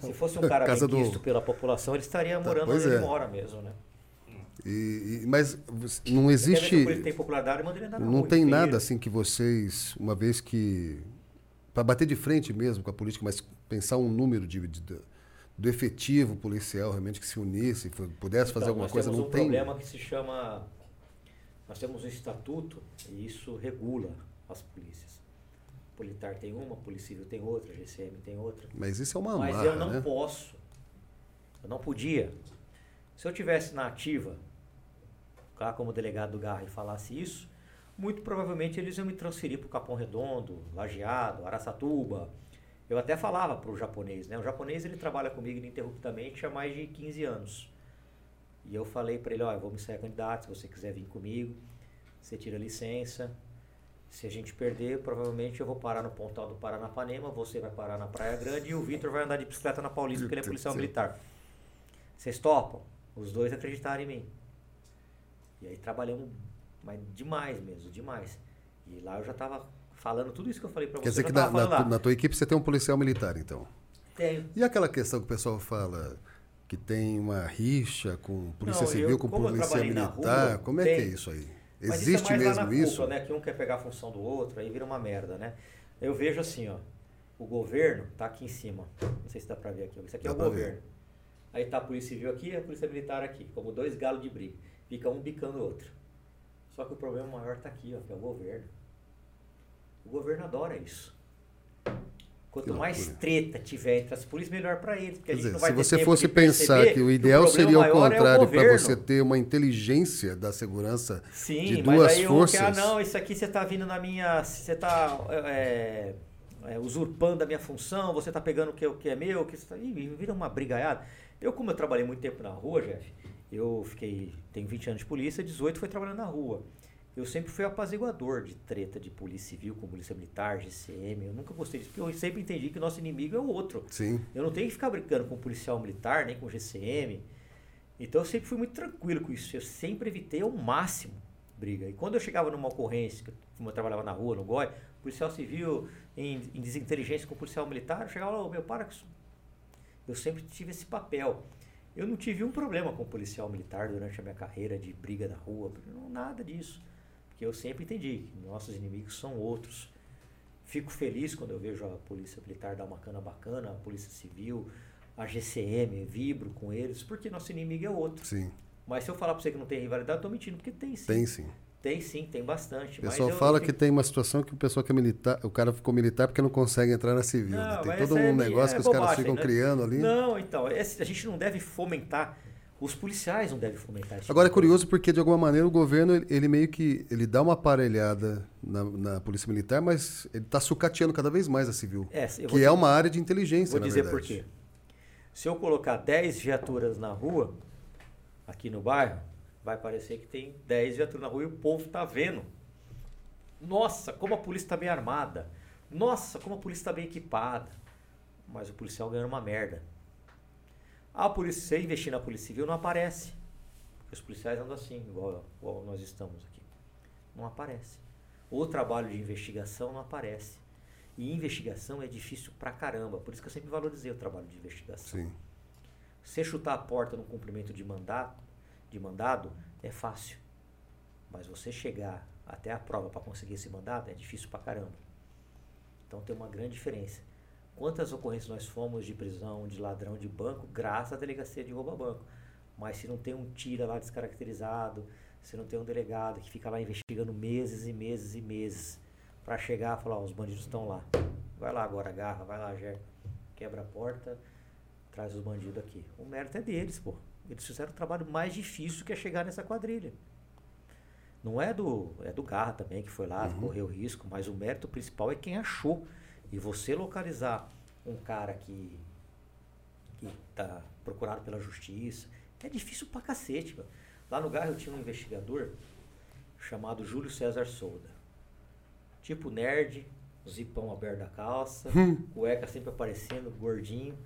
se fosse um (laughs) cara bem do- pela população, ele estaria morando pois onde ele é. mora mesmo, né? E- e- mas não existe, tem popularidade, ele não rua, tem nada assim que vocês, uma vez que para bater de frente mesmo com a política, mas pensar um número de, de- do efetivo policial realmente que se unisse, pudesse fazer Então, alguma nós coisa, temos não um tem. problema que se chama... Nós temos um estatuto e isso regula as polícias. Politar tem uma, a Polícia Civil tem outra, a GCM tem outra. Mas isso é uma Mas amarra, eu não né? posso. Eu não podia. Se eu tivesse na ativa, lá como delegado do Garra e falasse isso, muito provavelmente eles iam me transferir para o Capão Redondo, Lajeado, Araçatuba. Eu até falava para o japonês, né? O japonês ele trabalha comigo ininterruptamente há mais de 15 anos. E eu falei para ele, eu vou me sair candidato, se você quiser vir comigo, você tira licença. Se a gente perder, provavelmente eu vou parar no Pontal do Paranapanema, você vai parar na Praia Grande e o Vitor vai andar de bicicleta na Paulista, porque ele é policial militar. Vocês topam? Os dois acreditaram em mim. E aí trabalhamos mas demais mesmo, demais. E lá eu já estava falando tudo isso que eu falei para você. Quer dizer que na, na, na, tua equipe você tem um policial militar, então? Tenho. E aquela questão que o pessoal fala que tem uma rixa com polícia Não, civil, eu, com polícia militar, rua, como é tem. que é isso aí? Existe isso é mesmo isso? né? Que um quer pegar a função do outro, aí vira uma merda, né? Eu vejo assim, ó. O governo tá aqui em cima. Não sei se dá para ver aqui. Isso aqui dá é o governo. Ver. Aí tá a polícia civil aqui e a polícia militar aqui, como dois galos de briga. Fica um bicando o outro. Só que o problema maior está aqui, ó, que é o governo. O governo adora isso. Quanto mais treta tiver entre as polícias, melhor para eles. Porque Quer a gente dizer, não vai se você fosse pensar que o ideal que o seria o é contrário é para você ter uma inteligência da segurança Sim, de duas mas aí forças. ah, não, isso aqui você está vindo na minha. Você está é, é, usurpando a minha função, você está pegando o que, o que é meu, que tá, ih, vira uma brigaiada. Eu, como eu trabalhei muito tempo na rua, Jeff, eu fiquei, tenho 20 anos de polícia, 18 foi trabalhando na rua. Eu sempre fui apaziguador de treta de polícia civil com polícia militar, GCM. Eu nunca gostei disso, porque eu sempre entendi que o nosso inimigo é o outro. Sim. Eu não tenho que ficar brincando com policial militar, nem com GCM. Então eu sempre fui muito tranquilo com isso. Eu sempre evitei ao máximo briga. E quando eu chegava numa ocorrência, como eu trabalhava na rua, no GOI, policial civil em, em desinteligência com policial militar, eu chegava lá, oh, meu, para com isso. Eu sempre tive esse papel. Eu não tive um problema com policial militar durante a minha carreira de briga na rua, não, nada disso. Porque eu sempre entendi que nossos inimigos são outros. Fico feliz quando eu vejo a polícia militar dar uma cana bacana, a polícia civil, a GCM, vibro com eles, porque nosso inimigo é outro. Sim. Mas se eu falar para você que não tem rivalidade, eu tô mentindo, porque tem sim. Tem sim. Tem sim, tem bastante. O pessoal fala que tem uma situação que o pessoal que é militar, o cara ficou militar porque não consegue entrar na civil. Né? Não, né? Tem todo um é, negócio é que os bobagem, caras ficam né? criando ali. Não, então, esse, a gente não deve fomentar. Os policiais não devem fomentar isso. Agora é curioso porque, de alguma maneira, o governo, ele meio que ele dá uma aparelhada na, na polícia militar, mas ele está sucateando cada vez mais a civil. É, que dizer, é uma área de inteligência, Vou dizer por quê. Se eu colocar 10 viaturas na rua, aqui no bairro, vai parecer que tem 10 viaturas na rua e o povo está vendo. Nossa, como a polícia está bem armada. Nossa, como a polícia está bem equipada. Mas o policial ganhando uma merda. A polícia, se investir na polícia civil, não aparece. Porque os policiais andam assim, igual, igual nós estamos aqui. Não aparece. O trabalho de investigação não aparece. E investigação é difícil pra caramba. Por isso que eu sempre valorizei o trabalho de investigação. Sim. Você chutar a porta no cumprimento de mandato, de mandado é fácil. Mas você chegar até a prova para conseguir esse mandado é difícil pra caramba. Então tem uma grande diferença. Quantas ocorrências nós fomos de prisão de ladrão de banco graças à delegacia de rouba banco? Mas se não tem um tira lá descaracterizado, se não tem um delegado que fica lá investigando meses e meses e meses para chegar e falar, os bandidos estão lá. Vai lá agora, agarra, vai lá, Ger, quebra a porta, traz os bandidos aqui. O mérito é deles, pô. Eles fizeram o trabalho mais difícil que é chegar nessa quadrilha. Não é do, é do Garra também, que foi lá, uhum. correu risco, mas o mérito principal é quem achou. E você localizar um cara que que tá procurado pela justiça, é difícil pra cacete, meu. Lá no Garra eu tinha um investigador chamado Júlio César Souda. Tipo nerd, zipão aberto da calça, hum. cueca sempre aparecendo, gordinho.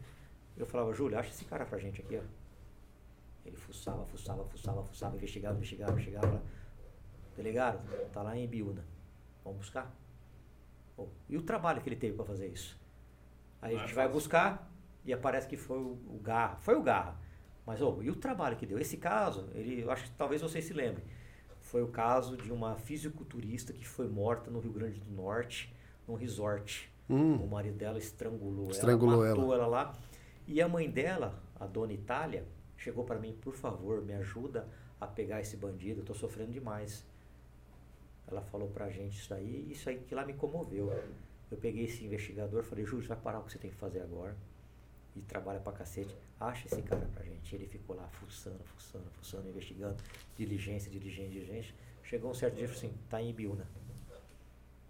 Eu falava, Júlio, acha esse cara pra gente aqui, ó. Ele fuçava, fuçava, fuçava, fuçava, investigava, investigava, investigava. Delegado, tá lá em Biúna. Vamos buscar? Oh, e o trabalho que ele teve para fazer isso? Aí a gente vai buscar e aparece que foi o, o Garra. Foi o Garra. Mas, oh, e o trabalho que deu? Esse caso, ele, eu acho que talvez vocês se lembrem. Foi o caso de uma fisiculturista que foi morta no Rio Grande do Norte, num resort. Hum. O marido dela estrangulou, estrangulou ela, matou ela. ela lá. E a mãe dela, a dona Itália, chegou para mim, por favor, me ajuda a pegar esse bandido, eu tô sofrendo demais. Ela falou pra gente isso aí, isso aí que lá me comoveu. Eu peguei esse investigador, falei, Júlio, vai parar o que você tem que fazer agora. e trabalha pra cacete, acha esse cara pra gente. Ele ficou lá fuçando, fuçando, fuçando, investigando, diligência, diligência, diligência. Chegou um certo dia e falou assim, tá em Ibiúna.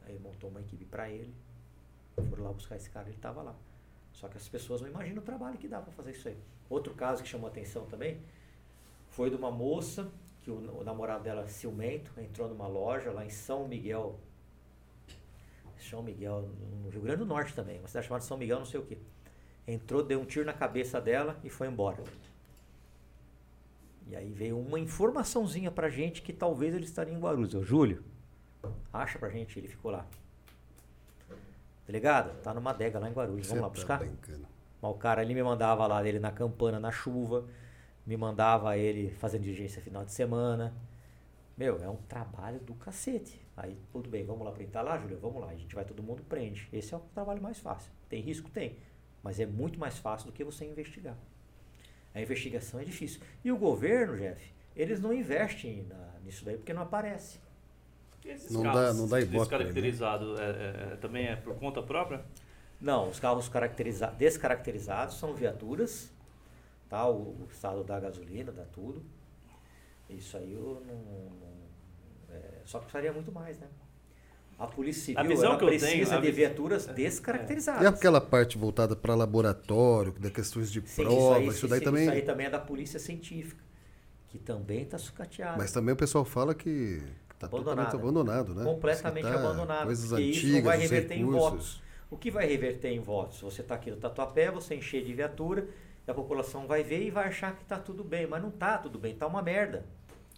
Aí montou uma equipe pra ele, foram lá buscar esse cara, ele tava lá. Só que as pessoas não imaginam o trabalho que dá pra fazer isso aí. Outro caso que chamou atenção também foi de uma moça que o, o namorado dela, ciumento, entrou numa loja lá em São Miguel. São Miguel, no Rio Grande do Norte também, uma cidade chamada São Miguel, não sei o que. Entrou, deu um tiro na cabeça dela e foi embora. E aí veio uma informaçãozinha pra gente que talvez ele estaria em Guarulhos. Eu, Júlio, acha pra gente, ele ficou lá. Delegado, tá numa adega lá em Guarulhos, vamos Você lá tá buscar? brincando. Mas o cara ali me mandava lá ele na campana, na chuva, me mandava ele fazendo diligência final de semana. Meu, é um trabalho do cacete. Aí, tudo bem, vamos lá printar lá, Júlia? Vamos lá. A gente vai, todo mundo prende. Esse é o trabalho mais fácil. Tem risco? Tem. Mas é muito mais fácil do que você investigar. A investigação é difícil. E o governo, Jeff, eles não investem na- nisso daí porque não aparece. Esses Não carros dá- não dá ibope, né? Descaracterizados é, é, também é por conta própria? Não, os carros caracteriza descaracterizados são viaturas, tá? O, o estado dá gasolina, dá tudo. Isso aí eu não. não- é, só que precisaria muito mais, né? A Polícia A Civil visão ela que eu precisa tenho, a de viaturas é. descaracterizadas. E aquela parte voltada para laboratório, da questões de Sim, prova, isso, isso, aí, daí sim, também. isso aí também é da Polícia Científica, que também está sucateada. Mas também o pessoal fala que está totalmente abandonado, né? completamente tá abandonado. Coisas porque antigas, isso não vai reverter em recursos. votos. O que vai reverter em votos? Você está aqui no Tatuapé, você encher de viatura, e a população vai ver e vai achar que está tudo bem, mas não está tudo bem, está uma merda.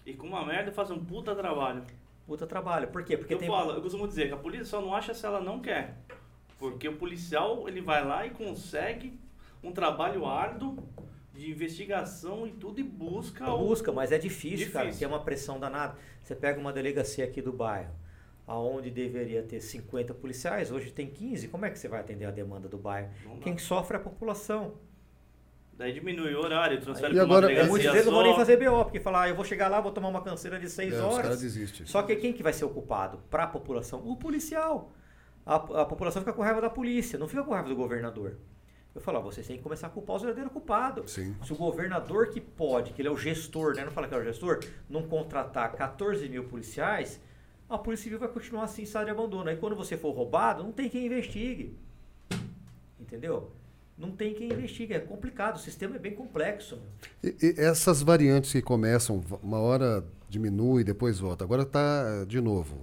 E com uma merda faz um puta trabalho. Puta trabalho. Por quê? Porque eu tem. falo, eu costumo dizer que a polícia só não acha se ela não quer. Porque o policial, ele vai lá e consegue um trabalho árduo de investigação e tudo e busca o... Busca, mas é difícil, cara, Difícil. tem uma pressão danada. Você pega uma delegacia aqui do bairro, aonde deveria ter 50 policiais, hoje tem 15. Como é que você vai atender a demanda do bairro? Não dá. Quem sofre é a população. Daí diminui o horário, transfere E uma agora- delegacia Muitos deles não só. vão nem fazer BO, porque falar, ah, eu vou chegar lá, vou tomar uma canseira de 6 É, horas. Só que quem que vai ser ocupado? Para a população? O policial. A, a população fica com raiva da polícia, não fica com raiva do governador. Eu falo, ó, vocês têm que começar a culpar os verdadeiros culpados. Sim. Se o governador que pode, que ele é o gestor, né? Não fala que é o gestor, não contratar 14 mil policiais, a Polícia Civil vai continuar assim, estado de abandono. Aí quando você for roubado, não tem quem investigue. Entendeu? Não tem quem investigue. É complicado, o sistema é bem complexo. E, e essas variantes que começam, uma hora diminui, depois volta. Agora está de novo.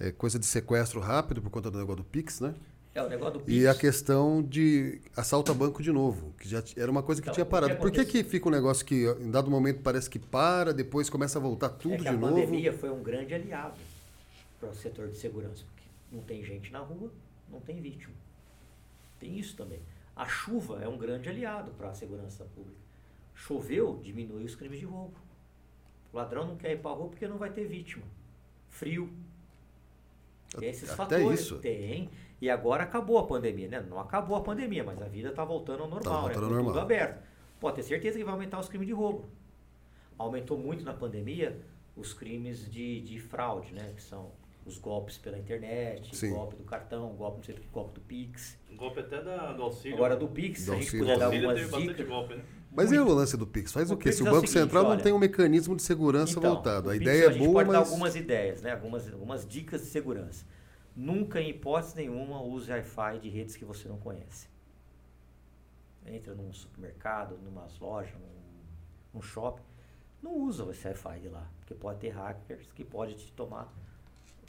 É coisa de sequestro rápido por conta do negócio do Pix, né? É o negócio do E Pix. a questão de assalto a banco de novo, que já era uma coisa que Então, tinha o que parado. Por que, que fica um negócio que em dado momento parece que para, depois começa a voltar tudo é de a novo? pandemia foi um grande aliado para o setor de segurança, porque não tem gente na rua, não tem vítima. Tem isso também. A chuva é um grande aliado para a segurança pública. Choveu, diminui os crimes de roubo. O ladrão não quer ir para a rua porque não vai ter vítima. Frio. Tem esses Até fatores. isso. Tem. E agora acabou a pandemia, né? Não acabou a pandemia, mas a vida está voltando ao normal, voltando né? ao normal. tudo aberto. Pode ter certeza que vai aumentar os crimes de roubo. Aumentou muito na pandemia os crimes de, de fraude, né? Que são os golpes pela internet, Sim. golpe do cartão, golpe, não sei o que, golpe do Pix. Um golpe até da, do auxílio. Agora do Pix, Do a gente auxílio puder Do dar algumas teve bastante dicas. golpe, né? Mas e Muito. o lance do Pix? Faz o, O quê? Pix Se o é o Banco seguinte, Central não olha. tem um mecanismo de segurança Então, voltado. A Pix ideia a é gente boa, pode dar mas. algumas ideias, né? Algumas, algumas dicas de segurança. Nunca, em hipótese nenhuma, use Wi-Fi de redes que você não conhece. Entra num supermercado, numa loja, num, num shopping. Não usa esse Wi-Fi de lá, porque pode ter hackers que podem te tomar,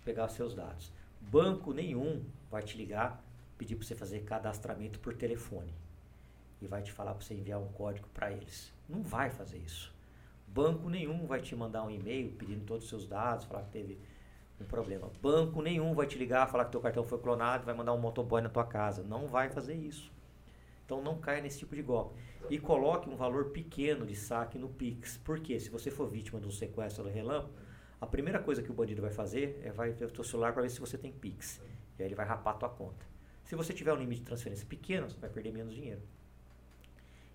pegar seus dados. Banco nenhum vai te ligar, pedir para você fazer cadastramento por telefone. E vai te falar para você enviar um código para eles. Não vai fazer isso. Banco nenhum vai te mandar um e-mail pedindo todos os seus dados, falar que teve um problema. Banco nenhum vai te ligar, falar que teu cartão foi clonado, vai mandar um motoboy na tua casa. Não vai fazer isso. Então não caia nesse tipo de golpe. E coloque um valor pequeno de saque no Pix. Porque se você for vítima de um sequestro relâmpago, a primeira coisa que o bandido vai fazer é vai ver o teu celular para ver se você tem Pix. E aí ele vai rapar a tua conta. Se você tiver um limite de transferência pequeno, você vai perder menos dinheiro.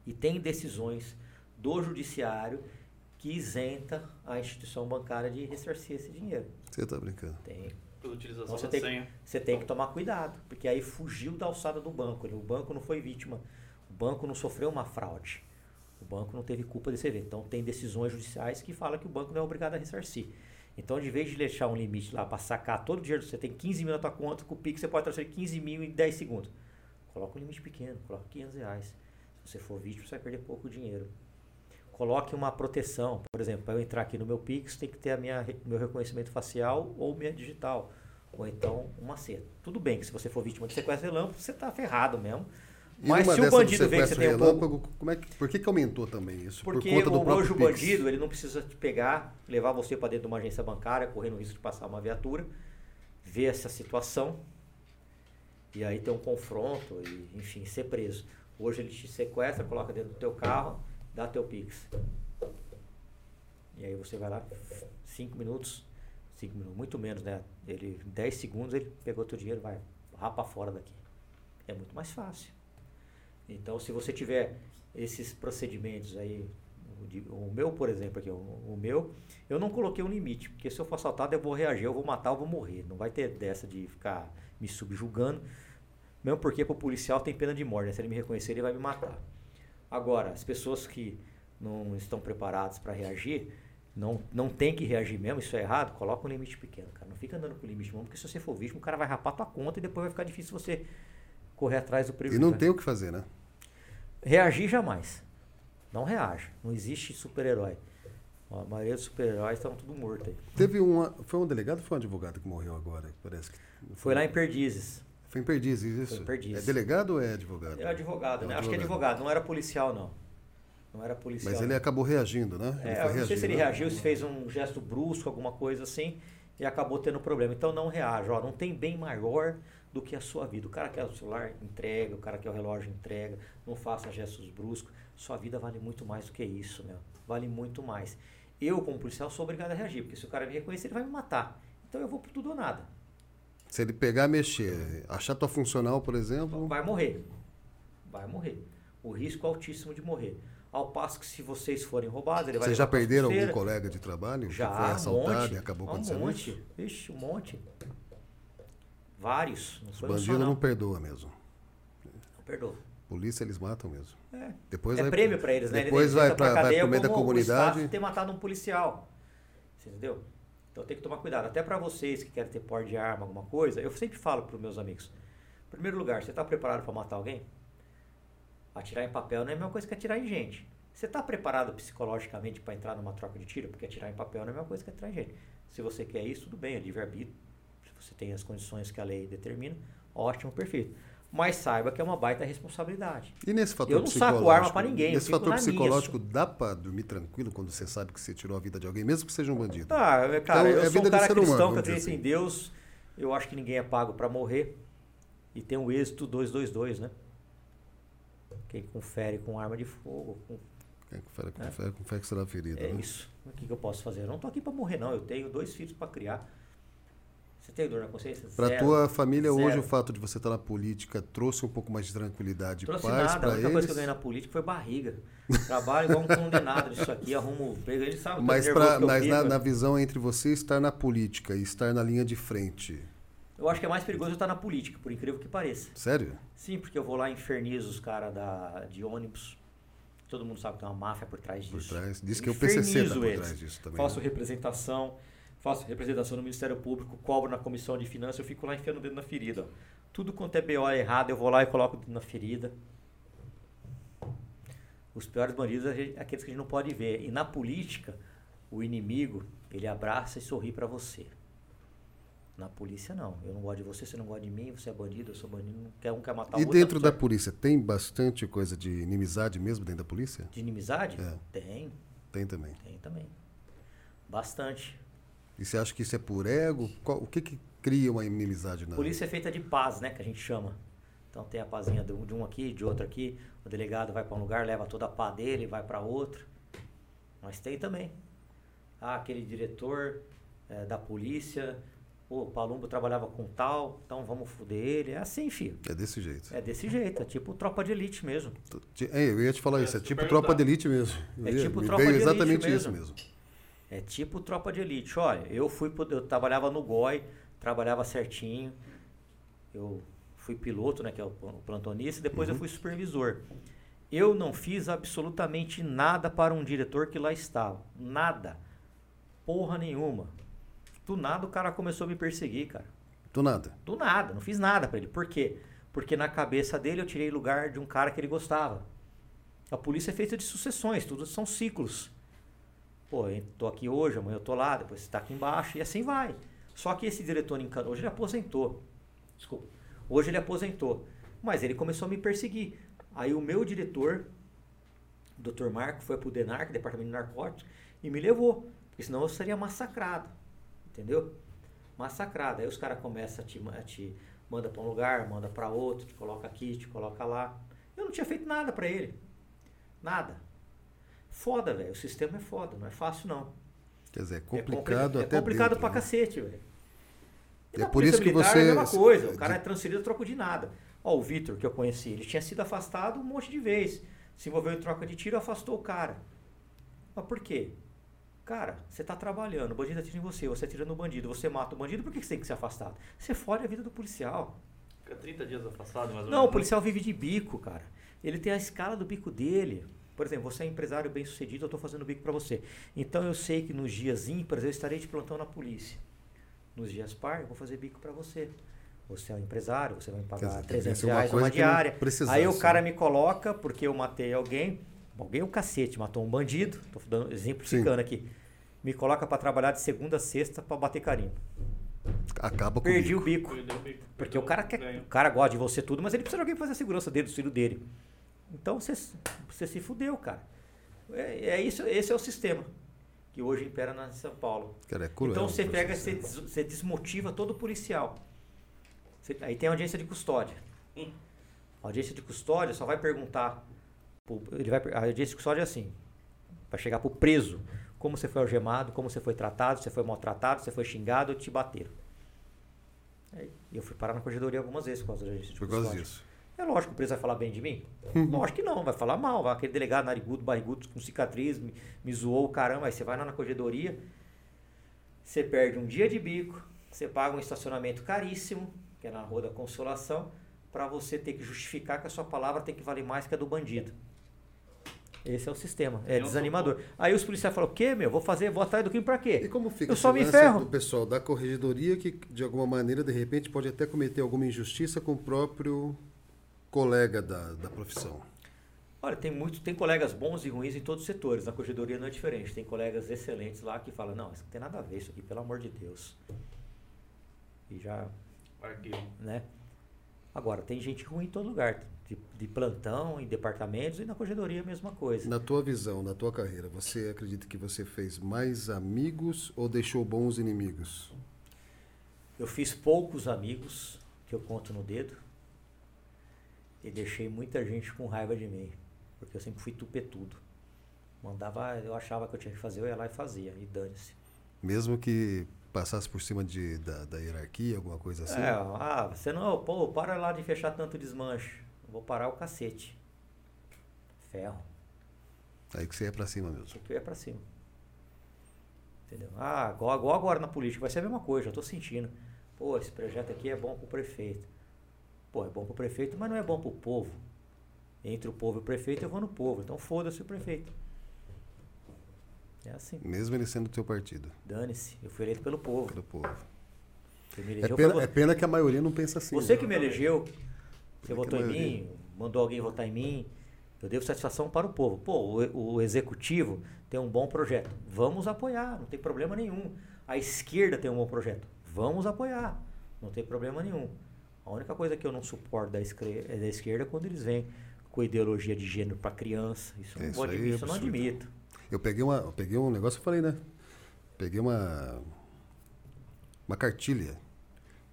E tem decisões do judiciário que isenta a instituição bancária de ressarcir esse dinheiro. Você tá brincando. Tem. Pela utilização Então você da tem, senha. você tem que tomar cuidado, porque aí fugiu da alçada do banco. O banco não foi vítima. banco não sofreu uma fraude. O banco não teve culpa desse evento. Então, tem decisões judiciais que falam que o banco não é obrigado a ressarcir. Então, de vez de deixar um limite lá para sacar todo o dinheiro, você tem 15 mil na tua conta, com o Pix você pode transferir 15 mil em 10 segundos. Coloca um limite pequeno, coloca 500 reais. Se você for vítima, você vai perder pouco dinheiro. Coloque uma proteção. Por exemplo, para eu entrar aqui no meu Pix, tem que ter a minha, meu reconhecimento facial ou minha digital. Ou então uma seta. Tudo bem que se você for vítima de sequestro relâmpago, você está ferrado mesmo. E Mas se o bandido vê que você tem um pouco como é que, por que, que aumentou também isso? porque por o, hoje o bandido, ele não precisa te pegar, levar você para dentro de uma agência bancária, correndo o risco de passar uma viatura, ver essa situação e aí ter um confronto e, enfim, ser preso. Hoje ele te sequestra, coloca dentro do teu carro, dá teu Pix. E aí você vai lá, 5 minutos, 5 minutos, muito menos, né? Ele, 10 segundos ele pegou teu dinheiro, vai rapa fora daqui. É muito mais fácil. Então, se você tiver esses procedimentos aí, o, o meu, por exemplo, aqui, o, o meu, eu não coloquei um limite, porque se eu for assaltado, eu vou reagir, eu vou matar, eu vou morrer. Não vai ter dessa de ficar me subjugando, mesmo porque pro policial tem pena de morte, né? Se ele me reconhecer, ele vai me matar. Agora, as pessoas que não estão preparadas para reagir, não, não tem que reagir mesmo, isso é errado, coloca um limite pequeno, cara. Não fica andando com limite mesmo, porque se você for vítima, o cara vai rapar tua conta e depois vai ficar difícil você correr atrás do E prejuízo. não né? tem o que fazer, né? Reagir jamais. Não reage. Não existe super-herói. A maioria dos super-heróis estão tudo mortos aí. Teve uma. Foi um delegado ou foi um advogado que morreu agora? Parece que. Foi lá em Perdizes. Foi em Perdizes, isso? Foi em Perdizes. É delegado ou é advogado? É advogado, É né? Acho que é advogado, não era policial, não. Não era policial. Mas ele não. acabou reagindo, né? Ele É, foi eu não sei se ele né? reagiu, se fez um gesto brusco, alguma coisa assim, e acabou tendo problema. Então não reaja, ó, não tem bem maior do que a sua vida. O cara quer o celular, entrega, o cara quer o relógio, entrega, não faça gestos bruscos. Sua vida vale muito mais do que isso, meu. Vale muito mais. Eu, como policial, sou obrigado a reagir, porque se o cara me reconhecer, ele vai me matar. Então eu vou por tudo ou nada. Se ele pegar, mexer, achar tua funcional, por exemplo. Vai morrer. Vai morrer. O risco é altíssimo de morrer. Ao passo que se vocês forem roubados, ele vai Vocês já perderam algum colega de trabalho Já, que foi assaltado um monte, e acabou um acontecendo monte. isso? Ixi, um monte. Vários. Não Os bandidos não. não perdoa mesmo. Não perdoa. Polícia eles matam mesmo. É, Depois é vai, prêmio pra eles, né? Depois Eles vai para pro meio da o comunidade. staff ter matado um policial. Você entendeu? Então tem que tomar cuidado. Até pra vocês que querem ter porte de arma, alguma coisa, eu sempre falo pros meus amigos. Em primeiro lugar, você tá preparado pra matar alguém? Atirar em papel não é a mesma coisa que atirar em gente. Você tá preparado psicologicamente pra entrar numa troca de tiro? Porque atirar em papel não é a mesma coisa que atirar em gente. Se você quer isso, tudo bem, é livre-arbítrio. Você tem as condições que a lei determina, ótimo, perfeito. Mas saiba que é uma baita responsabilidade. E nesse fator Eu não saco psicológico? arma pra ninguém, Nesse fator na minha, psicológico, dá pra dormir tranquilo quando você sabe que você tirou a vida de alguém, mesmo que seja um bandido? Ah, cara, Então, eu é sou vida um cara cristão humano, que acredita em assim. Deus. Eu acho que ninguém é pago para morrer. E tem o êxito 222, né? Quem confere com arma de fogo. com- É, com fé, com fé, com fé que será ferida. É né? isso. O que, que eu posso fazer? Eu não tô aqui para morrer, não. Eu tenho dois filhos para criar. Você tem dor na consciência? Pra Zero. tua família hoje, Zero. o fato de você estar na política trouxe um pouco mais de tranquilidade e Trouxe paz nada. A única eles. coisa que eu ganhei na política foi barriga. Trabalho igual um condenado nisso aqui, arrumo emprego. Ele sabe o Mas, pra, mas na, na visão entre você estar na política e estar na linha de frente, Eu acho que é mais perigoso eu estar na política, por incrível que pareça. sério? Sim, porque eu vou lá e infernizo os caras de ônibus. Todo mundo sabe que tem uma máfia por trás Por disso. trás. Diz que o PCC tá Infernizo por eles. trás disso também. Faço né? representação, faço representação no Ministério Público, cobro na Comissão de Finanças, eu fico lá enfiando o dedo na ferida. Tudo quanto é BO errado, eu vou lá e coloco o dedo na ferida. Os piores bandidos é gente- aqueles que a gente não pode ver. E na política, o inimigo, ele abraça e sorri pra você. Na polícia, não. Eu não gosto de você, você não gosta de mim, você é bandido, eu sou bandido. Não quer um quer matar o E outro. dentro tá da polícia, tem bastante coisa de inimizade mesmo dentro da polícia? De inimizade? É. Tem, Tem também. tem também. Bastante. E você acha que isso é por ego? Qual- o que que cria uma inimizade na Polícia é feita de paz, né? Que a gente chama. Então tem a pazinha de um de um aqui, de outro aqui. O delegado vai para um lugar, leva toda a pá dele, vai para outro. Mas tem também. Ah, aquele diretor eh, da polícia. Pô, o Palumbo trabalhava com tal, então vamos foder ele. É assim, filho. É desse jeito. É desse jeito. É tipo tropa de elite mesmo. É, eu ia te falar É, isso, é se tipo perguntar. tropa de elite mesmo. É tipo me tropa de elite exatamente isso mesmo. É tipo tropa de elite. Olha, eu fui eu trabalhava no GOI, trabalhava certinho. Eu fui piloto, né, que é o plantonista, e depois eu Uhum. fui supervisor. Eu não fiz absolutamente nada para um diretor que lá estava. Nada. Porra nenhuma. Do nada o cara começou a me perseguir, cara. Do nada. Do nada, não fiz nada para ele. Por quê? Porque na cabeça dele eu tirei lugar de um cara que ele gostava. A polícia é feita de sucessões, tudo são ciclos. Pô, eu tô aqui hoje, amanhã eu tô lá, depois você tá aqui embaixo e assim vai. Só que esse diretor encanou, hoje ele aposentou. Desculpa. Hoje ele aposentou. Mas ele começou a me perseguir. Aí o meu diretor, Dr. Marco, foi pro DENARC, Departamento de Narcóticos, e me levou. Porque senão eu seria massacrado. Entendeu? Massacrado. Aí os caras começam a te, a te manda para um lugar, manda para outro, te coloca aqui, te coloca lá. Eu não tinha feito nada para ele. Nada. Foda, velho. O sistema é foda, não é fácil não. Quer dizer, é complicado é até É complicado dentro, pra né? cacete, velho. É por isso que militar você- É a mesma coisa. O cara é transferido a troco de nada. Ó, o Vitor, que eu conheci, ele tinha sido afastado um monte de vezes. Se envolveu em troca de tiro, afastou o cara. Mas por quê? Cara, você tá trabalhando, o bandido atira em você, você atira no bandido, você mata o bandido, por que você tem que ser afastado? Você fode a vida do policial. Fica 30 dias afastado, mais ou Não, o menos. policial vive de bico, cara. Ele tem a escala do bico dele. Por exemplo, você é empresário bem sucedido, eu estou fazendo bico para você. Então eu sei que nos dias ímpares eu estarei de plantão na polícia. Nos dias par, eu vou fazer bico para você. Você é um empresário, você vai me pagar dizer, 300 tem que ser uma reais uma diária. Aí o cara me coloca porque eu matei alguém. Alguém é um cacete, matou um bandido. Estou dando, exemplificando aqui. Me coloca para trabalhar de segunda a sexta para bater carinho. Acaba com Perdi o o bico. o bico, Porque perdeu o cara quer, ganho. o cara gosta de você tudo, mas ele precisa de alguém pra fazer a segurança dele, do filho dele. Então você, você se fudeu, cara. É, é isso, esse é o sistema que hoje impera na São Paulo. Cara, é cruel. então você pega, você, né? des- você desmotiva todo policial. Você- aí tem audiência de custódia. Hum. A audiência de custódia só vai perguntar. pro- ele vai, a audiência de custódia é assim: vai chegar pro preso. Como você foi algemado, como você foi tratado, você foi maltratado, você foi xingado ou te bateram. Eu fui parar na corredoria algumas vezes por causa da audiência de Por causa custódia. disso. É lógico que o preso vai falar bem de mim? Uhum. Lógico que não, vai falar mal. Vai aquele delegado narigudo, barrigudo, com cicatriz, me, me zoou o caramba. Aí você vai lá na corredoria, você perde um dia de bico, você paga um estacionamento caríssimo, que é na Rua da Consolação, para você ter que justificar que a sua palavra tem que valer mais que a do bandido. Esse é o sistema. É Eu desanimador. Aí os policiais falam, o quê, meu? Vou fazer, vou atrás do crime pra quê? E como fica Eu só me ferro. do pessoal da corregedoria que, de alguma maneira, de repente, pode até cometer alguma injustiça com o próprio colega da, da profissão? Olha, tem muito, tem colegas bons e ruins em todos os setores. Na corredoria não é diferente. Tem colegas excelentes lá que falam, não, isso não tem nada a ver isso aqui, pelo amor de Deus. E já, Larguei. né? Agora, tem gente ruim em todo lugar. De, de plantão, em departamentos e na corredoria a mesma coisa. Na tua visão, na tua carreira, você acredita que você fez mais amigos ou deixou bons inimigos? Eu fiz poucos amigos, que eu conto no dedo. E deixei muita gente com raiva de mim. Porque eu sempre fui tupetudo. Mandava, eu achava que eu tinha que fazer, eu ia lá e fazia. E dane-se. Mesmo que passasse por cima de, da, da hierarquia, alguma coisa assim? É, ah, você não, pô, para lá de fechar tanto desmanche. Eu Vou parar o cacete. Ferro. Aí que você ia pra cima mesmo. Isso aqui é pra cima. Entendeu? Ah, igual, igual agora na política, vai ser a mesma coisa, já tô sentindo. Pô, esse projeto aqui é bom pro prefeito. Pô, é bom pro prefeito, mas não é bom pro povo. Entre o povo e o prefeito, eu vou no povo. Então foda-se o prefeito. É assim. Mesmo ele sendo do teu partido, Dane-se. Eu fui eleito pelo povo. do povo. É pena, é pena que a maioria não pensa assim. Você né? que me elegeu, você votou em mim, mandou alguém votar em mim, eu devo satisfação para o povo. Pô, o, o executivo tem um bom projeto, vamos apoiar, não tem problema nenhum. A esquerda tem um bom projeto, vamos apoiar, não tem problema nenhum. A única coisa que eu não suporto da, é da esquerda é quando eles vêm com ideologia de gênero para criança. Isso, eu não Isso aí é isso eu não absurdo. admito. Eu peguei uma, eu peguei um negócio, eu falei, né? Peguei uma uma cartilha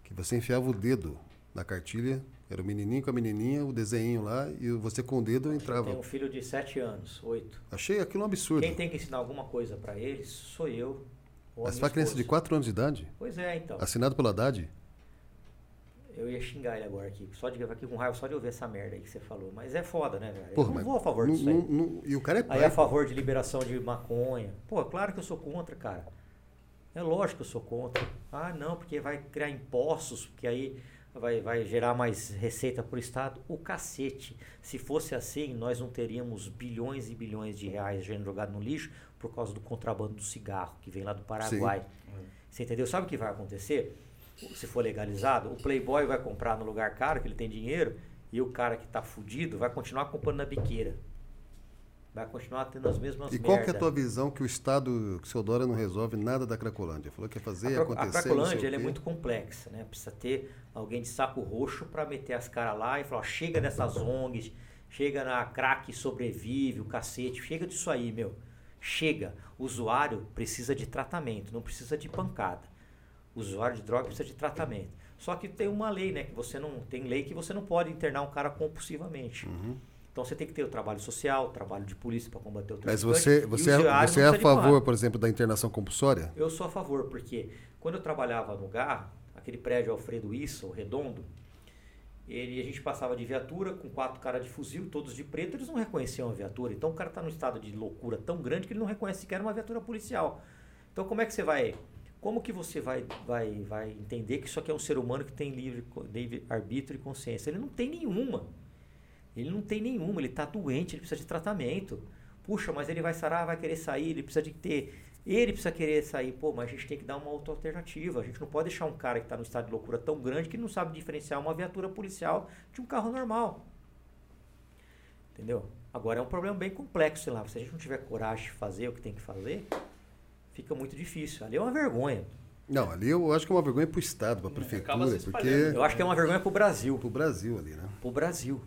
que você enfiava o dedo na cartilha, era o menininho com a menininha, o desenho lá e você com o dedo entrava. Tenho um filho de 7 anos, 8. Achei aquilo um absurdo. Quem tem que ensinar alguma coisa para eles sou eu. Ou Mas foi criança de esposa. 4 anos de idade, Pois é, então. assinado pela Haddad. Eu ia xingar ele agora aqui. Só de aqui com raiva só de ouvir essa merda aí que você falou. Mas é foda, né, velho? Eu Porra, não mas vou a favor não- disso aí. não- não- e o cara é Aí pai. a favor de liberação de maconha. Pô, claro que eu sou contra, cara. É lógico que eu sou contra. Ah, não, porque vai criar impostos, porque aí vai, vai gerar mais receita para o Estado. O cacete. Se fosse assim, nós não teríamos bilhões e bilhões de reais sendo jogados no lixo por causa do contrabando do cigarro, que vem lá do Paraguai. Você entendeu? Sabe o que vai acontecer? Se for legalizado, o playboy vai comprar no lugar caro, que ele tem dinheiro, e o cara que está fudido vai continuar comprando na biqueira. Vai continuar tendo as mesmas E qual que é a tua visão que o Estado, que o seu Dória não resolve nada da Cracolândia? Falou que ia fazer, a, acontecer, A Cracolândia é muito complexa, né? Precisa ter alguém de saco roxo para meter as caras lá e falar, chega dessas ONGs, chega na crack sobrevive, o cacete, chega disso aí, meu. Chega. O usuário precisa de tratamento, não precisa de pancada. O usuário de droga precisa de tratamento. Só que tem uma lei, né? Que você não. Tem lei que você não pode internar um cara compulsivamente. Uhum. Então você tem que ter o trabalho social, o trabalho de polícia para combater o Mas traficante. você, você, é, você é a favor, por exemplo, da internação compulsória? Eu sou a favor, porque quando eu trabalhava no GAR, aquele prédio Alfredo Issa, o redondo, ele, a gente passava de viatura com quatro caras de fuzil, todos de preto, eles não reconheciam a viatura. Então o cara está num estado de loucura tão grande que ele não reconhece sequer uma viatura policial. Então como é que você vai. Como que você vai, vai, vai entender que isso aqui é um ser humano que tem livre, livre arbítrio e consciência? Ele não tem nenhuma. Ele não tem nenhuma, ele está doente, ele precisa de tratamento. Puxa, mas ele vai sarar, vai querer sair, ele precisa de ter. Ele precisa querer sair. Pô, mas a gente tem que dar uma outra alternativa. A gente não pode deixar um cara que está no estado de loucura tão grande que não sabe diferenciar uma viatura policial de um carro normal. Entendeu? Agora é um problema bem complexo, sei lá. Se a gente não tiver coragem de fazer o que tem que fazer, fica muito difícil. Ali é uma vergonha. Não, ali eu acho que é uma vergonha pro Estado, pra Acaba prefeitura, se porque. Eu acho que é uma vergonha pro Brasil. pro Brasil ali, né? pro Brasil.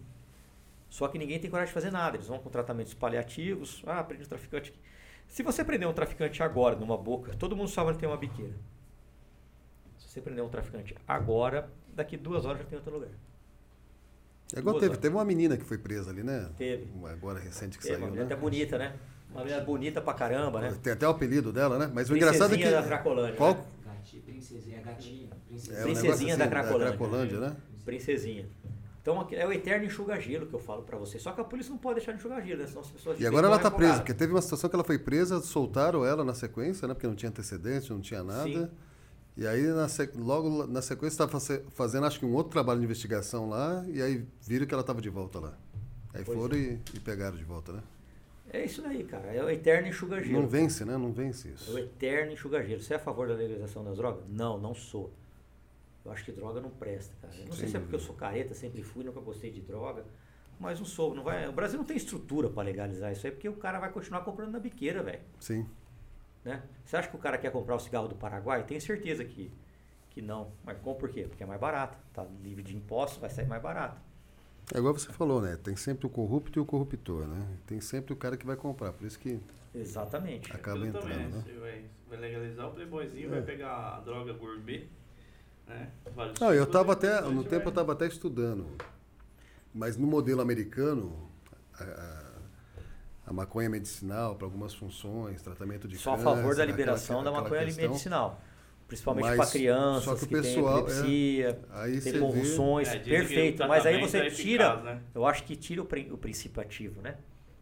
Só que ninguém tem coragem de fazer nada. Eles vão com tratamentos paliativos. Ah, prende um traficante. aqui. Se você prender um traficante agora numa boca, todo mundo sabe onde tem uma biqueira. Se você prender um traficante agora, daqui duas horas já tem outro lugar. É igual Duas teve, horas. teve uma menina que foi presa ali, né? Teve. Uma agora recente que uma saiu, mulher né? até bonita, né? Uma mulher bonita pra caramba, né? Tem até o apelido dela, né? Mas o engraçado é que. Princesinha da Cracolândia. Qual- né? Gati, princesinha, gatinha. É, Princesinha. negócio Princesinha da assim, Cracolândia. Cracolândia, né? Princesinha. Então é o eterno enxuga-gelo que eu falo pra você. Só que a polícia não pode deixar de enxugar gelo, né? Senão as pessoas E agora ela tá presa, porque teve uma situação que ela foi presa, soltaram ela na sequência, né? Porque não tinha antecedente, não tinha nada. Sim. E aí, na logo na sequência, estava fazendo, acho que um outro trabalho de investigação lá, e aí viram que ela estava de volta lá. Aí Pois foram e, e pegaram de volta, né? É isso daí, cara. É o eterno enxuga-gelo. Não vence, né? Não vence É o isso. eterno enxuga-gelo. Você é a favor da legalização das drogas? Não, não sou. Eu acho que droga não presta, cara. Eu não sei Sem se é porque eu sou careta, sempre fui, nunca gostei de droga. Mas não sou. Não vai, o Brasil não tem estrutura pra legalizar isso aí, porque o cara vai continuar comprando na biqueira, velho. Sim. Né? Você acha que o cara quer comprar o cigarro do Paraguai? Tenho certeza que, que não. Mas compra por quê? Porque é mais barato. Tá livre de impostos, vai sair mais barato. É igual você falou, né? Tem sempre o corrupto e o corruptor, né? Tem sempre o cara que vai comprar. Por isso que Exatamente. acaba Aquilo entrando, também, né? Você vai, vai legalizar o playboyzinho, É. vai pegar a droga gourmet, né? Vários Não, eu estava até, no vai- tempo eu estava até estudando, mas no modelo americano, a, a- a maconha medicinal para algumas funções, tratamento de Só a câncer, favor da aquela- liberação da aquela maconha questão. medicinal. Principalmente para só crianças que o que, pessoal- têm epilepsia, Aí tem você convulsões, É, que perfeito. Mas aí você é tira, eficaz, né? eu acho que tira o, prin- o princípio ativo, né?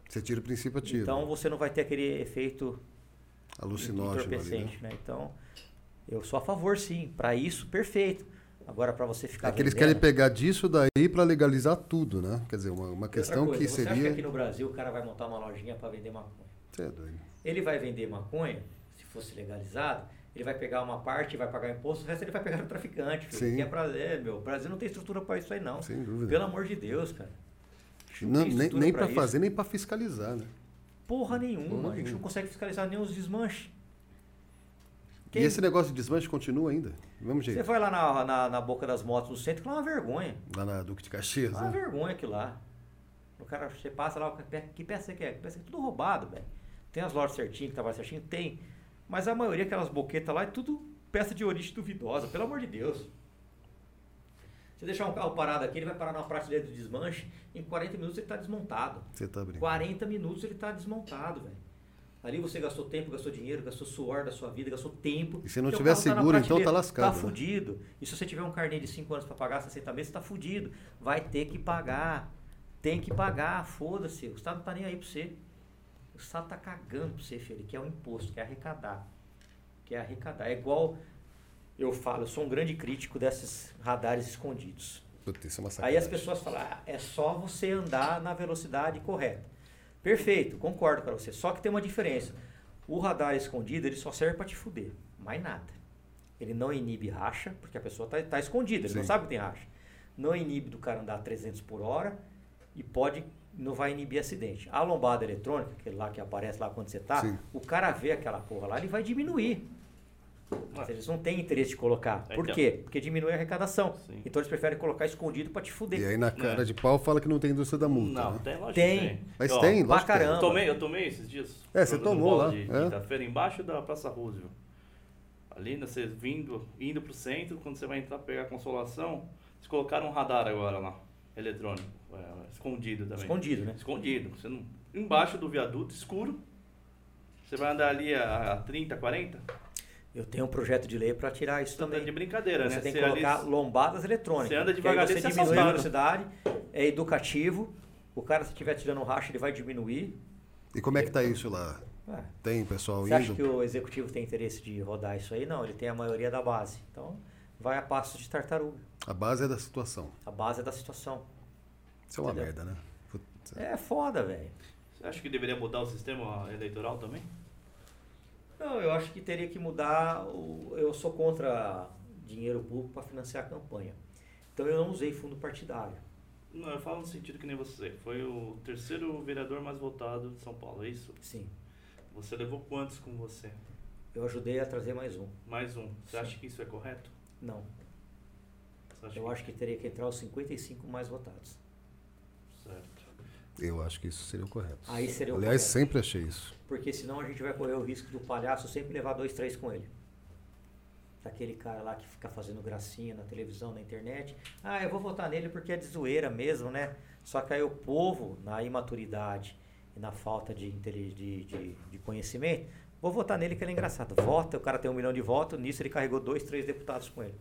você tira o princípio ativo, Então você não vai ter aquele efeito alucinógeno ali, né? entorpecente, né? Então eu sou a favor, sim. Para isso, perfeito. Agora para você ficar É que eles vendendo- querem pegar disso daí para legalizar tudo, né? Quer dizer, uma, uma questão coisa, que você acha que seria... aqui no Brasil o cara vai montar uma lojinha para vender maconha? Você é doido. Ele vai vender maconha, se fosse legalizado, ele vai pegar uma parte e vai pagar imposto, o resto ele vai pegar no traficante. Filho. Sim. Que é prazer, meu. O Brasil não tem estrutura para isso aí, não. Sem dúvida. Pelo amor de Deus, cara. Não, nem nem para fazer, nem para fiscalizar, né? Porra nenhuma. Porra a gente nenhuma. não consegue fiscalizar nem os desmanches. E esse negócio de desmanche continua ainda? Do mesmo Você jeito. vai lá na, na, na boca das motos do centro, que lá é uma vergonha. Lá na Duque de Caxias, É uma né? vergonha aquilo lá. O cara, você passa lá, que pe- que peça você quer? Que peça? Tudo roubado, velho. Tem as lojas certinho, que trabalha certinho? Tem. Mas a maioria, aquelas boquetas lá, é tudo peça de origem duvidosa, pelo amor de Deus. Se deixar um carro parado aqui, ele vai parar numa prateleira de desmanche, em 40 minutos ele está desmontado. Você tá brincando. 40 minutos ele está desmontado, velho. Ali você gastou tempo, gastou dinheiro, gastou suor da sua vida, gastou tempo. E se não tiver tá seguro, então tá lascado, Tá né? fudido. E se você tiver um carnê de 5 anos para pagar 60 meses, tá fudido. Vai ter que pagar. Tem que pagar, foda-se. O Estado não tá nem aí pra você. O Estado tá cagando pra você, filho. Ele quer o imposto, quer arrecadar. Quer arrecadar. É igual eu falo, eu sou um grande crítico desses radares escondidos. Putz, é Aí as pessoas falam, ah, é só você andar na velocidade correta. Perfeito, concordo com você. Só que tem uma diferença. O radar escondido, ele só serve para te fuder, mais nada. Ele não inibe racha, porque a pessoa está tá escondida, ele não Sim. sabe que tem racha. Não inibe do cara andar a 300 por hora e pode não vai inibir acidente. A lombada eletrônica, aquele lá que aparece lá quando você tá, Sim. o cara vê aquela porra lá, ele vai diminuir. Mas eles não têm interesse de colocar. Por Então. quê? Porque diminui a arrecadação. Sim. Então eles preferem colocar escondido para te fuder. E aí na cara É. de pau fala que não tem indústria da multa. Não, né? tem, lógico Tem. que tem. Mas Ó, tem, lógico que caramba. Eu tomei, eu tomei esses dias. É, você tomou lá, De é. quinta-feira embaixo da Praça Roosevelt. Ali, né, você vindo, indo pro centro, quando você vai entrar pegar a consolação, eles colocaram um radar agora lá, eletrônico, é, escondido também. Escondido, né? Escondido. Você não, embaixo do viaduto, escuro. Você vai andar ali a, a 30, 40? Eu tenho um projeto de lei para tirar isso Também. também. De brincadeira, Você né? tem que Você colocar ali- lombadas eletrônicas. Você anda devagarinho, você você diminui a velocidade, é educativo. O cara, se estiver tirando racha, ele vai diminuir. E como é que tá isso lá? Ué, Tem pessoal você acha indo? que o executivo tem interesse de rodar isso aí? Não, ele tem a maioria da base. Então, vai a passos de tartaruga. A base é da situação. A base é da situação. Isso é uma merda, né? Putz. É foda, velho. Você acha que deveria mudar o sistema eleitoral também? Não, eu acho que teria que mudar. O, eu sou contra dinheiro público para financiar a campanha. Então, eu não usei fundo partidário. Não, eu falo no sentido que nem você. Foi o terceiro vereador mais votado de São Paulo, é isso? Sim. Você levou quantos com você? Eu ajudei a trazer mais um. Mais um. Você Sim. acha que isso é correto? Não. Acha Eu acho que teria que entrar os 55 mais votados. Certo. Eu acho que isso seria o correto. Aí seria o Aliás, correto. sempre achei isso. Porque senão a gente vai correr o risco do palhaço sempre levar dois, três com ele. Daquele cara lá que fica fazendo gracinha na televisão, na internet. Ah, eu vou votar nele porque é de zoeira mesmo, né? Só que aí o povo, na imaturidade e na falta de, de, de, de conhecimento, vou votar nele que ele é engraçado. Vota, o cara tem um milhão de votos, nisso ele carregou dois, três deputados com ele.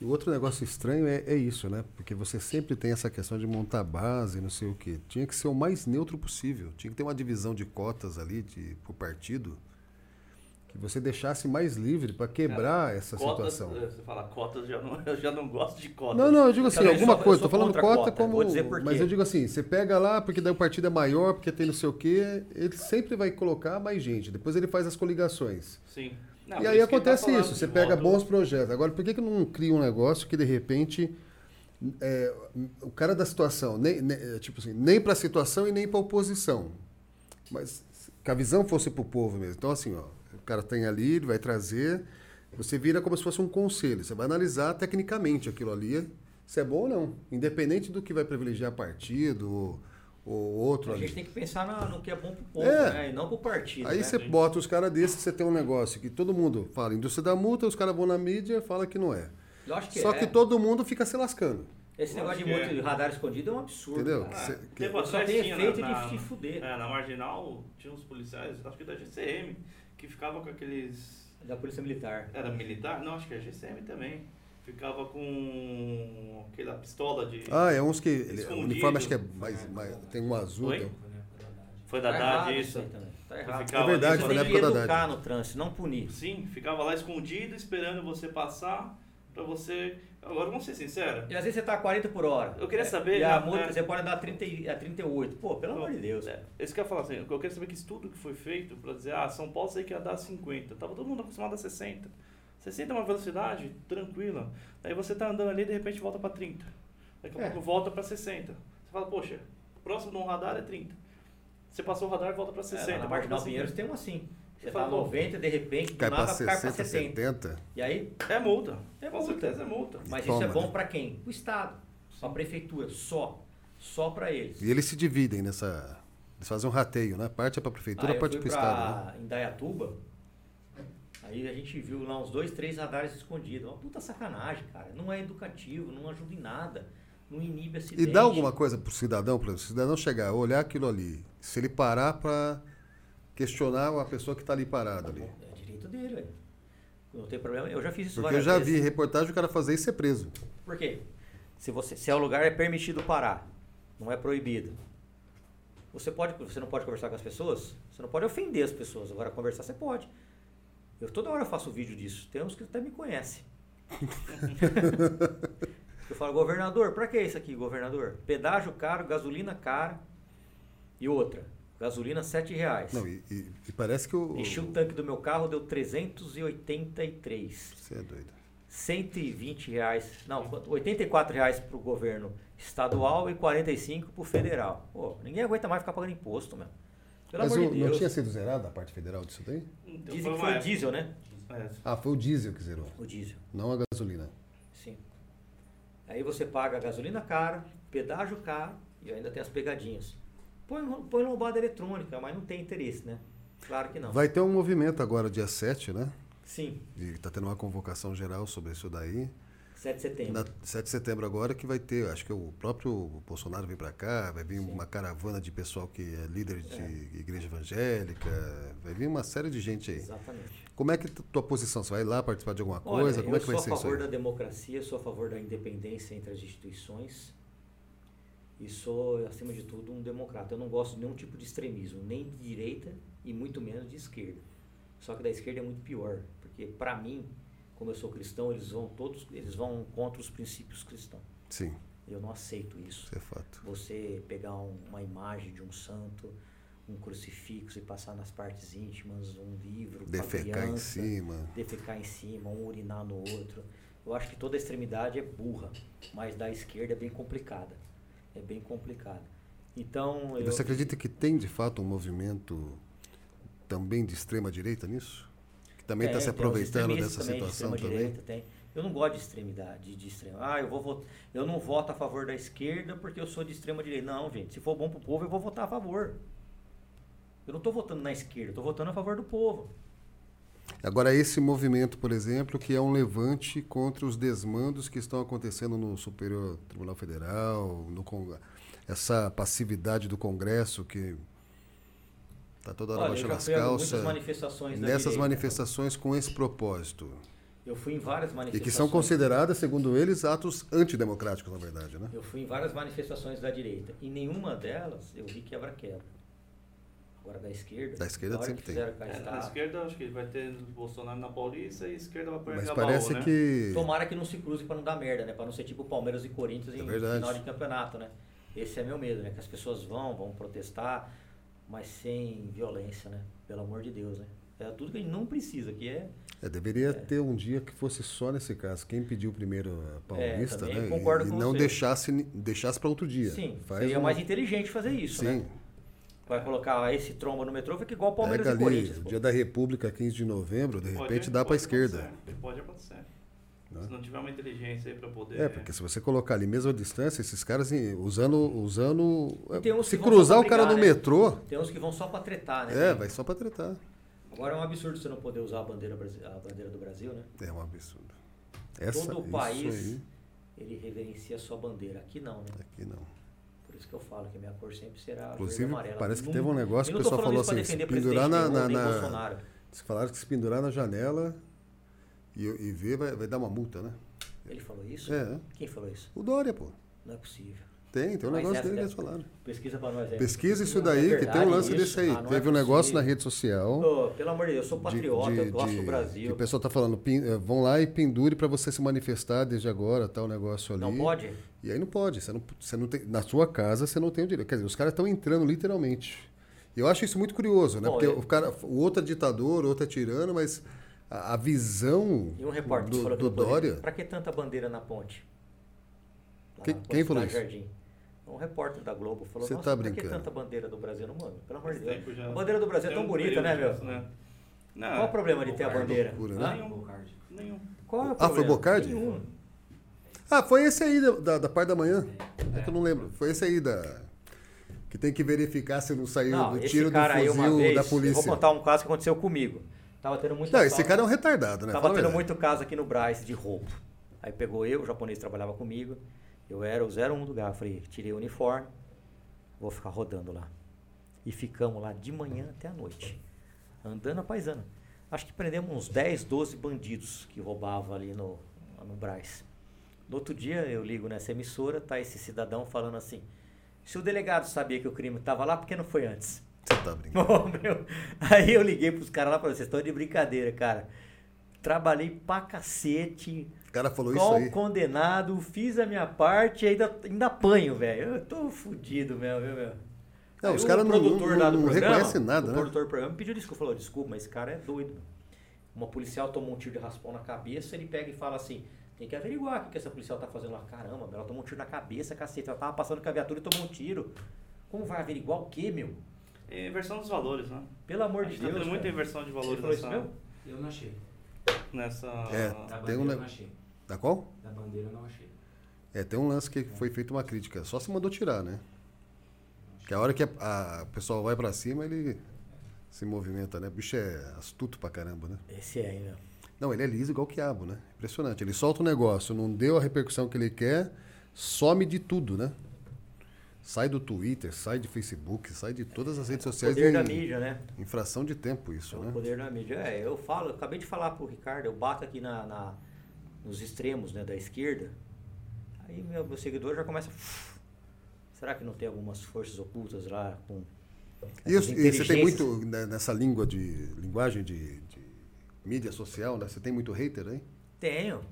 E o outro negócio estranho é, é isso, né? Porque você sempre tem essa questão de montar base, não sei o quê. Tinha que ser o mais neutro possível. Tinha que ter uma divisão de cotas ali de, pro partido que você deixasse mais livre para quebrar essa Cotas, situação. eh, Você fala cotas, já não, (laughs) eu já não gosto de cotas. Não, não, eu digo assim, também alguma sou- eu coisa. Tô falando cota cota, como. vou dizer por Mas quê. eu digo assim, você pega lá, porque daí o partido é maior, porque tem não sei o quê, ele sempre vai colocar mais gente. Depois ele faz as coligações. Sim. Não, e aí tá acontece falando isso, você pega voto- bons projetos. Agora, por que, que não cria um negócio que de repente é, o cara da situação, nem, nem- é, tipo assim, nem para a situação e nem para a oposição, mas que a visão fosse para o povo mesmo. Então, assim, ó, o cara tem ali, ele vai trazer, você vira como se fosse um conselho, você vai analisar tecnicamente aquilo ali, se é bom ou não, independente do que vai privilegiar partido ou, ou outro A ali. gente tem que pensar na- no que é bom pro povo, É. né? E não pro partido. Aí né? você bota os caras desses, você tem um negócio que todo mundo fala indústria da multa, os caras vão na mídia e fala que não é. Eu acho que Só é. que todo mundo fica se lascando. Esse negócio de muito é. de radar escondido é um absurdo. Entendeu? cara. Ah, Cê- que- Só tem efeito na, de te fuder. É, na Marginal tinha uns policiais, acho que da GCM, que ficava com aqueles... Da Polícia Militar. Era militar? Não, acho que é GCM também. Ficava com aquela pistola de... Ah, é uns que. ele- o uniforme acho que é mais. mais- tem um azul. Oi? tem- Foi da Tá Haddad isso. Tá errado. ficava É verdade, ali, foi na época da Haddad. no trânsito, não punir. Sim, ficava lá escondido esperando você passar pra você... Agora, vamos ser sinceros. E às vezes você tá a 40 por hora. Eu queria É, saber, E a né, multa né? você pode andar a, 30, e- a 38. Pô, pelo amor de Deus. É, isso que eu ia falar assim, eu quero saber que estudo que foi feito pra dizer, ah, São Paulo sei que ia dar 50. Tava todo mundo acostumado a 60. 60 é uma velocidade tranquila. Aí você tá andando ali e de repente volta pra 30. Daqui a É. pouco volta pra 60. Você fala, poxa, próximo de um radar é 30. Você passou o radar e volta pra 60. É, na Marginal pra Pinheiros 50. tem um assim. Você tá fala, pô, 90 de repente, do Cai nada cai pra 60, 70. 70. E aí, É multa. É Com multa. certeza é multa. mas toma, isso é bom né? pra quem? O Estado. A prefeitura, só. Só pra eles. E eles se dividem nessa. Eles fazem um rateio, né? Parte é pra prefeitura, Aí eu parte fui pro pra Estado. Né? Indaiatuba, aí a gente viu lá uns dois, três radares escondidos. Uma puta sacanagem, cara. Não é educativo, não ajuda em nada. Não inibe E acidente. dá alguma coisa pro cidadão, para o cidadão chegar, olhar aquilo ali. Se ele parar pra questionar a pessoa que tá ali parada ali. É direito dele, velho. Não tem problema. Eu já fiz isso Porque eu várias já vezes. vi reportagem o cara fazer isso e ser preso. Por quê? Se, você, se é o lugar é permitido parar, não é proibido. Você, pode, você não pode conversar com as pessoas, você não pode ofender as pessoas. Agora, conversar você pode. Eu toda hora faço vídeo disso. Tem uns que até me conhecem. (laughs) eu falo, governador, pra que isso aqui, governador? Pedágio caro, gasolina cara e outra. Gasolina 7 reais. Não, e, e- e parece que o. Enchi o tanque do meu carro, deu 383. Você é doido. 120 reais, não, 84 reais para o governo estadual e 45 para o federal. Pô, ninguém aguenta mais ficar pagando imposto, meu. Pelo Mas amor o- de não Deus. tinha sido zerado a parte federal disso daí? Então, Dizem que foi o diesel, né? É. Ah, foi o diesel que zerou, O diesel, não a gasolina. sim. Aí você paga a gasolina cara, pedágio caro e ainda tem as pegadinhas. Põe, põe lombada eletrônica, mas não tem interesse, né? Claro que não. Vai ter um movimento agora, dia 7, né? Sim, E tá tendo uma convocação geral sobre isso daí. 7 de setembro. Na 7 de setembro agora que vai ter, acho que o próprio Bolsonaro vem para cá, vai vir uma caravana de pessoal que é líder de igreja evangélica, vai vir uma série de gente aí. Exatamente. Como é que tua posição? Você vai lá participar de alguma Olha, coisa? Como eu é que vai sou ser a isso favor aí? da democracia, sou a favor da independência entre as instituições e sou, acima de tudo, um democrata. Eu não gosto de nenhum tipo de extremismo, nem de direita e muito menos de esquerda. Só que da esquerda é muito pior, porque para mim, como eu sou cristão, eles vão todos, eles vão contra os princípios cristãos. Sim, Eu não aceito isso. isso é fato. Você pegar um- uma imagem de um santo, um crucifixo e passar nas partes íntimas, um livro, Defecar em criança, cima. defecar em cima, um urinar no outro. Eu acho que toda extremidade é burra, mas da esquerda é bem complicada. É bem complicada. Então, eu, você acredita que tem de fato um movimento também de extrema direita nisso? Que também está se aproveitando dessa também, de situação também? extrema-direita, tem. Eu não gosto de extremidade, de extrema. Ah, eu vou votar, eu não voto a favor da esquerda porque eu sou de extrema direita. Não, gente, se for bom pro povo, eu vou votar a favor. Eu não estou votando na esquerda, eu tô votando a favor do povo. Agora, esse movimento, por exemplo, que é um levante contra os desmandos que estão acontecendo no Superior Tribunal Federal, no Cong- essa passividade do Congresso que está toda hora Olha, baixando as calças. manifestações Nessas manifestações com esse propósito. Eu fui em várias E manifestações. que são consideradas, segundo eles, atos antidemocráticos, na verdade, né? Eu fui em várias manifestações da direita. Em nenhuma delas eu vi quebra-quebra. Agora da esquerda. Da esquerda sempre que tem. É, na esquerda, acho que vai ter Bolsonaro na Paulista e a esquerda vai para Mas Gabaú, parece né? que. Tomara que não se cruze pra não dar merda, né? Pra não ser tipo Palmeiras e Corinthians É em verdade. final de campeonato, né? Esse é meu medo, né? Que as pessoas vão, vão protestar, mas sem violência, né? Pelo amor de Deus, né? É tudo que a gente não precisa, que é É, deveria ter um dia que fosse só nesse caso. Quem pediu primeiro a Paulista, também né? concordo e, e com não você. deixasse, deixasse para outro dia. Sim, Faz seria um- mais inteligente fazer isso, Sim. né? Vai colocar esse tromba no metrô, fica igual Palmeiras Pega e ali, Corinthians. o pô. dia da República, 15 de novembro, de Pode- repente dá para a esquerda. acontecer, Pode acontecer. Né? Se não tiver uma inteligência aí para poder. É, porque se você colocar ali mesmo a distância, esses caras em- usando. usando tem uns se cruzar o cara no né? metrô, Tem uns que vão só pra tretar, né? é, vai só para tretar. Agora é um absurdo você não poder usar a bandeira, a bandeira do Brasil, né? É um absurdo. Essa, Todo o país aí, ele reverencia a sua bandeira. Aqui não, né? aqui não. Por isso que eu falo que a minha cor sempre será Inclusive, amarela. parece que Não- teve um negócio que o pessoal falou assim, se pendurar na, na, na- falaram que se pendurar na janela e, e ver, vai, vai dar uma multa, né? Ele falou isso? É. Quem falou isso? O Dória, pô. Não é possível. Tem, tem um Mas negócio dele que eles falaram. Pesquisa pra nós aí. Pesquisa isso é daí, que tem um lance isso? desse aí. Ah, é Teve um negócio na rede social. Ô, pelo amor de Deus, eu sou de- patriota, de- eu gosto de- do Brasil. o pessoal tá falando, eh, vão lá e pendure para você se manifestar desde agora, tal negócio ali. Não pode? E aí não pode, você não, você não tem, na sua casa você não tem o direito. Quer dizer, os caras estão entrando literalmente. E eu acho isso muito curioso, né? Bom, Porque eu- o cara, o outro é ditador, o outro é tirano, mas a, a visão E um repórter do, que do podia. Dória. Pra que tanta bandeira na ponte? Lá Quem- na ponte quem falou isso? Jardim. Um repórter da Globo falou, Você nossa, tá pra que brincando. tanta bandeira do Brasil no mundo? Pelo amor de Deus. já. A bandeira do Brasil é tão um bonita, né, meu? né? Não, Qual o problema de ter a Bocardi, bandeira? loucura, né? Bocardi. Nenhum. Qual é o Ah, foi problema? Bocardi? Nenhum. Ah, foi esse aí da, da, da parte da manhã. É que eu não lembro. Foi esse aí da. Que tem que verificar se não saiu Não, do esse tiro do fuzil vez, da eu polícia. vou contar um caso que aconteceu comigo. Tava tendo muito Não, esse assalto. cara é um retardado, né? Tava Fala tendo verdade. muito caso aqui no Braz de roubo. Aí pegou eu, o japonês trabalhava comigo. Eu era o 01 do lugar. Falei, tirei o uniforme, vou ficar rodando lá. E ficamos lá de manhã até a noite. Andando a paisana. Acho que prendemos uns 10, 12 bandidos que roubavam ali no, no Braz. No outro dia eu ligo nessa emissora, tá esse cidadão falando assim. Se o delegado sabia que o crime estava lá, por que não foi antes? Você tá brincando. (laughs) Ô, meu, Aí eu liguei pros caras lá e falei, vocês estão de brincadeira, cara. Trabalhei pra cacete, cara falou isso aí. condenado, fiz a minha parte e ainda, ainda apanho, velho. Eu tô fudido mesmo, viu, meu? Não, Aí os o caras não- não- não programa, reconhecem nada, o né? produtor do programa me pediu desculpa, falou, desculpa, mas esse cara é doido. Uma policial tomou um tiro de raspão na cabeça, ele pega e fala assim, tem que averiguar o que, que essa policial tá fazendo lá. Caramba, ela tomou um tiro na cabeça, cacete, ela tava passando com a viatura e tomou um tiro. Como vai averiguar o quê, meu? É inversão dos valores, né? Pelo amor de tá Deus, tendo muita inversão de Você valores falou isso nessa, mesmo? Eu não achei. nessa... É. Da Tem bandeira um não achei. Da qual? Da bandeira eu não achei. É, tem um lance que foi feita uma crítica. Só se mandou tirar, né? Que a hora que a, a- o pessoal vai pra cima, ele se movimenta, né? O bicho é astuto pra caramba, né? Esse é, meu. Não, ele é liso igual o quiabo, né? Impressionante. Ele solta o negócio, não deu a repercussão que ele quer, some de tudo, né? Sai do Twitter, sai de Facebook, sai de todas as redes sociais Poder da em mídia, né? infração de tempo isso, É o né? poder da mídia. É, eu falo, eu acabei de falar pro Ricardo, eu bato aqui na, na- nos extremos né, da esquerda, aí meu, meu seguidor já começa. Será que não tem algumas forças ocultas lá com. E, os- e você tem muito né, nessa língua de linguagem de mídia social, né? Você tem muito hater aí? Tenho,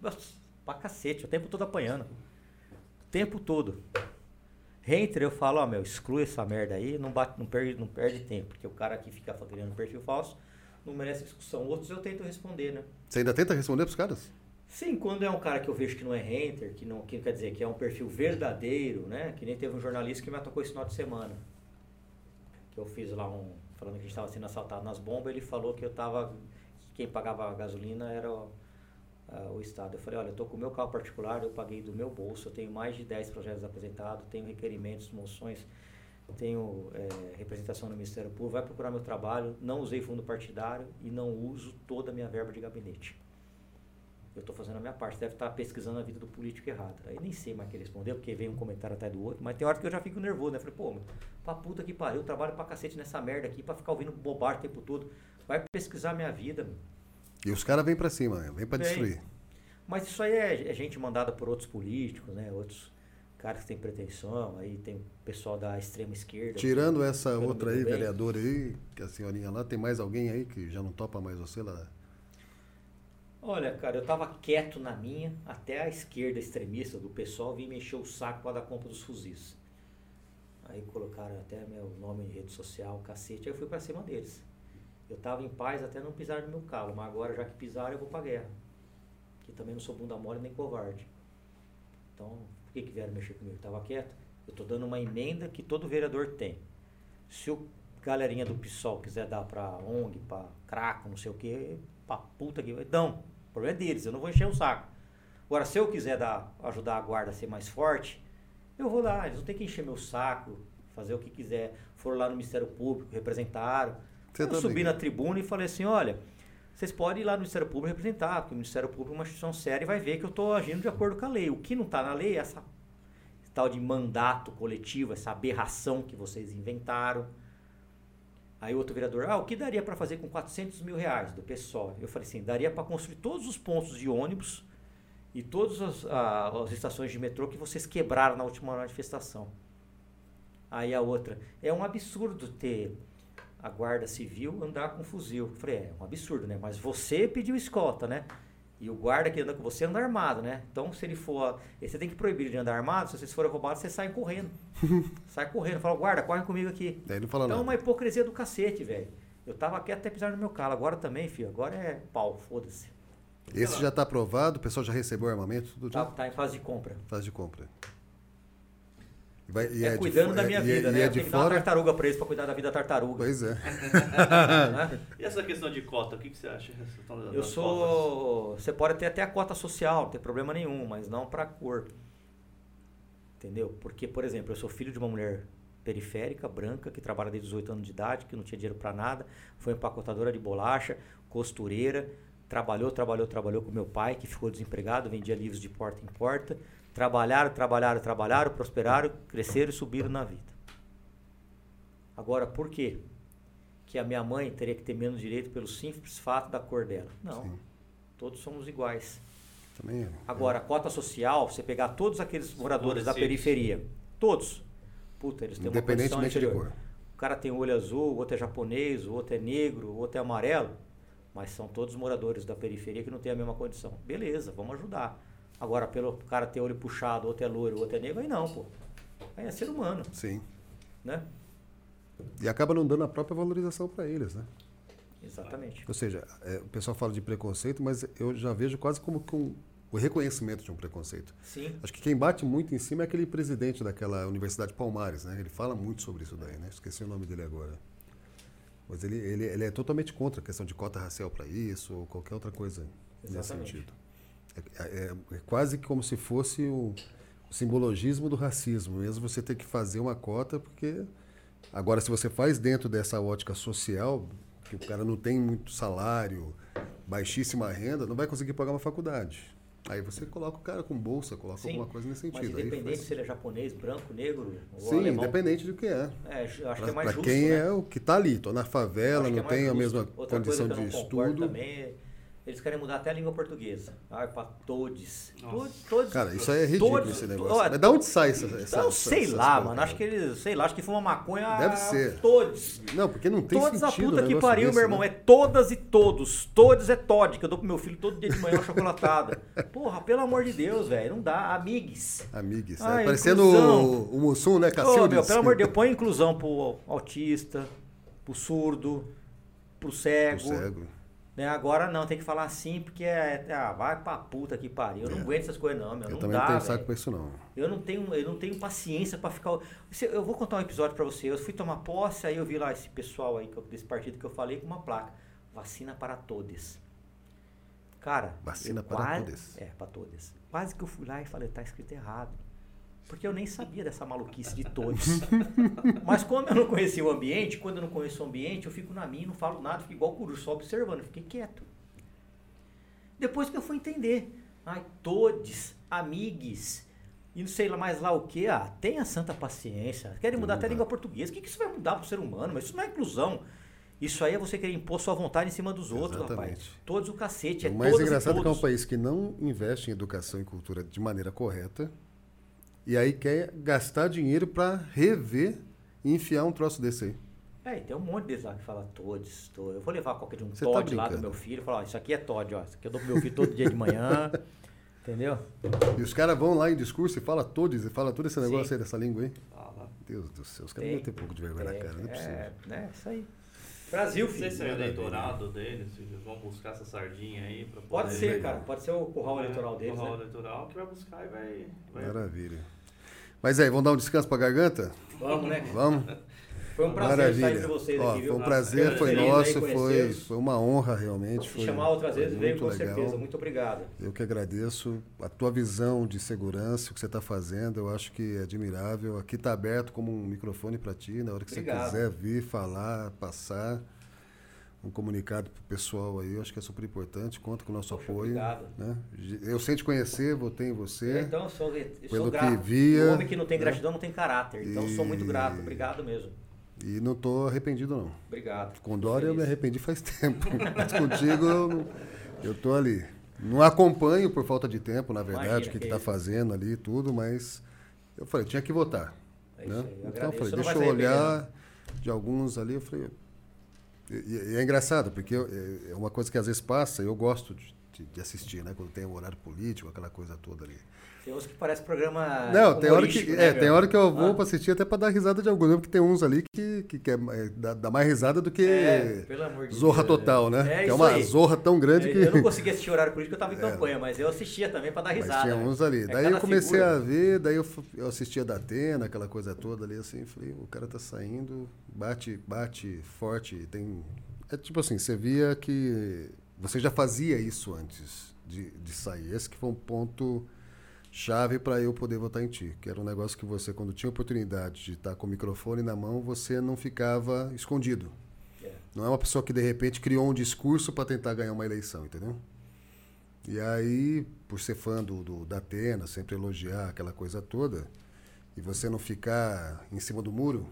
nossa, pra cacete, o tempo todo apanhando. O tempo todo. Hater, eu falo, ó, meu, exclui essa merda aí, não, bate, não, perde, não perde tempo, porque o cara que fica criando perfil falso não merece discussão. Outros eu tento responder, né? Você ainda tenta responder pros caras? Sim, quando é um cara que eu vejo que não é hater, que não que quer dizer que é um perfil verdadeiro, né? Que nem teve um jornalista que me atacou esse final de semana. Que eu fiz lá um. Falando que a gente estava sendo assaltado nas bombas, ele falou que eu tava. Que quem pagava a gasolina era o, ah, o Estado. Eu falei, olha, eu tô com o meu carro particular, eu paguei do meu bolso, eu tenho mais de 10 projetos apresentados, tenho requerimentos, moções, tenho eh, representação no Ministério Público, vai procurar meu trabalho, não usei fundo partidário e não uso toda a minha verba de gabinete eu estou fazendo a minha parte, deve estar pesquisando a vida do político errado. Aí nem sei mais o que respondeu, porque veio um comentário atrás do outro, mas tem hora que eu já fico nervoso, né? Falei, pô, pra puta que pariu, eu trabalho pra cacete nessa merda aqui, pra ficar ouvindo bobagem o tempo todo. Vai pesquisar minha vida. E os caras vêm pra cima, né? vêm pra Vem. destruir. Mas isso aí é, é gente mandada por outros políticos, né? Outros caras que têm pretensão, aí tem o pessoal da extrema esquerda. Tirando que- essa outra aí, bem. vereadora aí, que a senhorinha lá, tem mais alguém aí que já não topa mais você lá? Olha, cara, eu tava quieto na minha, até a esquerda extremista do pessoal vir me encher o saco para dar compra dos fuzis. Aí colocaram até meu nome em rede social, cacete, aí eu fui pra cima deles. Eu tava em paz até não pisar no meu calo, mas agora já que pisaram eu vou pra guerra. Que também não sou bunda mole nem covarde. Então, por que, que vieram mexer comigo? Eu tava quieto. Eu tô dando uma emenda que todo vereador tem. Se o galerinha do PSOL quiser dar pra ONG, pra craco, não sei o que, pra puta que dão. O problema é deles, eu não vou encher o saco. Agora, se eu quiser dar, ajudar a guarda a ser mais forte, eu vou lá, eles não tem que encher meu saco, fazer o que quiser. Foram lá no Ministério Público, representaram. Você eu tá subi ligado. na tribuna e falei assim, olha, vocês podem ir lá no Ministério Público representar, porque o Ministério Público é uma instituição séria e vai ver que eu estou agindo de acordo com a lei. O que não está na lei é essa tal de mandato coletivo, essa aberração que vocês inventaram. Aí outro vereador, ah, o que daria para fazer com 400 mil reais do PSOL? Eu falei assim, daria para construir todos os pontos de ônibus e todas as, ah, as estações de metrô que vocês quebraram na última manifestação. Aí a outra, é um absurdo ter a guarda civil andar com fuzil. Eu falei, é um absurdo, né? Mas você pediu escolta, né? E o guarda que anda com você anda armado, né? Então, se ele for. Você tem que proibir de andar armado. Se vocês forem roubados, vocês saem correndo. (laughs) Sai correndo. Fala, guarda, corre comigo aqui. Daí não fala Então, é nada. uma hipocrisia do cacete, velho. Eu tava aqui até pisar no meu calo. Agora também, filho. Agora é pau, foda-se. Esse já tá aprovado, o pessoal já recebeu o armamento, tudo Tá, já tá em fase de compra. faz de compra. E, vai, e é, de cuidando fo- da é- minha e é- vida, e né? é Eu de tenho que dar uma fora. tartaruga pra eles pra cuidar da vida da tartaruga. Pois é. (laughs) né? E essa questão de cota, o que, que você acha? Eu das cotas? sou. Você pode ter até a cota social, não tem problema nenhum, mas não pra cor. Entendeu? Porque, por exemplo, eu sou filho de uma mulher periférica, branca, que trabalha desde 18 anos de idade, que não tinha dinheiro pra nada, foi empacotadora de bolacha, costureira, trabalhou, trabalhou, trabalhou com meu pai, que ficou desempregado, vendia livros de porta em porta. Trabalharam, trabalharam, trabalharam, prosperaram, cresceram e subiram na vida. Agora, por quê? Que a minha mãe teria que ter menos direito pelo simples fato da cor dela. Não. Sim. Todos somos iguais. Também é. Agora, a cota social, você pegar todos aqueles moradores da periferia, todos, puta, eles têm uma condição Independentemente de inferior. cor. O cara tem olho azul, o outro é japonês, o outro é negro, o outro é amarelo. mas são todos moradores da periferia que não têm a mesma condição. Beleza, vamos ajudar. Agora, pelo cara ter olho puxado, outro é loiro, outro é negro, aí não, pô. Aí é ser humano, Sim. né? E acaba não dando a própria valorização para eles, né? Exatamente. Ou seja, é, o pessoal fala de preconceito, mas eu já vejo quase como que um, o reconhecimento de um preconceito. Sim. Acho que quem bate muito em cima é aquele presidente daquela Universidade Palmares, né? Ele fala muito sobre isso daí, né? Esqueci o nome dele agora. Mas ele, ele, ele é totalmente contra a questão de cota racial para isso ou qualquer outra coisa nesse Exatamente. sentido. É, é- é quase como se fosse o, o simbologismo do racismo, mesmo você ter que fazer uma cota, porque agora se você faz dentro dessa ótica social, que o cara não tem muito salário, baixíssima renda, não vai conseguir pagar uma faculdade. Aí você coloca o cara com bolsa, coloca Sim, alguma coisa nesse Mas sentido. Aí independente faz- se ele é japonês, branco, negro ou Sim, alemão. independente do que é. É, acho que Pra é mais pra justo, quem né? é o que está ali, tô na favela, que não é tem a mesma Outra condição que de estudo. também é eles querem mudar até a língua portuguesa. Ah, para todos. Todos, todos. Cara, isso aí é ridículo todos- esse negócio. Mas da onde sai essa, essa Então, essa- sei essas lá, mano. Acho que eles, sei lá, acho que fuma maconha. Deve ser. Todos. Não, porque não tem Todos a sentido. puta um que negócio pariu, desse, meu irmão. né? É todas e todos. Todos é Todd, que eu dou pro meu filho todo dia de manhã uma chocolatada. (laughs) Porra, pelo amor de Deus, velho. Não dá. Amigues. Amigues. Ah, é, parecendo inclusão. o, o Mussum, né? Ô, Cacildes. meu, pelo amor de Deus, põe inclusão pro autista, pro surdo, pro cego. O cego. Né? Agora não, tem que falar assim, porque é. Ah, vai pra puta que pariu. Eu não É. aguento essas coisas, não, meu. Eu não também dá, não tenho velho. saco pra isso, não. Eu não tenho, eu não tenho paciência pra ficar. Eu vou contar um episódio pra você. Eu fui tomar posse, aí eu vi lá esse pessoal aí desse partido que eu falei com uma placa. Vacina para todos. Cara, Vacina para quase- todos. É, para todos. Quase que eu fui lá e falei, tá escrito errado. Porque eu nem sabia dessa maluquice de todos. (laughs) Mas como eu não conhecia o ambiente, quando eu não conheço o ambiente, eu fico na minha, não falo nada, fico igual o coruja, só observando, fiquei quieto. Depois que eu fui entender. Ai, todos, amigues, e não sei lá mais lá o que. Ah, tenha santa paciência. Querem mudar até a língua portuguesa. O que, que isso vai mudar pro ser humano? Mas isso não é inclusão. Isso aí é você querer impor sua vontade em cima dos outros, rapaz. Exatamente. Todos o cacete, é o mais engraçado é que é um país que não investe em educação e cultura de maneira correta e aí quer gastar dinheiro para rever e enfiar um troço desse aí. É, e tem um monte deles lá que fala todos, todos. Eu vou levar qualquer de um Você tá Todd lá do meu filho e falar, ó, isso aqui é Todd, ó. Isso aqui eu dou pro meu filho todo dia de manhã. (laughs) Entendeu? E os caras vão lá em discurso e fala todos, e fala todo esse negócio Sim. aí dessa língua aí. Fala. Deus do céu, os caras Tem. devem ter pouco de vergonha na cara, não é possível. É, né? Isso aí. Brasil, Não sei filho. se é o Maravilha. eleitorado deles, se eles vão buscar essa sardinha aí. Pra Pode poder- ser, cara. Pode ser o curral É, eleitoral deles, curral né? eleitoral que vai buscar e vai. vai Maravilha. Mas aí, vamos dar um descanso pra garganta? Vamos, né? Vamos? Foi um prazer Maravilha. estar entre vocês Ó, aqui, viu? foi um prazer, foi nosso, foi, foi uma honra realmente. Foi, chamar outras vezes, muito com legal. certeza. Muito obrigado. Eu que agradeço a tua visão de segurança, o que você está fazendo, eu acho que é admirável. Aqui está aberto como um microfone para ti, na hora que Obrigado. você quiser vir, falar, passar um comunicado para o pessoal aí, eu acho que é super importante, conta com o nosso Poxa, apoio. obrigado. Né? Eu sei te conhecer, votei em você. Então, eu sou, eu Pelo sou que grato. via, o homem que não tem né? gratidão não tem caráter. Então, eu sou muito E- grato. Obrigado mesmo. E não estou arrependido, não. Obrigado. Com Dória eu me arrependi faz tempo, (laughs) mas contigo eu, tô ali. Não acompanho por falta de tempo, na verdade, Imagina, o que que está fazendo ali e tudo, mas eu falei, tinha que votar. É isso né? Então eu falei, deixa eu olhar de alguns ali, eu falei. E, e- é engraçado, porque eu- é- é uma coisa que às vezes passa, eu gosto de, de- de assistir, né? Quando tem um horário político, aquela coisa toda ali. Tem uns que parece programa. Não, tem hora que, humorístico, é, né, tem hora que eu vou Ah. pra assistir até pra dar risada de alguns, porque tem uns ali que, que quer é, dá, dá mais risada do que É, pelo amor de zorra Deus, total, né? né? É que é uma aí. zorra tão grande É, que. Eu não consegui assistir horário político, eu tava em (laughs) campanha, mas eu assistia também pra dar Mas risada. tinha né? uns ali. É daí eu comecei figura. a ver, daí eu, eu assistia da Atena, aquela coisa toda ali, assim, falei, o cara tá saindo, bate, bate forte, tem. É tipo assim, você via que você já fazia isso antes de, de sair. Esse que foi um ponto chave para eu poder votar em ti, que era um negócio que você, quando tinha oportunidade de estar com o microfone na mão, você não ficava escondido. É. Não é uma pessoa que de repente criou um discurso para tentar ganhar uma eleição, entendeu? E aí, por ser fã do, do, da Atena, sempre elogiar aquela coisa toda, e você não ficar em cima do muro,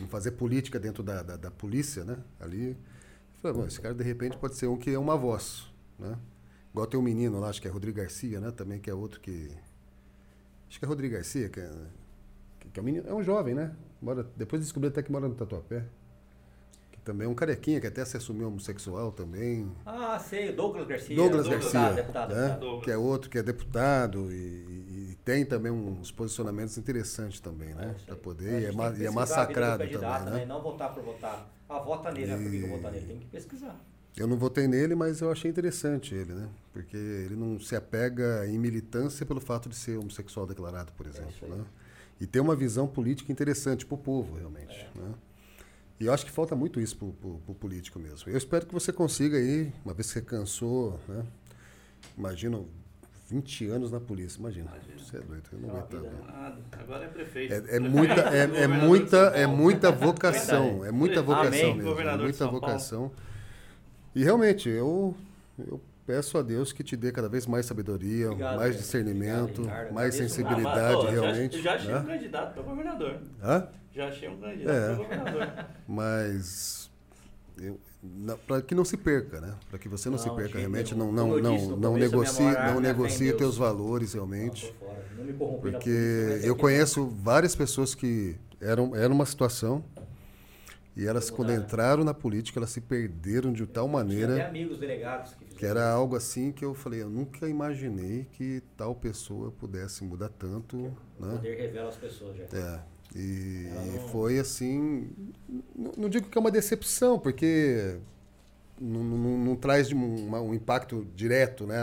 não fazer política dentro da, da, da polícia, né? Ali, falei, esse cara de repente pode ser um que é uma voz, né? Igual tem um menino lá, acho que é Rodrigo Garcia, né? Também que é outro que... Acho que é Rodrigo Garcia, que é, que é um menino, é um jovem, né? Mora, depois descobri até que mora no Tatuapé. Que também um carequinha que até se assumiu homossexual também. Ah, sei, Douglas Garcia. Douglas deputado, Garcia, Deputado, né? deputado. que é outro que é deputado e, e- tem também uns posicionamentos interessantes também, né? É, isso Para poder, e é, e é massacrado também, né? Não votar por votar. Ah, vota nele, né? Por que eu votar nele? Tem que pesquisar. Eu não votei nele, mas eu achei interessante ele, né? Porque ele não se apega em militância pelo fato de ser homossexual declarado, por exemplo, isso aí. né? E tem uma visão política interessante para o povo, realmente, É. né? E eu acho que falta muito isso para o político mesmo. Eu espero que você consiga aí, uma vez que você cansou, né? Imagina 20 anos na polícia, imagina. Imagina. Você é doido, eu não É uma aguentava. Agora é prefeito. É, é muita, é, é governador de muita, é muita (laughs) vocação, é muita Amém. vocação mesmo, é Governador de muita vocação. E realmente, eu, eu peço a Deus que te dê cada vez mais sabedoria, Obrigado, mais discernimento, Obrigado, mais sensibilidade Ah, mas, realmente. Já, já achei um né? candidato para governador. Hã? Já achei um candidato É. para governador. (laughs) Mas para que não se perca, né? Para que você não, Não, se perca, realmente não não eu disse não, não negocie, não negocie teus valores Não, realmente. fora. Não corrompi na Porque eu que- conheço várias pessoas que eram era uma situação e elas quando entraram na política elas se perderam de tal maneira amigos delegados que que era algo assim que eu falei, eu nunca imaginei que tal pessoa pudesse mudar tanto, O né? poder revela as pessoas já. É. E, não- foi assim, não, não digo que é uma decepção, porque não, não, não traz um, um impacto direto, né,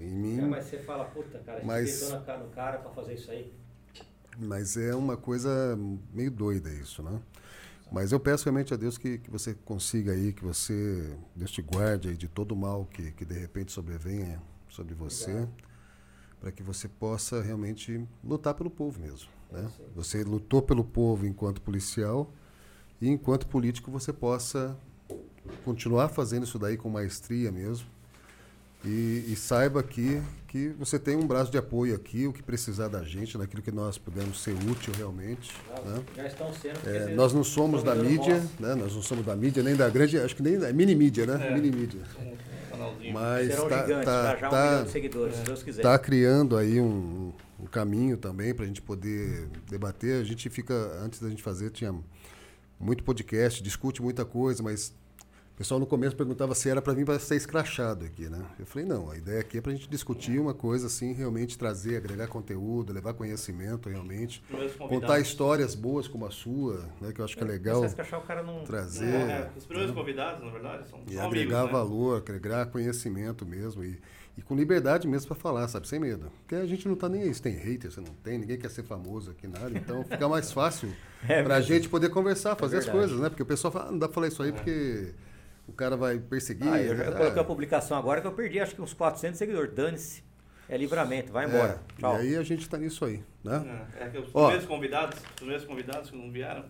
em mim. É, mas você fala, puta, cara, a gente Mas- na cara no cara pra fazer isso aí. Mas é uma coisa meio doida isso, né? Mas eu peço realmente a Deus que, que você consiga aí, que você, Deus te guarde aí de todo o mal que, que de repente sobrevenha sobre você, para que você possa realmente lutar pelo povo mesmo, né? Você lutou pelo povo enquanto policial e enquanto político você possa continuar fazendo isso daí com maestria mesmo. E, e saiba aqui que você tem um braço de apoio aqui, o que precisar da gente, naquilo que nós pudermos ser útil realmente. Já, Né? já estão sendo. É, nós não somos da mídia, né? nós não somos da mídia, nem da grande, acho que nem da mini mídia, né? É. Mini mídia. Canalzinho. Mas Serão tá, tá, um tá- tá criando aí um, um caminho também para a gente poder debater. A gente fica, antes da gente fazer, tinha muito podcast, discute muita coisa, mas o pessoal no começo perguntava se era para vir para ser escrachado aqui, né? Eu falei, não, a ideia aqui é para a gente discutir uma coisa assim, realmente trazer, agregar conteúdo, levar conhecimento realmente, contar histórias boas como a sua, né? Que eu acho que é legal Você achar o cara não. trazer. É, os primeiros convidados, na verdade, são, E são agregar amigos, né? valor, agregar conhecimento mesmo. E, e com liberdade mesmo para falar, sabe? Sem medo. Porque a gente não tá nem aí. Se tem hater, você não tem, ninguém quer ser famoso aqui, nada. Então (laughs) fica mais fácil É para a gente poder conversar, fazer as verdade. coisas, né? Porque o pessoal fala, ah, não dá para falar isso aí porque o cara vai perseguir. Ah, eu, já- Ah, coloquei a publicação agora que eu perdi acho que uns 400 seguidores. Dane-se. É livramento, vai embora. é, Tchau. E aí a gente tá nisso aí, né? É, é que os Ó. primeiros convidados, os primeiros convidados que não vieram,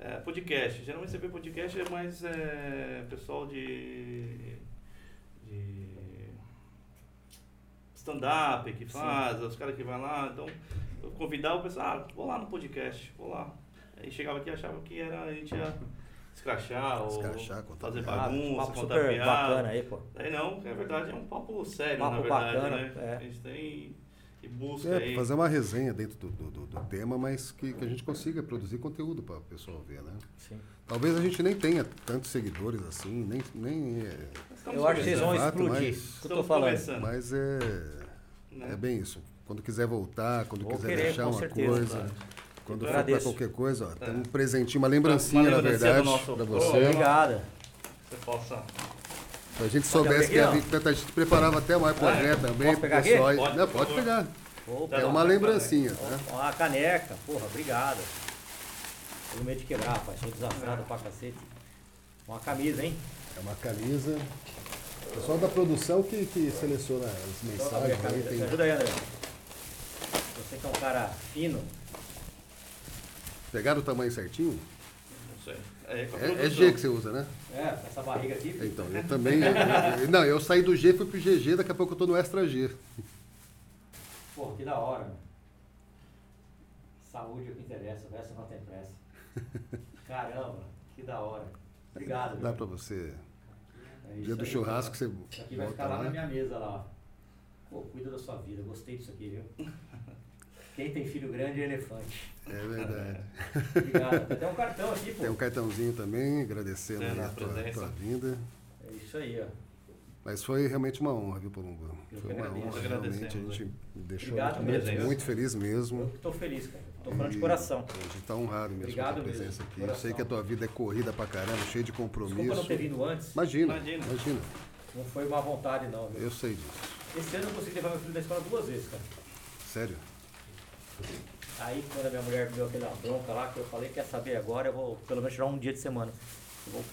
é, podcast. Geralmente você vê podcast é mais é, pessoal de, de stand-up que faz, os caras que vão lá. Então, eu convidava o pessoal, ah, vou lá no podcast, vou lá. Aí chegava aqui e achava que era, a gente ia escrachar, ou Escrachar, fazer piada. Bagunça, papo contar super piada. bacana aí, pô. Aí não, é verdade, é um papo sério, Papo na verdade, bacana, né? é. A gente tem e busca É, aí. fazer uma resenha dentro do, do, do- do tema, mas que, que a gente consiga produzir conteúdo para o pessoal ver, né? Sim. Talvez a gente nem tenha tantos seguidores assim, nem, nem é, Eu acho que vocês vão explodir. mas- que eu tô falando. começando. mas é, né? é bem isso. Quando quiser voltar, quando Vou quiser querer, deixar uma certeza, coisa, claro. quando Eu for para qualquer coisa, ó, tem É. um presentinho, uma lembrancinha, Uma na lembrancinha verdade, do nosso- para você. Obrigada. Você possa. Se a gente soubesse que a aqui, gente, a gente preparava até mais pro Ah, é? também, Posso pro pegar aqui? pessoal. aí. Pode, Não, pode pegar. Opa, É uma lembrancinha, tá? Ó, Uma caneca, porra, obrigado. Tenho medo de quebrar, rapaz. Sou desastrado pra cacete. Uma camisa, hein? É uma camisa. O pessoal da produção que, que seleciona as mensagens aí. camisa. Tem... Me ajuda aí, André. Você que é um cara fino. Pegaram o tamanho certinho? Não sei. É, É, é produção. G que você usa, né? É, com essa barriga aqui. filho. Então, eu também. eu- não, eu saí do G, fui pro GG, daqui a pouco eu tô no Extra G. Porra, que da hora, meu. Saúde é o que interessa, o resto não tem pressa. (laughs) Caramba, que da hora. Obrigado. Dá pra você. É isso Dia do aí, churrasco, cara. você Isso aqui vai ficar lá na lá. minha mesa lá. ó. Pô, cuida da sua vida, gostei disso aqui, viu? (laughs) Quem tem filho grande é elefante. É verdade. (laughs) Obrigado. Tem até um cartão aqui, pô. Tem um cartãozinho também, agradecendo É, na a tua, tua vinda. É isso aí, ó. Mas foi realmente uma honra, viu, Palumbo? Eu Foi uma agradeço. honra, Agradecemos, realmente. A gente deixou Obrigado muito, mesmo. muito feliz mesmo. Eu tô feliz, cara. Tô falando de coração. A gente está honrado mesmo Obrigado com a mesmo, presença de aqui. Eu sei coração. que a tua vida é corrida pra caramba, cheia de compromisso. Desculpa não ter vindo antes. Imagina, Imagina. imagina. Não foi má vontade, não. Viu? Eu sei disso. Esse ano eu consegui levar meu filho na escola duas vezes, cara. Sério. Aí quando a minha mulher me deu aquela bronca lá, que eu falei, quer saber agora, eu vou pelo menos tirar um dia de semana. Eu vou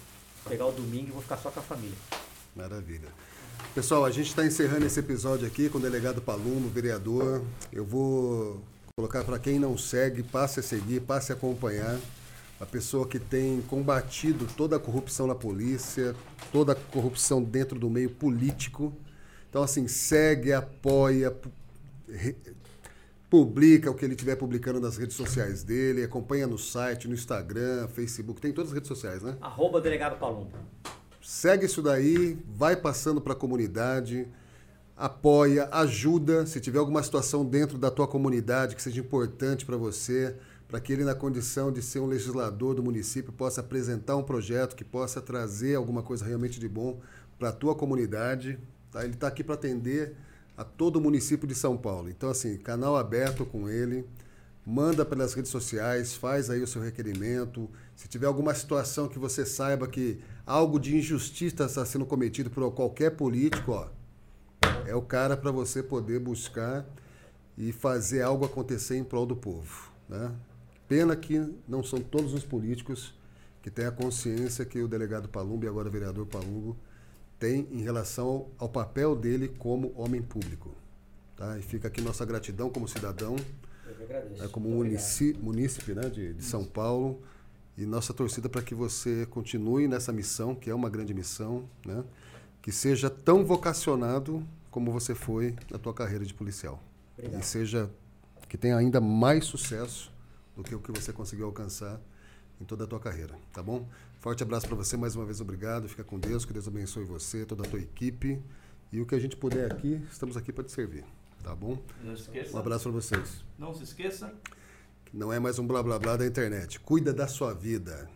pegar o domingo e vou ficar só com a família. Maravilha. Pessoal, a gente está encerrando esse episódio aqui com o delegado Palumbo, vereador. Eu vou colocar para quem não segue, passe a seguir, passe a acompanhar. A pessoa que tem combatido toda a corrupção na polícia, toda a corrupção dentro do meio político. Então, assim, segue, apoia, pu- publica o que ele estiver publicando nas redes sociais dele, acompanha no site, no Instagram, Facebook, tem todas as redes sociais, né? Arroba delegado Palumbo. Segue isso daí, vai passando para a comunidade, apoia, ajuda. Se tiver alguma situação dentro da tua comunidade que seja importante para você, para que ele, na condição de ser um legislador do município, possa apresentar um projeto que possa trazer alguma coisa realmente de bom para a tua comunidade. Tá? Ele está aqui para atender a todo o município de São Paulo. Então, assim, canal aberto com ele manda pelas redes sociais, faz aí o seu requerimento. Se tiver alguma situação que você saiba que algo de injustiça está sendo cometido por qualquer político, ó, é o cara para você poder buscar e fazer algo acontecer em prol do povo. Né? Pena que não são todos os políticos que têm a consciência que o delegado Palumbo e agora o vereador Palumbo tem em relação ao papel dele como homem público. Tá? E fica aqui nossa gratidão como cidadão Eu que agradeço. é, como munici- munícipe né, de, de São Paulo. E nossa torcida para que você continue nessa missão, que é uma grande missão, né, que seja tão vocacionado como você foi na tua carreira de policial. Obrigado. E seja que tenha ainda mais sucesso do que o que você conseguiu alcançar em toda a tua carreira, tá bom? Forte abraço para você, mais uma vez obrigado. Fica com Deus, que Deus abençoe você, toda a tua equipe. E o que a gente puder aqui, estamos aqui para te servir, tá bom? Não esqueça. Um abraço para vocês. Não se esqueça. Não é mais um blá blá blá da internet. Cuida da sua vida.